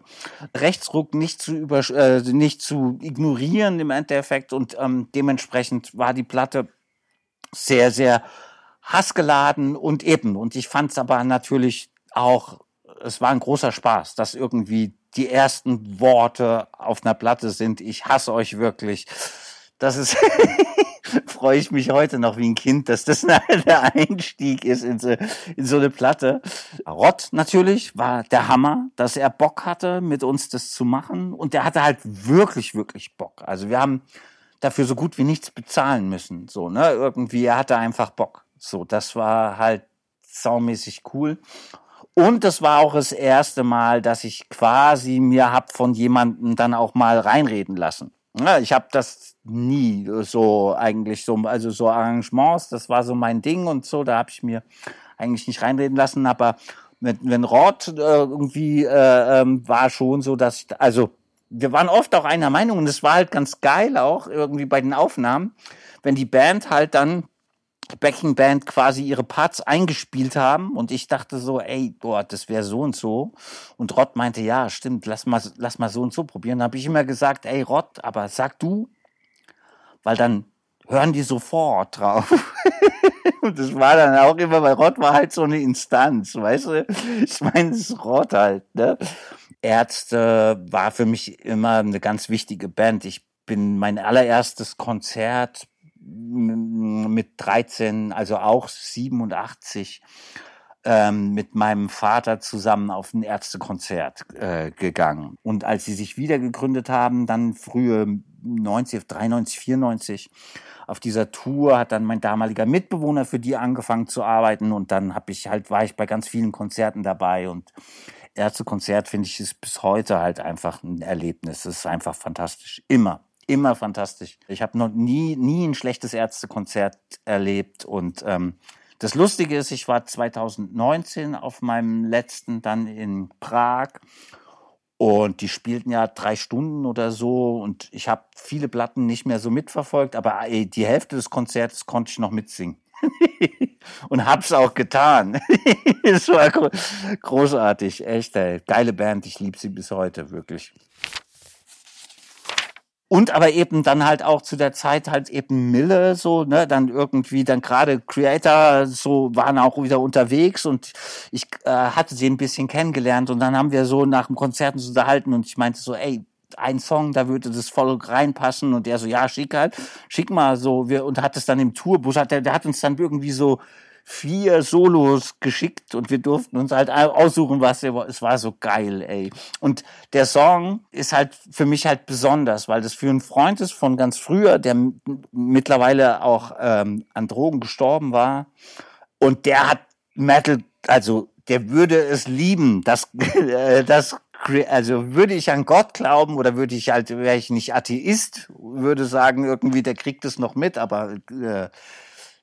Rechtsruck nicht zu über, äh, nicht zu ignorieren im Endeffekt und ähm, dementsprechend war die Platte sehr, sehr hassgeladen und eben. Und ich fand es aber natürlich auch, es war ein großer Spaß, dass irgendwie die ersten Worte auf einer Platte sind, ich hasse euch wirklich. Das ist, freue ich mich heute noch wie ein Kind, dass das der Einstieg ist in so, in so eine Platte. Rott natürlich war der Hammer, dass er Bock hatte, mit uns das zu machen. Und der hatte halt wirklich, wirklich Bock. Also wir haben dafür so gut wie nichts bezahlen müssen. So, ne? Irgendwie, er hatte einfach Bock. So, das war halt saumäßig cool. Und das war auch das erste Mal, dass ich quasi mir hab von jemandem dann auch mal reinreden lassen. Ich habe das nie so eigentlich so, also so Arrangements, das war so mein Ding und so, da habe ich mir eigentlich nicht reinreden lassen, aber mit, wenn Rod äh, irgendwie äh, ähm, war schon so, dass ich, also wir waren oft auch einer Meinung und es war halt ganz geil auch irgendwie bei den Aufnahmen, wenn die Band halt dann Backing Band quasi ihre Parts eingespielt haben und ich dachte so, ey, boah, das wäre so und so. Und Rott meinte, ja, stimmt, lass mal, lass mal so und so probieren. Da habe ich immer gesagt, ey, Rott, aber sag du, weil dann hören die sofort drauf. und das war dann auch immer, weil Rott war halt so eine Instanz, weißt du? Ich meine, das ist Rott halt, ne? Ärzte war für mich immer eine ganz wichtige Band. Ich bin mein allererstes Konzert mit 13, also auch 87, ähm, mit meinem Vater zusammen auf ein Ärztekonzert äh, gegangen. Und als sie sich wieder gegründet haben, dann frühe 90, 93, 94, auf dieser Tour hat dann mein damaliger Mitbewohner für die angefangen zu arbeiten und dann habe ich halt war ich bei ganz vielen Konzerten dabei und Ärztekonzert finde ich ist bis heute halt einfach ein Erlebnis. Es ist einfach fantastisch immer immer fantastisch. Ich habe noch nie, nie ein schlechtes Ärztekonzert erlebt. Und ähm, das Lustige ist, ich war 2019 auf meinem letzten dann in Prag. Und die spielten ja drei Stunden oder so. Und ich habe viele Platten nicht mehr so mitverfolgt, aber ey, die Hälfte des Konzerts konnte ich noch mitsingen. und hab's auch getan. es war großartig, echt, ey. Geile Band, ich liebe sie bis heute, wirklich. Und aber eben dann halt auch zu der Zeit halt eben Mille so, ne, dann irgendwie dann gerade Creator so waren auch wieder unterwegs und ich äh, hatte sie ein bisschen kennengelernt und dann haben wir so nach dem Konzert uns unterhalten und ich meinte so, ey, ein Song, da würde das voll reinpassen und der so, ja, schick halt, schick mal so, wir, und hat es dann im Tourbus, hat der, der hat uns dann irgendwie so vier Solos geschickt und wir durften uns halt aussuchen, was wir Es war so geil, ey. Und der Song ist halt für mich halt besonders, weil das für einen Freund ist von ganz früher, der mittlerweile auch ähm, an Drogen gestorben war. Und der hat Metal, also der würde es lieben, dass das also würde ich an Gott glauben oder würde ich halt, wäre ich nicht Atheist, würde sagen, irgendwie, der kriegt es noch mit, aber äh,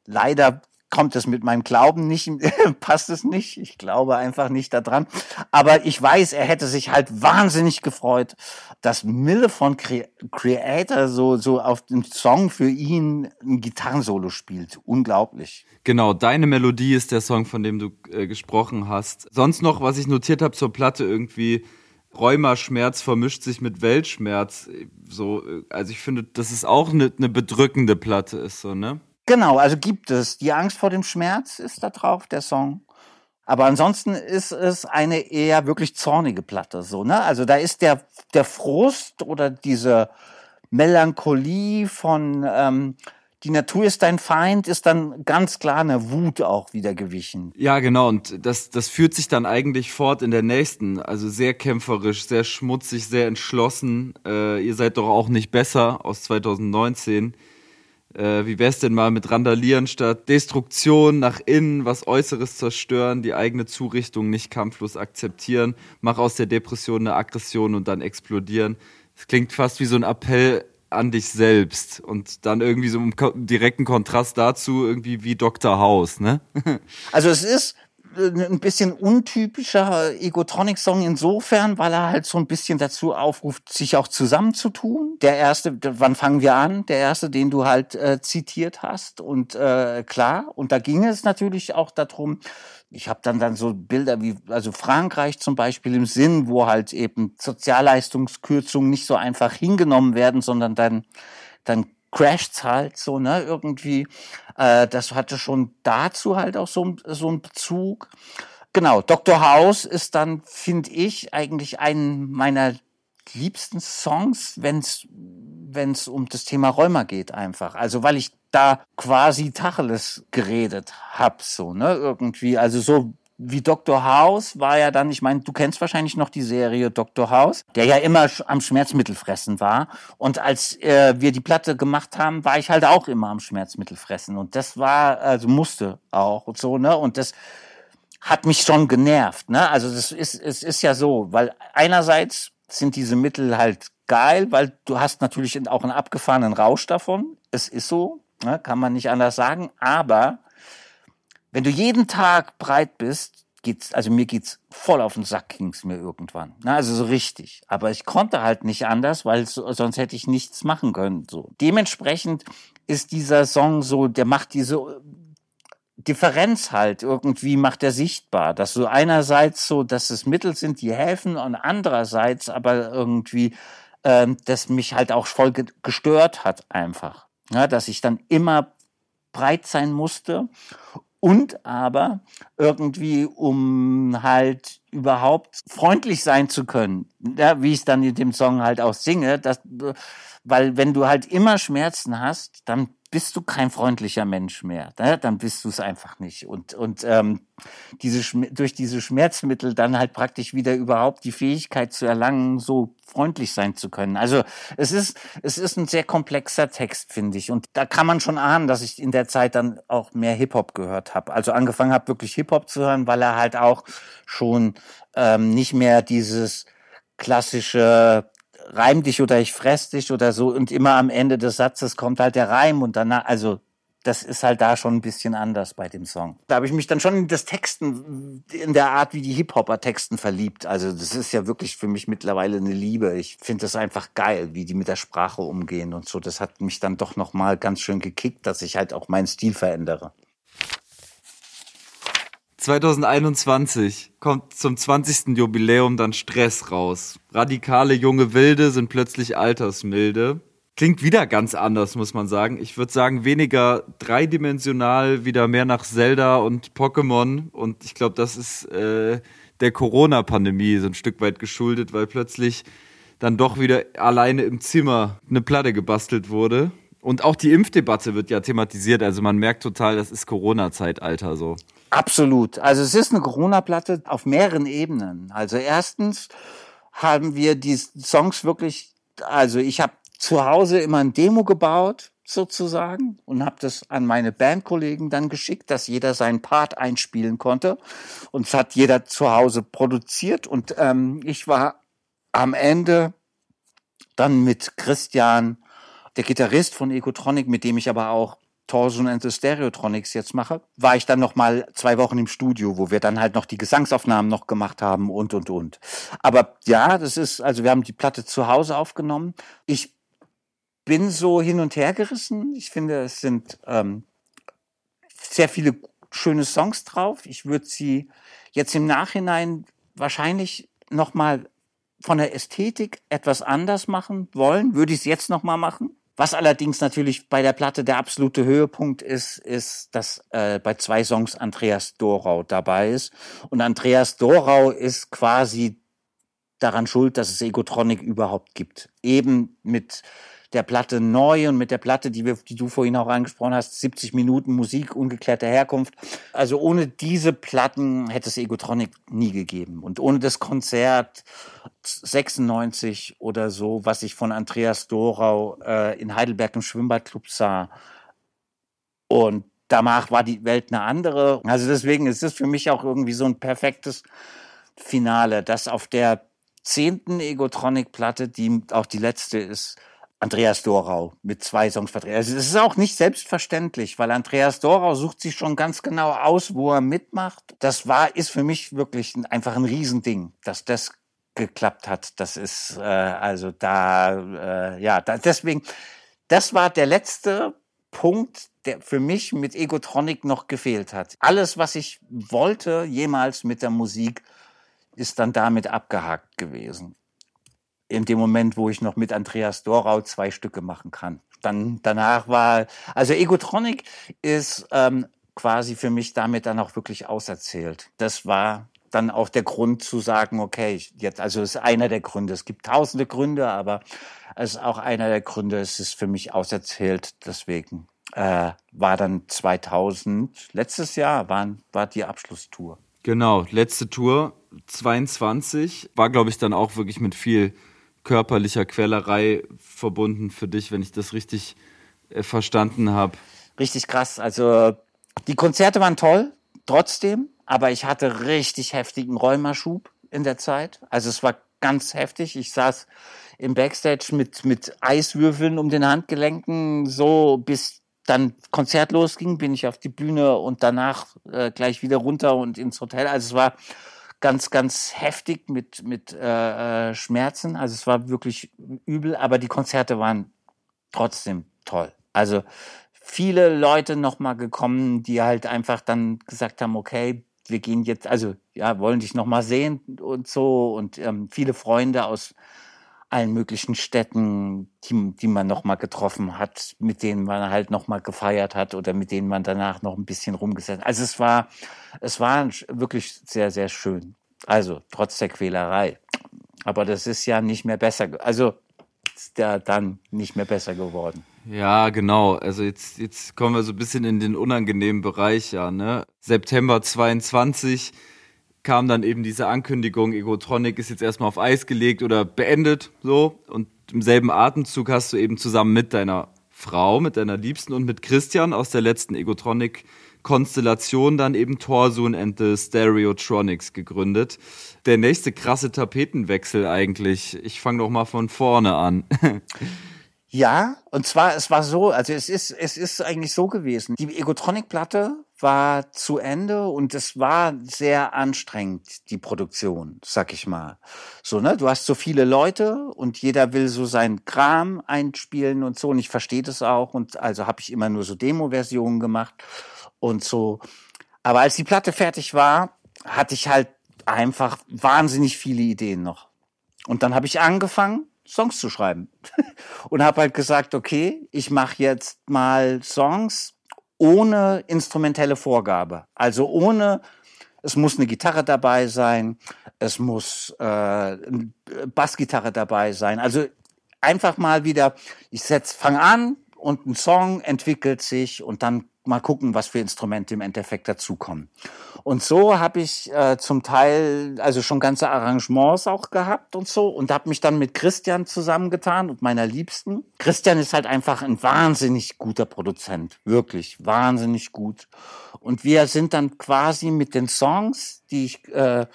leider kommt es mit meinem Glauben nicht, passt es nicht. Ich glaube einfach nicht daran. Aber ich weiß, er hätte sich halt wahnsinnig gefreut, dass Mille von Creator so, so auf dem Song für ihn ein Gitarrensolo spielt. Unglaublich. Genau, deine Melodie ist der Song, von dem du äh, gesprochen hast. Sonst noch, was ich notiert habe zur Platte irgendwie, Rheumaschmerz vermischt sich mit Weltschmerz. So, äh, also ich finde, dass es auch eine, eine bedrückende Platte ist, so, ne? Genau, also gibt es. Die Angst vor dem Schmerz ist da drauf, der Song. Aber ansonsten ist es eine eher wirklich zornige Platte, so, ne? Also da ist der, der Frust oder diese Melancholie von, ähm, die Natur ist dein Feind, ist dann ganz klar eine Wut auch wieder gewichen. Ja, genau. Und das, das führt sich dann eigentlich fort in der nächsten. Also sehr kämpferisch, sehr schmutzig, sehr entschlossen. Äh, ihr seid doch auch nicht besser aus 2019. Äh, wie wär's denn mal mit Randalieren statt Destruktion nach innen, was Äußeres zerstören, die eigene Zurichtung nicht kampflos akzeptieren, mach aus der Depression eine Aggression und dann explodieren. Das klingt fast wie so ein Appell an dich selbst und dann irgendwie so im direkten Kontrast dazu irgendwie wie Dr. House, ne? Also es ist ein bisschen untypischer Egotronic-Song insofern, weil er halt so ein bisschen dazu aufruft, sich auch zusammenzutun. Der erste, wann fangen wir an? Der erste, den du halt äh, zitiert hast. Und äh, klar, und da ging es natürlich auch darum, ich habe dann dann so Bilder wie also Frankreich zum Beispiel im Sinn, wo halt eben Sozialleistungskürzungen nicht so einfach hingenommen werden, sondern dann dann crasht's halt so, ne, irgendwie. Äh, das hatte schon dazu halt auch so, so einen Bezug. Genau, Dr. House ist dann, finde ich, eigentlich ein meiner liebsten Songs, wenn's wenn's um das Thema Rheuma geht einfach. Also weil ich da quasi Tacheles geredet hab, so, ne, irgendwie. Also so wie Dr. House war ja dann, ich meine, du kennst wahrscheinlich noch die Serie Dr. House, der ja immer am Schmerzmittelfressen war. Und als äh, wir die Platte gemacht haben, war ich halt auch immer am Schmerzmittelfressen. Und das war, also musste auch und so, ne? Und das hat mich schon genervt, ne? Also das ist, es ist ja so, weil einerseits sind diese Mittel halt geil, weil du hast natürlich auch einen abgefahrenen Rausch davon. Es ist so, ne? kann man nicht anders sagen. Aber wenn du jeden Tag breit bist, geht's, also mir geht's voll auf den Sack, ging's mir irgendwann. Na, also so richtig. Aber ich konnte halt nicht anders, weil so, sonst hätte ich nichts machen können, so. Dementsprechend ist dieser Song so, der macht diese Differenz halt irgendwie macht er sichtbar, dass so einerseits so, dass es Mittel sind, die helfen und andererseits aber irgendwie, ähm, das mich halt auch voll gestört hat einfach. Ja, dass ich dann immer breit sein musste und aber irgendwie, um halt überhaupt freundlich sein zu können, ja, wie ich es dann in dem Song halt auch singe, dass, weil wenn du halt immer Schmerzen hast, dann bist du kein freundlicher Mensch mehr. Ne? Dann bist du es einfach nicht. Und, und ähm, diese, durch diese Schmerzmittel dann halt praktisch wieder überhaupt die Fähigkeit zu erlangen, so freundlich sein zu können. Also es ist, es ist ein sehr komplexer Text, finde ich. Und da kann man schon ahnen, dass ich in der Zeit dann auch mehr Hip-Hop gehört habe. Also angefangen habe, wirklich Hip-Hop zu hören, weil er halt auch schon ähm, nicht mehr dieses klassische reim dich oder ich fress dich oder so und immer am Ende des Satzes kommt halt der Reim und danach, also das ist halt da schon ein bisschen anders bei dem Song. Da habe ich mich dann schon in das Texten, in der Art, wie die Hip-Hopper texten, verliebt. Also das ist ja wirklich für mich mittlerweile eine Liebe. Ich finde das einfach geil, wie die mit der Sprache umgehen und so. Das hat mich dann doch nochmal ganz schön gekickt, dass ich halt auch meinen Stil verändere. 2021 kommt zum 20. Jubiläum dann Stress raus. Radikale junge Wilde sind plötzlich altersmilde. Klingt wieder ganz anders, muss man sagen. Ich würde sagen, weniger dreidimensional, wieder mehr nach Zelda und Pokémon. Und ich glaube, das ist äh, der Corona-Pandemie so ein Stück weit geschuldet, weil plötzlich dann doch wieder alleine im Zimmer eine Platte gebastelt wurde. Und auch die Impfdebatte wird ja thematisiert. Also man merkt total, das ist Corona-Zeitalter so. Absolut. Also es ist eine Corona-Platte auf mehreren Ebenen. Also erstens haben wir die Songs wirklich, also ich habe zu Hause immer ein Demo gebaut sozusagen und habe das an meine Bandkollegen dann geschickt, dass jeder seinen Part einspielen konnte. Und es hat jeder zu Hause produziert und ähm, ich war am Ende dann mit Christian, der Gitarrist von Ecotronic, mit dem ich aber auch Torsion and the Stereotronics jetzt mache, war ich dann noch mal zwei Wochen im Studio, wo wir dann halt noch die Gesangsaufnahmen noch gemacht haben und und und. Aber ja, das ist also wir haben die Platte zu Hause aufgenommen. Ich bin so hin und her gerissen. Ich finde, es sind ähm, sehr viele schöne Songs drauf. Ich würde sie jetzt im Nachhinein wahrscheinlich noch mal von der Ästhetik etwas anders machen wollen. Würde ich es jetzt noch mal machen? Was allerdings natürlich bei der Platte der absolute Höhepunkt ist, ist, dass äh, bei zwei Songs Andreas Dorau dabei ist. Und Andreas Dorau ist quasi daran schuld, dass es Egotronic überhaupt gibt. Eben mit der Platte neu und mit der Platte, die, wir, die du vorhin auch angesprochen hast, 70 Minuten Musik ungeklärter Herkunft. Also ohne diese Platten hätte es Egotronic nie gegeben. Und ohne das Konzert 96 oder so, was ich von Andreas Dorau äh, in Heidelberg im Schwimmbadclub sah. Und danach war die Welt eine andere. Also deswegen ist es für mich auch irgendwie so ein perfektes Finale, dass auf der zehnten Egotronic-Platte, die auch die letzte ist, Andreas Dorau mit zwei Songs vertreten. Also es ist auch nicht selbstverständlich, weil Andreas Dorau sucht sich schon ganz genau aus, wo er mitmacht. Das war, ist für mich wirklich einfach ein Riesending, dass das geklappt hat. Das ist äh, also da, äh, ja, da, deswegen, das war der letzte Punkt, der für mich mit Egotronic noch gefehlt hat. Alles, was ich wollte jemals mit der Musik, ist dann damit abgehakt gewesen in dem Moment, wo ich noch mit Andreas Dorau zwei Stücke machen kann. Dann danach war, also Egotronic ist ähm, quasi für mich damit dann auch wirklich auserzählt. Das war dann auch der Grund zu sagen, okay, jetzt, also ist einer der Gründe. Es gibt tausende Gründe, aber es ist auch einer der Gründe. Es ist für mich auserzählt. Deswegen äh, war dann 2000, letztes Jahr war, war die Abschlusstour. Genau, letzte Tour 22 war, glaube ich, dann auch wirklich mit viel körperlicher Quälerei verbunden für dich, wenn ich das richtig äh, verstanden habe. Richtig krass. Also die Konzerte waren toll, trotzdem, aber ich hatte richtig heftigen Rheumaschub in der Zeit. Also es war ganz heftig. Ich saß im Backstage mit, mit Eiswürfeln um den Handgelenken, so bis dann Konzert losging, bin ich auf die Bühne und danach äh, gleich wieder runter und ins Hotel. Also es war ganz, ganz heftig mit, mit äh, äh, Schmerzen. Also es war wirklich übel, aber die Konzerte waren trotzdem toll. Also viele Leute nochmal gekommen, die halt einfach dann gesagt haben, okay, wir gehen jetzt, also ja, wollen dich nochmal sehen und so. Und ähm, viele Freunde aus allen möglichen Städten, die, die man noch mal getroffen hat, mit denen man halt noch mal gefeiert hat oder mit denen man danach noch ein bisschen rumgesetzt. Also es war, es war wirklich sehr, sehr schön. Also trotz der Quälerei. Aber das ist ja nicht mehr besser. Also ist ja dann nicht mehr besser geworden. Ja, genau. Also jetzt, jetzt kommen wir so ein bisschen in den unangenehmen Bereich, ja, ne? September 22 kam dann eben diese Ankündigung, Egotronic ist jetzt erstmal auf Eis gelegt oder beendet, so. Und im selben Atemzug hast du eben zusammen mit deiner Frau, mit deiner Liebsten und mit Christian aus der letzten Egotronic Konstellation dann eben Torsun and the Stereotronics gegründet. Der nächste krasse Tapetenwechsel eigentlich. Ich fange doch mal von vorne an. Ja, und zwar, es war so, also es ist, es ist eigentlich so gewesen. Die Egotronic-Platte war zu Ende und es war sehr anstrengend, die Produktion, sag ich mal. So, ne, du hast so viele Leute und jeder will so seinen Kram einspielen und so und ich verstehe das auch und also habe ich immer nur so Demo-Versionen gemacht und so. Aber als die Platte fertig war, hatte ich halt einfach wahnsinnig viele Ideen noch. Und dann habe ich angefangen, Songs zu schreiben. und habe halt gesagt, okay, ich mache jetzt mal Songs ohne instrumentelle Vorgabe. Also ohne, es muss eine Gitarre dabei sein, es muss äh, eine Bassgitarre dabei sein. Also einfach mal wieder, ich setz, fang an und ein Song entwickelt sich und dann mal gucken, was für Instrumente im Endeffekt dazukommen. Und so habe ich äh, zum Teil also schon ganze Arrangements auch gehabt und so und habe mich dann mit Christian zusammengetan und meiner Liebsten. Christian ist halt einfach ein wahnsinnig guter Produzent, wirklich wahnsinnig gut. Und wir sind dann quasi mit den Songs, die ich äh,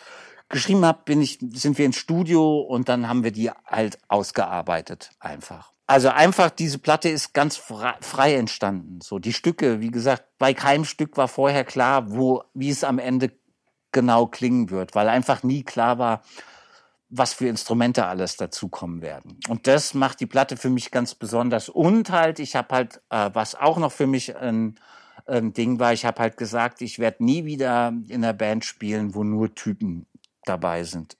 geschrieben habe, bin ich, sind wir ins Studio und dann haben wir die halt ausgearbeitet einfach. Also einfach diese Platte ist ganz frei entstanden. So die Stücke, wie gesagt, bei keinem Stück war vorher klar, wo wie es am Ende genau klingen wird, weil einfach nie klar war, was für Instrumente alles dazukommen werden. Und das macht die Platte für mich ganz besonders. Und halt, ich habe halt, äh, was auch noch für mich ein, ein Ding war, ich habe halt gesagt, ich werde nie wieder in einer Band spielen, wo nur Typen dabei sind.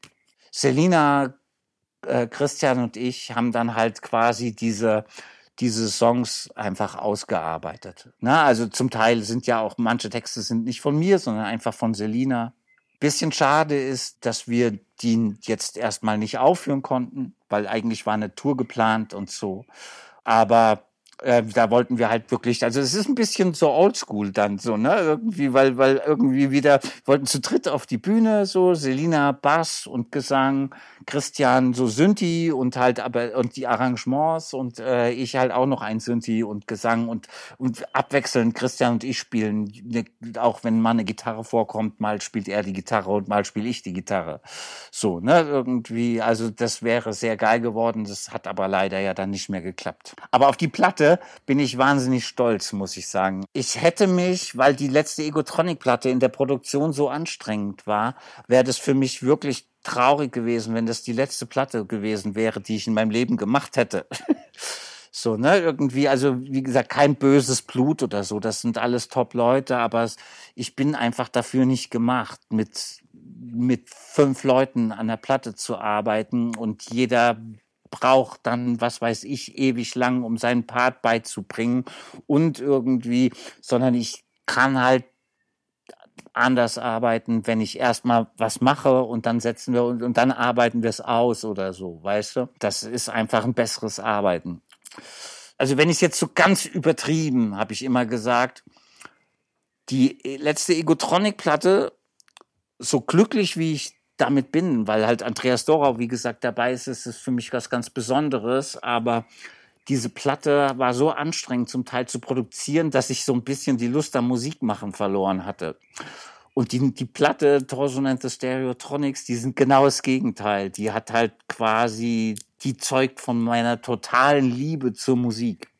Selina, äh, Christian und ich haben dann halt quasi diese diese Songs einfach ausgearbeitet. Na, also zum Teil sind ja auch manche Texte sind nicht von mir, sondern einfach von Selina. Bisschen schade ist, dass wir die jetzt erstmal nicht aufführen konnten, weil eigentlich war eine Tour geplant und so. Aber äh, da wollten wir halt wirklich, also es ist ein bisschen so oldschool dann so, ne? Irgendwie, weil, weil irgendwie wieder wollten zu dritt auf die Bühne, so Selina Bass und Gesang, Christian so Synthi und halt aber und die Arrangements und äh, ich halt auch noch ein Synthi und Gesang und und abwechselnd Christian und ich spielen, ne, auch wenn mal eine Gitarre vorkommt, mal spielt er die Gitarre und mal spiele ich die Gitarre. So, ne? Irgendwie, also das wäre sehr geil geworden, das hat aber leider ja dann nicht mehr geklappt. Aber auf die Platte bin ich wahnsinnig stolz, muss ich sagen. Ich hätte mich, weil die letzte Egotronic-Platte in der Produktion so anstrengend war, wäre das für mich wirklich traurig gewesen, wenn das die letzte Platte gewesen wäre, die ich in meinem Leben gemacht hätte. so, ne, irgendwie, also wie gesagt, kein böses Blut oder so, das sind alles Top-Leute, aber ich bin einfach dafür nicht gemacht, mit mit fünf Leuten an der Platte zu arbeiten und jeder braucht dann, was weiß ich, ewig lang, um seinen Part beizubringen und irgendwie, sondern ich kann halt anders arbeiten, wenn ich erstmal was mache und dann setzen wir und, und dann arbeiten wir es aus oder so, weißt du? Das ist einfach ein besseres Arbeiten. Also wenn ich jetzt so ganz übertrieben, habe ich immer gesagt, die letzte Egotronic-Platte, so glücklich wie ich damit bin, weil halt Andreas Dorau, wie gesagt, dabei ist, ist es für mich was ganz Besonderes, aber diese Platte war so anstrengend zum Teil zu produzieren, dass ich so ein bisschen die Lust am Musikmachen verloren hatte. Und die, die Platte Torsonante Stereotronics, die sind genau das Gegenteil. Die hat halt quasi, die zeugt von meiner totalen Liebe zur Musik.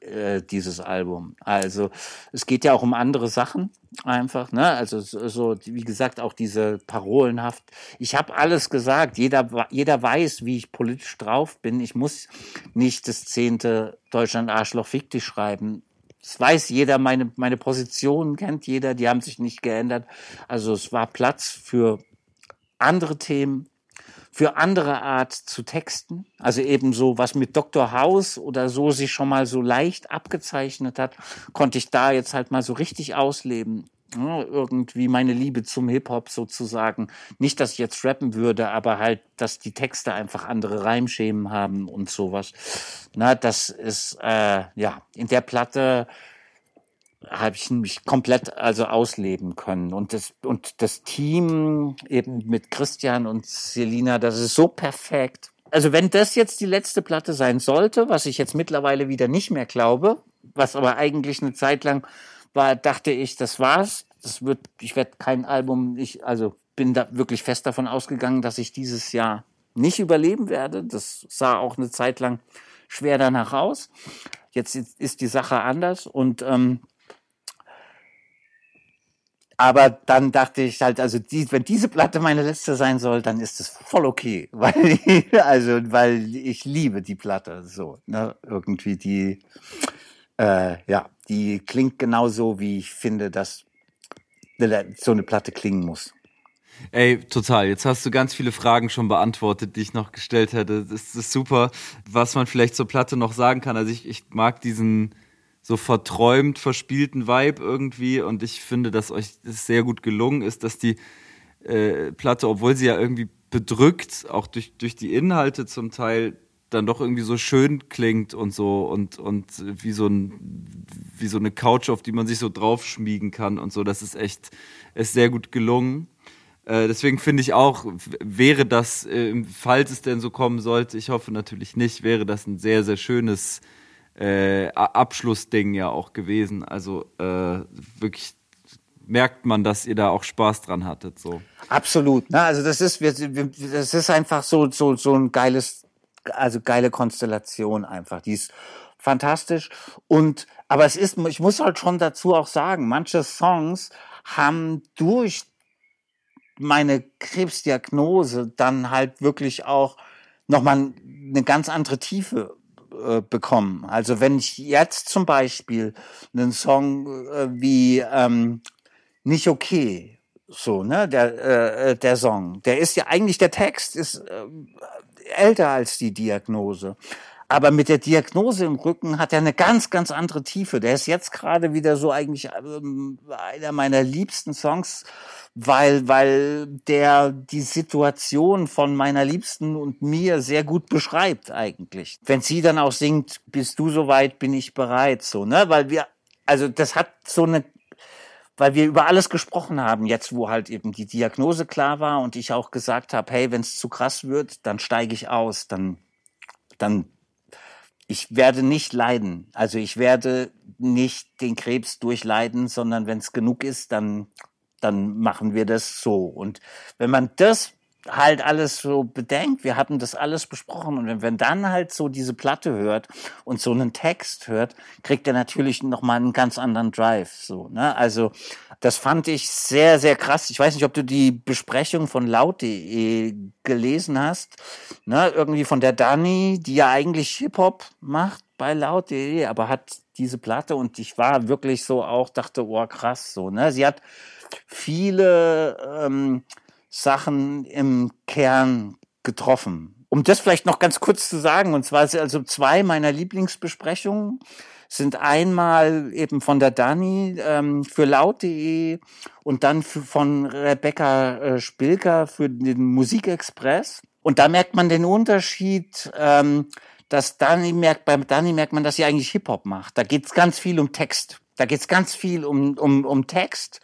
Äh, dieses Album. Also es geht ja auch um andere Sachen einfach, ne? Also so wie gesagt auch diese Parolenhaft. Ich habe alles gesagt. Jeder jeder weiß, wie ich politisch drauf bin. Ich muss nicht das zehnte Deutschland Arschloch fick dich schreiben. Es weiß jeder, meine meine Position kennt jeder. Die haben sich nicht geändert. Also es war Platz für andere Themen für andere Art zu texten. Also eben so, was mit Dr. House oder so sich schon mal so leicht abgezeichnet hat, konnte ich da jetzt halt mal so richtig ausleben. Ja, irgendwie meine Liebe zum Hip-Hop sozusagen. Nicht, dass ich jetzt rappen würde, aber halt, dass die Texte einfach andere Reimschemen haben und sowas. Na, das ist, äh, ja, in der Platte habe ich mich komplett also ausleben können und das und das Team eben mit Christian und Selina, das ist so perfekt. Also wenn das jetzt die letzte Platte sein sollte, was ich jetzt mittlerweile wieder nicht mehr glaube, was aber eigentlich eine Zeit lang war, dachte ich, das war's. Das wird, ich werde kein Album, ich also bin da wirklich fest davon ausgegangen, dass ich dieses Jahr nicht überleben werde. Das sah auch eine Zeit lang schwer danach aus. Jetzt ist die Sache anders und ähm, aber dann dachte ich halt, also die, wenn diese Platte meine letzte sein soll, dann ist es voll okay, weil also weil ich liebe die Platte so, ne? irgendwie die äh, ja, die klingt genauso, wie ich finde, dass so eine Platte klingen muss. Ey, total. Jetzt hast du ganz viele Fragen schon beantwortet, die ich noch gestellt hätte. Das ist super. Was man vielleicht zur Platte noch sagen kann. Also ich, ich mag diesen, so verträumt, verspielten Vibe irgendwie. Und ich finde, dass euch das sehr gut gelungen ist, dass die äh, Platte, obwohl sie ja irgendwie bedrückt, auch durch, durch die Inhalte zum Teil, dann doch irgendwie so schön klingt und so und, und wie so ein, wie so eine Couch, auf die man sich so draufschmiegen kann und so. Das ist echt, ist sehr gut gelungen. Äh, deswegen finde ich auch, wäre das, äh, falls es denn so kommen sollte, ich hoffe natürlich nicht, wäre das ein sehr, sehr schönes äh, Abschlussding ja auch gewesen. Also äh, wirklich merkt man, dass ihr da auch Spaß dran hattet. So. Absolut. Na, also das ist, das ist einfach so, so, so ein geiles also geile Konstellation einfach. Die ist fantastisch. Und, aber es ist, ich muss halt schon dazu auch sagen, manche Songs haben durch meine Krebsdiagnose dann halt wirklich auch nochmal eine ganz andere Tiefe äh, bekommen. Also wenn ich jetzt zum Beispiel einen Song äh, wie ähm, Nicht okay, so, ne, der, äh, der Song, der ist ja eigentlich, der Text ist äh, älter als die Diagnose. Aber mit der Diagnose im Rücken hat er eine ganz, ganz andere Tiefe. Der ist jetzt gerade wieder so eigentlich ähm, einer meiner liebsten Songs, weil, weil der die Situation von meiner Liebsten und mir sehr gut beschreibt eigentlich. Wenn sie dann auch singt, bist du soweit, bin ich bereit, so, ne, weil wir, also das hat so eine weil wir über alles gesprochen haben, jetzt wo halt eben die Diagnose klar war und ich auch gesagt habe, hey, wenn es zu krass wird, dann steige ich aus, dann, dann ich werde nicht leiden. Also ich werde nicht den Krebs durchleiden, sondern wenn es genug ist, dann, dann machen wir das so. Und wenn man das halt alles so bedenkt, wir hatten das alles besprochen und wenn, wenn dann halt so diese Platte hört und so einen Text hört, kriegt er natürlich nochmal einen ganz anderen Drive, so, ne? Also, das fand ich sehr, sehr krass. Ich weiß nicht, ob du die Besprechung von laut.de gelesen hast, ne? Irgendwie von der Dani, die ja eigentlich Hip-Hop macht bei laut.de, aber hat diese Platte und ich war wirklich so auch, dachte, oh krass, so, ne? Sie hat viele, ähm, Sachen im Kern getroffen. Um das vielleicht noch ganz kurz zu sagen, und zwar also zwei meiner Lieblingsbesprechungen sind einmal eben von der Dani ähm, für laut.de und dann für, von Rebecca äh, Spilker für den Musikexpress. Und da merkt man den Unterschied, ähm, dass Dani merkt, bei Dani merkt man, dass sie eigentlich Hip-Hop macht. Da geht es ganz viel um Text. Da geht es ganz viel um, um, um Text.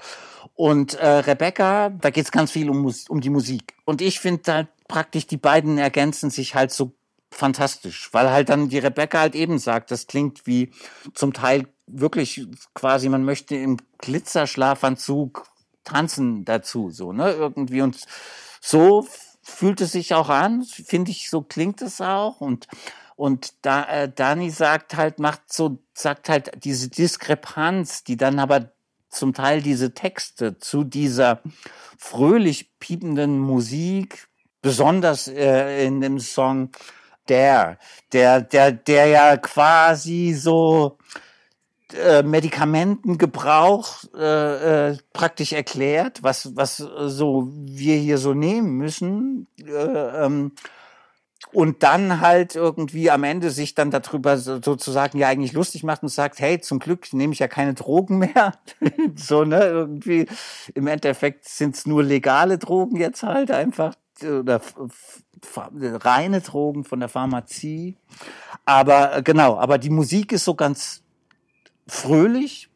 Und äh, Rebecca, da geht es ganz viel um, um die Musik. Und ich finde halt praktisch, die beiden ergänzen sich halt so fantastisch, weil halt dann die Rebecca halt eben sagt, das klingt wie zum Teil wirklich quasi, man möchte im Glitzerschlafanzug tanzen dazu, so, ne, irgendwie. Und so fühlt es sich auch an, finde ich, so klingt es auch. Und und da, äh, Dani sagt halt, macht so, sagt halt diese Diskrepanz, die dann aber zum Teil diese Texte zu dieser fröhlich piependen Musik, besonders äh, in dem Song der, der, der, der ja quasi so äh, Medikamentengebrauch äh, äh, praktisch erklärt, was, was so wir hier so nehmen müssen. Äh, ähm, und dann halt irgendwie am Ende sich dann darüber sozusagen ja eigentlich lustig macht und sagt, hey, zum Glück nehme ich ja keine Drogen mehr. so, ne, irgendwie im Endeffekt sind es nur legale Drogen jetzt halt einfach oder reine Drogen von der Pharmazie. Aber genau, aber die Musik ist so ganz fröhlich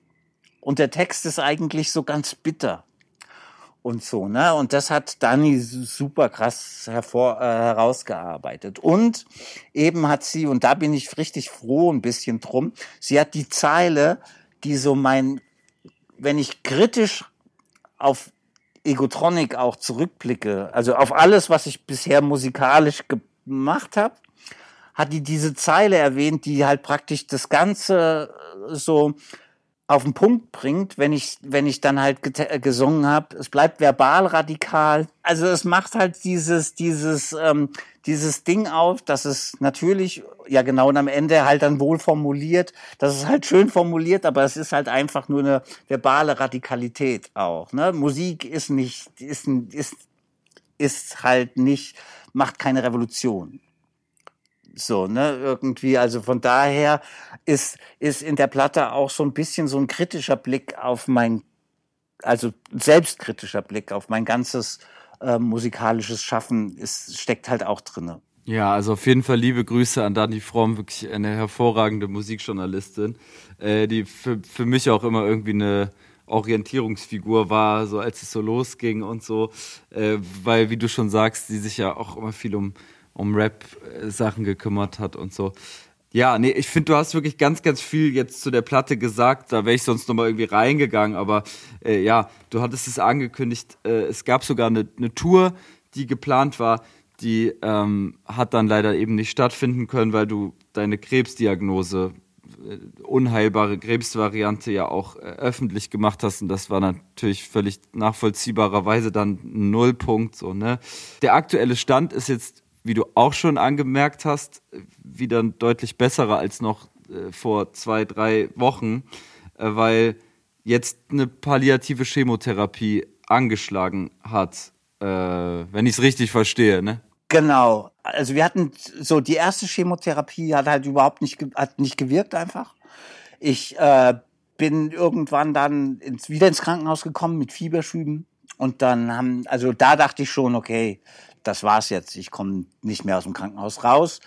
und der Text ist eigentlich so ganz bitter und so, ne? Und das hat Dani super krass hervor, äh, herausgearbeitet. Und eben hat sie, und da bin ich richtig froh ein bisschen drum, sie hat die Zeile, die so mein, wenn ich kritisch auf Egotronic auch zurückblicke, also auf alles, was ich bisher musikalisch gemacht habe, hat die diese Zeile erwähnt, die halt praktisch das Ganze so auf den Punkt bringt, wenn ich, wenn ich dann halt äh, gesungen habe. Es bleibt verbal radikal. Also es macht halt dieses, dieses, ähm, dieses Ding auf, dass es natürlich, ja genau, und am Ende halt dann wohl formuliert, das ist halt schön formuliert, aber es ist halt einfach nur eine verbale Radikalität auch. Ne? Musik ist nicht, ist, ist, ist halt nicht, macht keine Revolution. So, ne, irgendwie, also von daher ist, ist in der Platte auch so ein bisschen so ein kritischer Blick auf mein, also selbstkritischer Blick auf mein ganzes äh, musikalisches Schaffen ist, steckt halt auch drinne. Ja, also auf jeden Fall liebe Grüße an Dani Fromm, wirklich eine hervorragende Musikjournalistin, äh, die für, für mich auch immer irgendwie eine Orientierungsfigur war, so als es so losging und so, äh, weil wie du schon sagst, sie sich ja auch immer viel um um Rap-Sachen gekümmert hat und so. Ja, nee, ich finde, du hast wirklich ganz, ganz viel jetzt zu der Platte gesagt. Da wäre ich sonst nochmal irgendwie reingegangen. Aber äh, ja, du hattest es angekündigt. Äh, es gab sogar eine, eine Tour, die geplant war. die ähm, hat dann leider eben nicht stattfinden können, weil du deine Krebsdiagnose, äh, unheilbare Krebsvariante ja auch äh, öffentlich gemacht hast. Und das war natürlich völlig nachvollziehbarerweise dann ein Nullpunkt. So, ne? Der aktuelle Stand ist jetzt, wie du auch schon angemerkt hast, wieder ein deutlich besserer als noch äh, vor zwei, drei Wochen, äh, weil jetzt eine palliative Chemotherapie angeschlagen hat, äh, wenn ich es richtig verstehe, ne? Genau. Also wir hatten so die erste Chemotherapie hat halt überhaupt nicht hat nicht gewirkt einfach. Ich äh, bin irgendwann dann ins, wieder ins Krankenhaus gekommen mit Fieberschüben und dann haben also da dachte ich schon okay das war's jetzt ich komme nicht mehr aus dem Krankenhaus raus.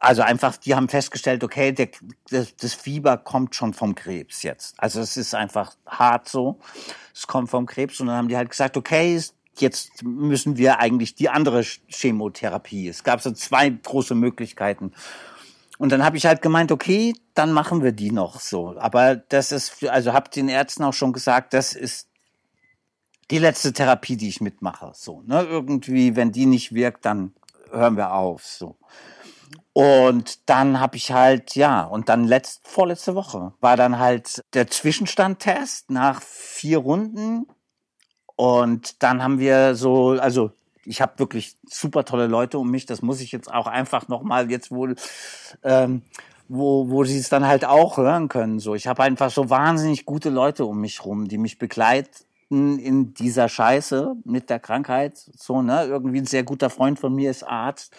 Also einfach, die haben festgestellt, okay, der, das, das Fieber kommt schon vom Krebs jetzt. Also es ist einfach hart so. Es kommt vom Krebs und dann haben die halt gesagt, okay, jetzt müssen wir eigentlich die andere Chemotherapie. Es gab so zwei große Möglichkeiten. Und dann habe ich halt gemeint, okay, dann machen wir die noch so. Aber das ist, also habe den Ärzten auch schon gesagt, das ist die letzte Therapie, die ich mitmache. So, ne? Irgendwie, wenn die nicht wirkt, dann hören wir auf. So. Und dann habe ich halt, ja, und dann letzt, vorletzte Woche war dann halt der Zwischenstandtest nach vier Runden und dann haben wir so, also ich habe wirklich super tolle Leute um mich. Das muss ich jetzt auch einfach nochmal jetzt wohl, ähm, wo, wo sie es dann halt auch hören können. So, ich habe einfach so wahnsinnig gute Leute um mich rum, die mich begleiten in dieser Scheiße mit der Krankheit. So, ne? Irgendwie ein sehr guter Freund von mir ist Arzt,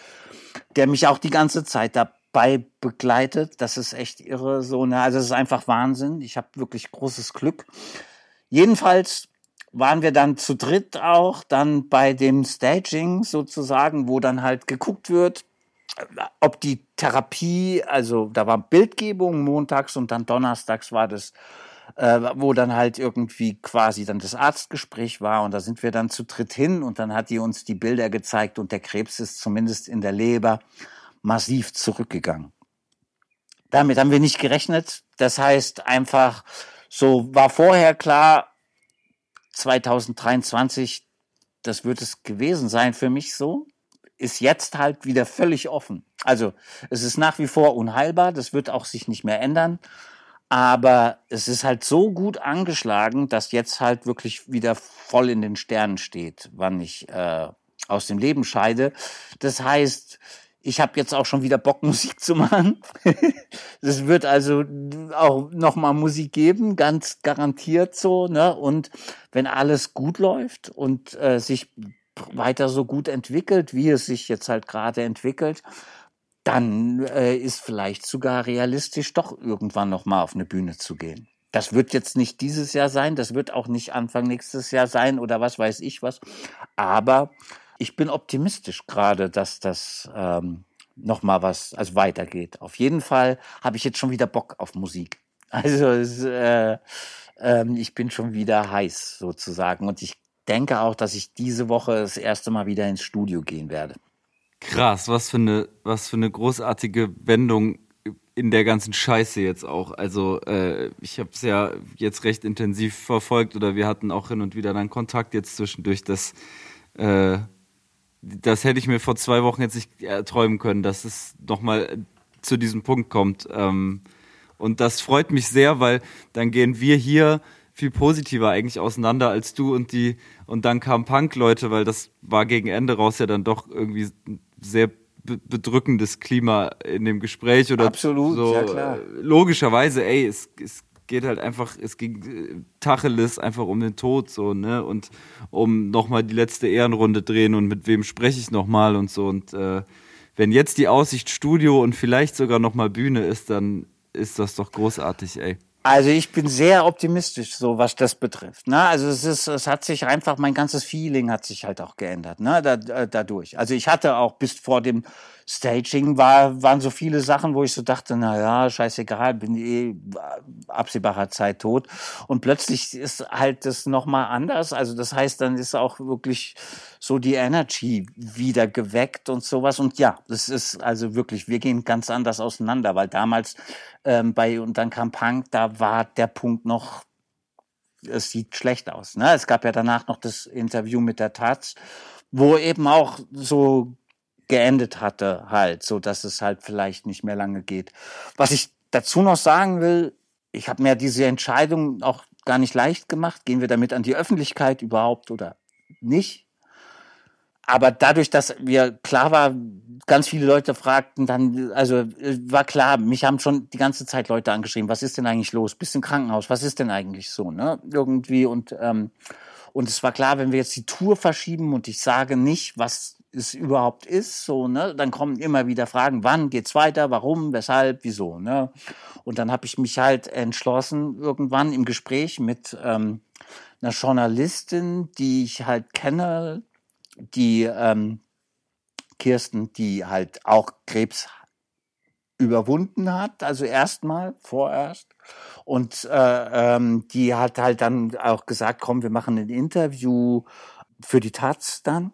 der mich auch die ganze Zeit dabei begleitet. Das ist echt irre. So, ne? Also es ist einfach Wahnsinn. Ich habe wirklich großes Glück. Jedenfalls waren wir dann zu dritt auch dann bei dem Staging sozusagen, wo dann halt geguckt wird, ob die Therapie, also da war Bildgebung montags und dann donnerstags war das, äh, wo dann halt irgendwie quasi dann das Arztgespräch war und da sind wir dann zu dritt hin und dann hat die uns die Bilder gezeigt und der Krebs ist zumindest in der Leber massiv zurückgegangen. Damit haben wir nicht gerechnet. Das heißt einfach, so war vorher klar, 2023, das wird es gewesen sein für mich so, ist jetzt halt wieder völlig offen. Also es ist nach wie vor unheilbar, das wird auch sich nicht mehr ändern. Aber es ist halt so gut angeschlagen, dass jetzt halt wirklich wieder voll in den Sternen steht, wann ich äh, aus dem Leben scheide. Das heißt, ich habe jetzt auch schon wieder Bock, Musik zu machen. Es wird also auch nochmal Musik geben, ganz garantiert so. Ne? Und wenn alles gut läuft und äh, sich weiter so gut entwickelt, wie es sich jetzt halt gerade entwickelt, dann äh, ist vielleicht sogar realistisch, doch irgendwann nochmal auf eine Bühne zu gehen. Das wird jetzt nicht dieses Jahr sein, das wird auch nicht Anfang nächstes Jahr sein oder was weiß ich was. Aber ich bin optimistisch gerade, dass das ähm, noch mal was, also weitergeht. Auf jeden Fall habe ich jetzt schon wieder Bock auf Musik. Also es, äh, äh, ich bin schon wieder heiß sozusagen und ich denke auch, dass ich diese Woche das erste Mal wieder ins Studio gehen werde. Krass, was für eine, was für eine großartige Wendung in der ganzen Scheiße jetzt auch. Also äh, ich habe es ja jetzt recht intensiv verfolgt oder wir hatten auch hin und wieder dann Kontakt jetzt zwischendurch, dass äh, das hätte ich mir vor zwei Wochen jetzt nicht träumen können, dass es nochmal zu diesem Punkt kommt. Ähm, und das freut mich sehr, weil dann gehen wir hier viel positiver eigentlich auseinander als du und die und dann kamen Punk-Leute, weil das war gegen Ende raus ja dann doch irgendwie sehr bedrückendes Klima in dem Gespräch oder Absolut, so. Ja, klar. Logischerweise, ey, es, es geht halt einfach, es ging äh, Tacheles einfach um den Tod so, ne? Und um nochmal die letzte Ehrenrunde drehen und mit wem spreche ich nochmal und so. Und äh, wenn jetzt die Aussicht Studio und vielleicht sogar nochmal Bühne ist, dann ist das doch großartig, ey. Also ich bin sehr optimistisch, so was das betrifft. Ne? Also es ist, es hat sich einfach, mein ganzes Feeling hat sich halt auch geändert, ne? Da, äh, dadurch. Also ich hatte auch bis vor dem Staging war, waren so viele Sachen, wo ich so dachte, na ja, scheißegal, bin eh absehbarer Zeit tot. Und plötzlich ist halt das nochmal anders. Also das heißt, dann ist auch wirklich so die Energy wieder geweckt und sowas. Und ja, das ist also wirklich, wir gehen ganz anders auseinander, weil damals ähm, bei, und dann kam Punk, da war der Punkt noch, es sieht schlecht aus. Ne? Es gab ja danach noch das Interview mit der Taz wo eben auch so geendet hatte, halt, so dass es halt vielleicht nicht mehr lange geht. Was ich dazu noch sagen will, ich habe mir diese Entscheidung auch gar nicht leicht gemacht. Gehen wir damit an die Öffentlichkeit überhaupt oder nicht? Aber dadurch, dass wir klar war, ganz viele Leute fragten dann, also war klar, mich haben schon die ganze Zeit Leute angeschrieben, was ist denn eigentlich los? Bist im Krankenhaus? Was ist denn eigentlich so? Ne? Irgendwie und ähm, und es war klar, wenn wir jetzt die Tour verschieben und ich sage nicht, was es überhaupt ist, so, ne, dann kommen immer wieder Fragen, wann geht's weiter, warum, weshalb, wieso, ne? Und dann habe ich mich halt entschlossen, irgendwann im Gespräch mit ähm, einer Journalistin, die ich halt kenne, die ähm, Kirsten, die halt auch Krebs überwunden hat, also erstmal, vorerst. Und äh, ähm, die hat halt dann auch gesagt, komm, wir machen ein Interview für die Taz dann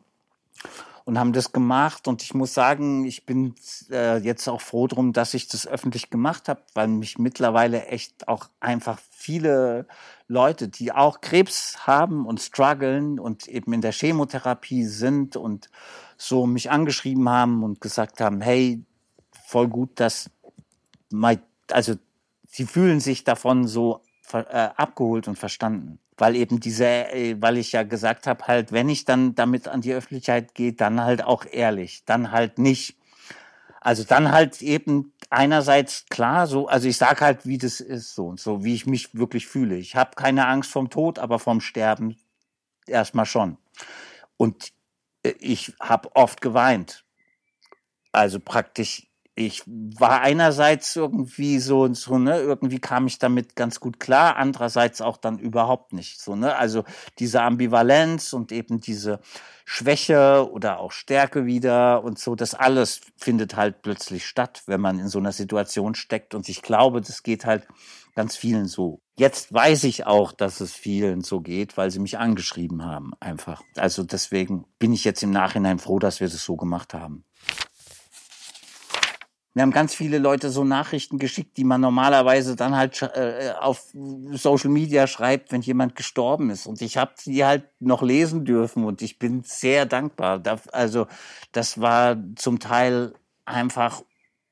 und haben das gemacht. Und ich muss sagen, ich bin äh, jetzt auch froh drum, dass ich das öffentlich gemacht habe, weil mich mittlerweile echt auch einfach viele Leute, die auch Krebs haben und strugglen und eben in der Chemotherapie sind und so mich angeschrieben haben und gesagt haben, hey, voll gut, dass mein, also sie fühlen sich davon so äh, abgeholt und verstanden weil eben diese, äh, weil ich ja gesagt habe, halt, wenn ich dann damit an die Öffentlichkeit gehe, dann halt auch ehrlich, dann halt nicht. Also dann halt eben einerseits klar, so, also ich sag halt, wie das ist, so und so, wie ich mich wirklich fühle. Ich habe keine Angst vom Tod, aber vom Sterben erstmal schon. Und äh, ich habe oft geweint. Also praktisch ich war einerseits irgendwie so, so, ne, irgendwie kam ich damit ganz gut klar, andererseits auch dann überhaupt nicht, so, ne, also diese Ambivalenz und eben diese Schwäche oder auch Stärke wieder und so, das alles findet halt plötzlich statt, wenn man in so einer Situation steckt und ich glaube, das geht halt ganz vielen so. Jetzt weiß ich auch, dass es vielen so geht, weil sie mich angeschrieben haben, einfach. Also deswegen bin ich jetzt im Nachhinein froh, dass wir das so gemacht haben. Mir haben ganz viele Leute so Nachrichten geschickt, die man normalerweise dann halt äh, auf Social Media schreibt, wenn jemand gestorben ist. Und ich habe die halt noch lesen dürfen und ich bin sehr dankbar. also das war zum Teil einfach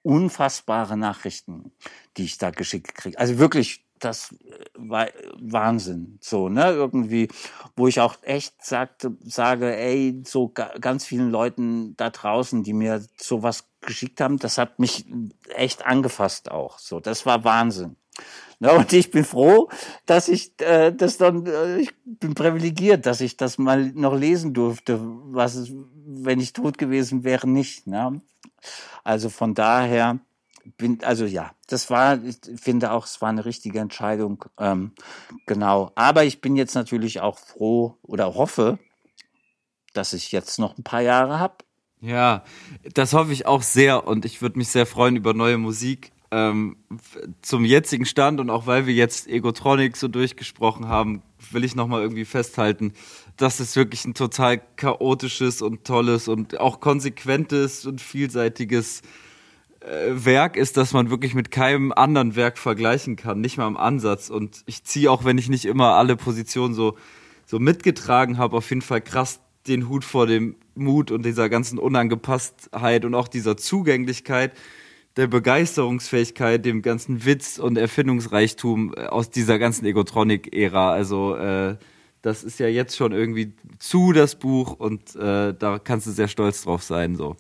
unfassbare Nachrichten, die ich da geschickt kriege. Also wirklich das äh, war Wahnsinn. So, ne, irgendwie, wo ich auch echt sagte, sage, ey, so ganz vielen Leuten da draußen, die mir sowas geschickt haben, das hat mich echt angefasst auch. So, das war Wahnsinn. Ne, und ich bin froh, dass ich äh, das dann, äh, ich bin privilegiert, dass ich das mal noch lesen durfte, was wenn ich tot gewesen wäre, nicht. Ne? Also von daher, bin, also ja, das war, ich finde auch, es war eine richtige Entscheidung. Ähm, genau. Aber ich bin jetzt natürlich auch froh oder hoffe, dass ich jetzt noch ein paar Jahre habe. Ja, das hoffe ich auch sehr und ich würde mich sehr freuen über neue Musik. Ähm, zum jetzigen Stand und auch weil wir jetzt Egotronic so durchgesprochen haben, will ich nochmal irgendwie festhalten, dass es wirklich ein total chaotisches und tolles und auch konsequentes und vielseitiges Werk ist, das man wirklich mit keinem anderen Werk vergleichen kann, nicht mal im Ansatz. Und ich ziehe auch, wenn ich nicht immer alle Positionen so, so mitgetragen habe, auf jeden Fall krass den Hut vor dem Mut und dieser ganzen Unangepasstheit und auch dieser Zugänglichkeit, der Begeisterungsfähigkeit, dem ganzen Witz und Erfindungsreichtum äh, aus dieser ganzen Egotronic-Ära. Also äh, das ist ja jetzt schon irgendwie zu das Buch und äh, da kannst du sehr stolz drauf sein. So.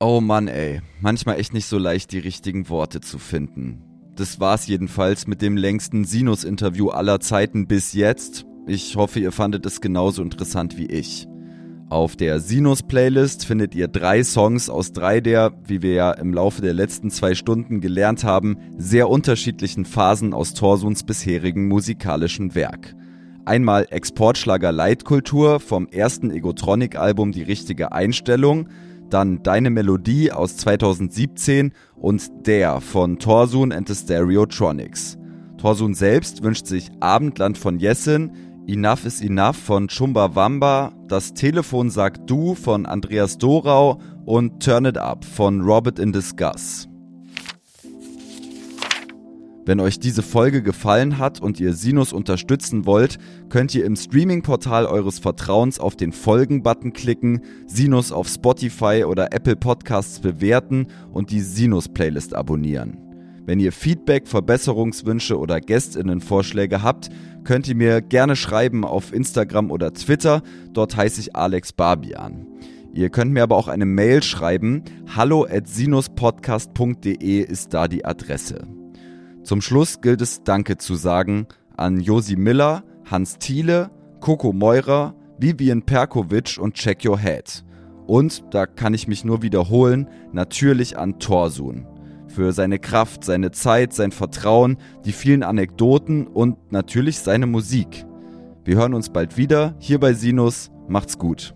Oh Mann, ey. Manchmal echt nicht so leicht, die richtigen Worte zu finden. Das war's jedenfalls mit dem längsten Sinus-Interview aller Zeiten bis jetzt. Ich hoffe, ihr fandet es genauso interessant wie ich. Auf der Sinus-Playlist findet ihr drei Songs aus drei der, wie wir ja im Laufe der letzten zwei Stunden gelernt haben, sehr unterschiedlichen Phasen aus Torsuns bisherigen musikalischen Werk. Einmal Exportschlager Leitkultur vom ersten Egotronic-Album Die richtige Einstellung – dann Deine Melodie aus 2017 und Der von Torsun and the Stereotronics. Torsun selbst wünscht sich Abendland von Jessin, Enough is Enough von Chumbawamba, Das Telefon sagt Du von Andreas Dorau und Turn It Up von Robert in Discuss. Wenn euch diese Folge gefallen hat und ihr Sinus unterstützen wollt, könnt ihr im Streaming-Portal eures Vertrauens auf den Folgen-Button klicken, Sinus auf Spotify oder Apple Podcasts bewerten und die Sinus-Playlist abonnieren. Wenn ihr Feedback, Verbesserungswünsche oder Gästinnenvorschläge habt, könnt ihr mir gerne schreiben auf Instagram oder Twitter. Dort heiße ich Alex Barbian. Ihr könnt mir aber auch eine Mail schreiben. Hallo at sinuspodcast.de ist da die Adresse. Zum Schluss gilt es Danke zu sagen an Josi Miller, Hans Thiele, Coco Meurer, Vivian Perkovic und Check Your Head. Und, da kann ich mich nur wiederholen, natürlich an Torsun. Für seine Kraft, seine Zeit, sein Vertrauen, die vielen Anekdoten und natürlich seine Musik. Wir hören uns bald wieder hier bei Sinus. Macht's gut.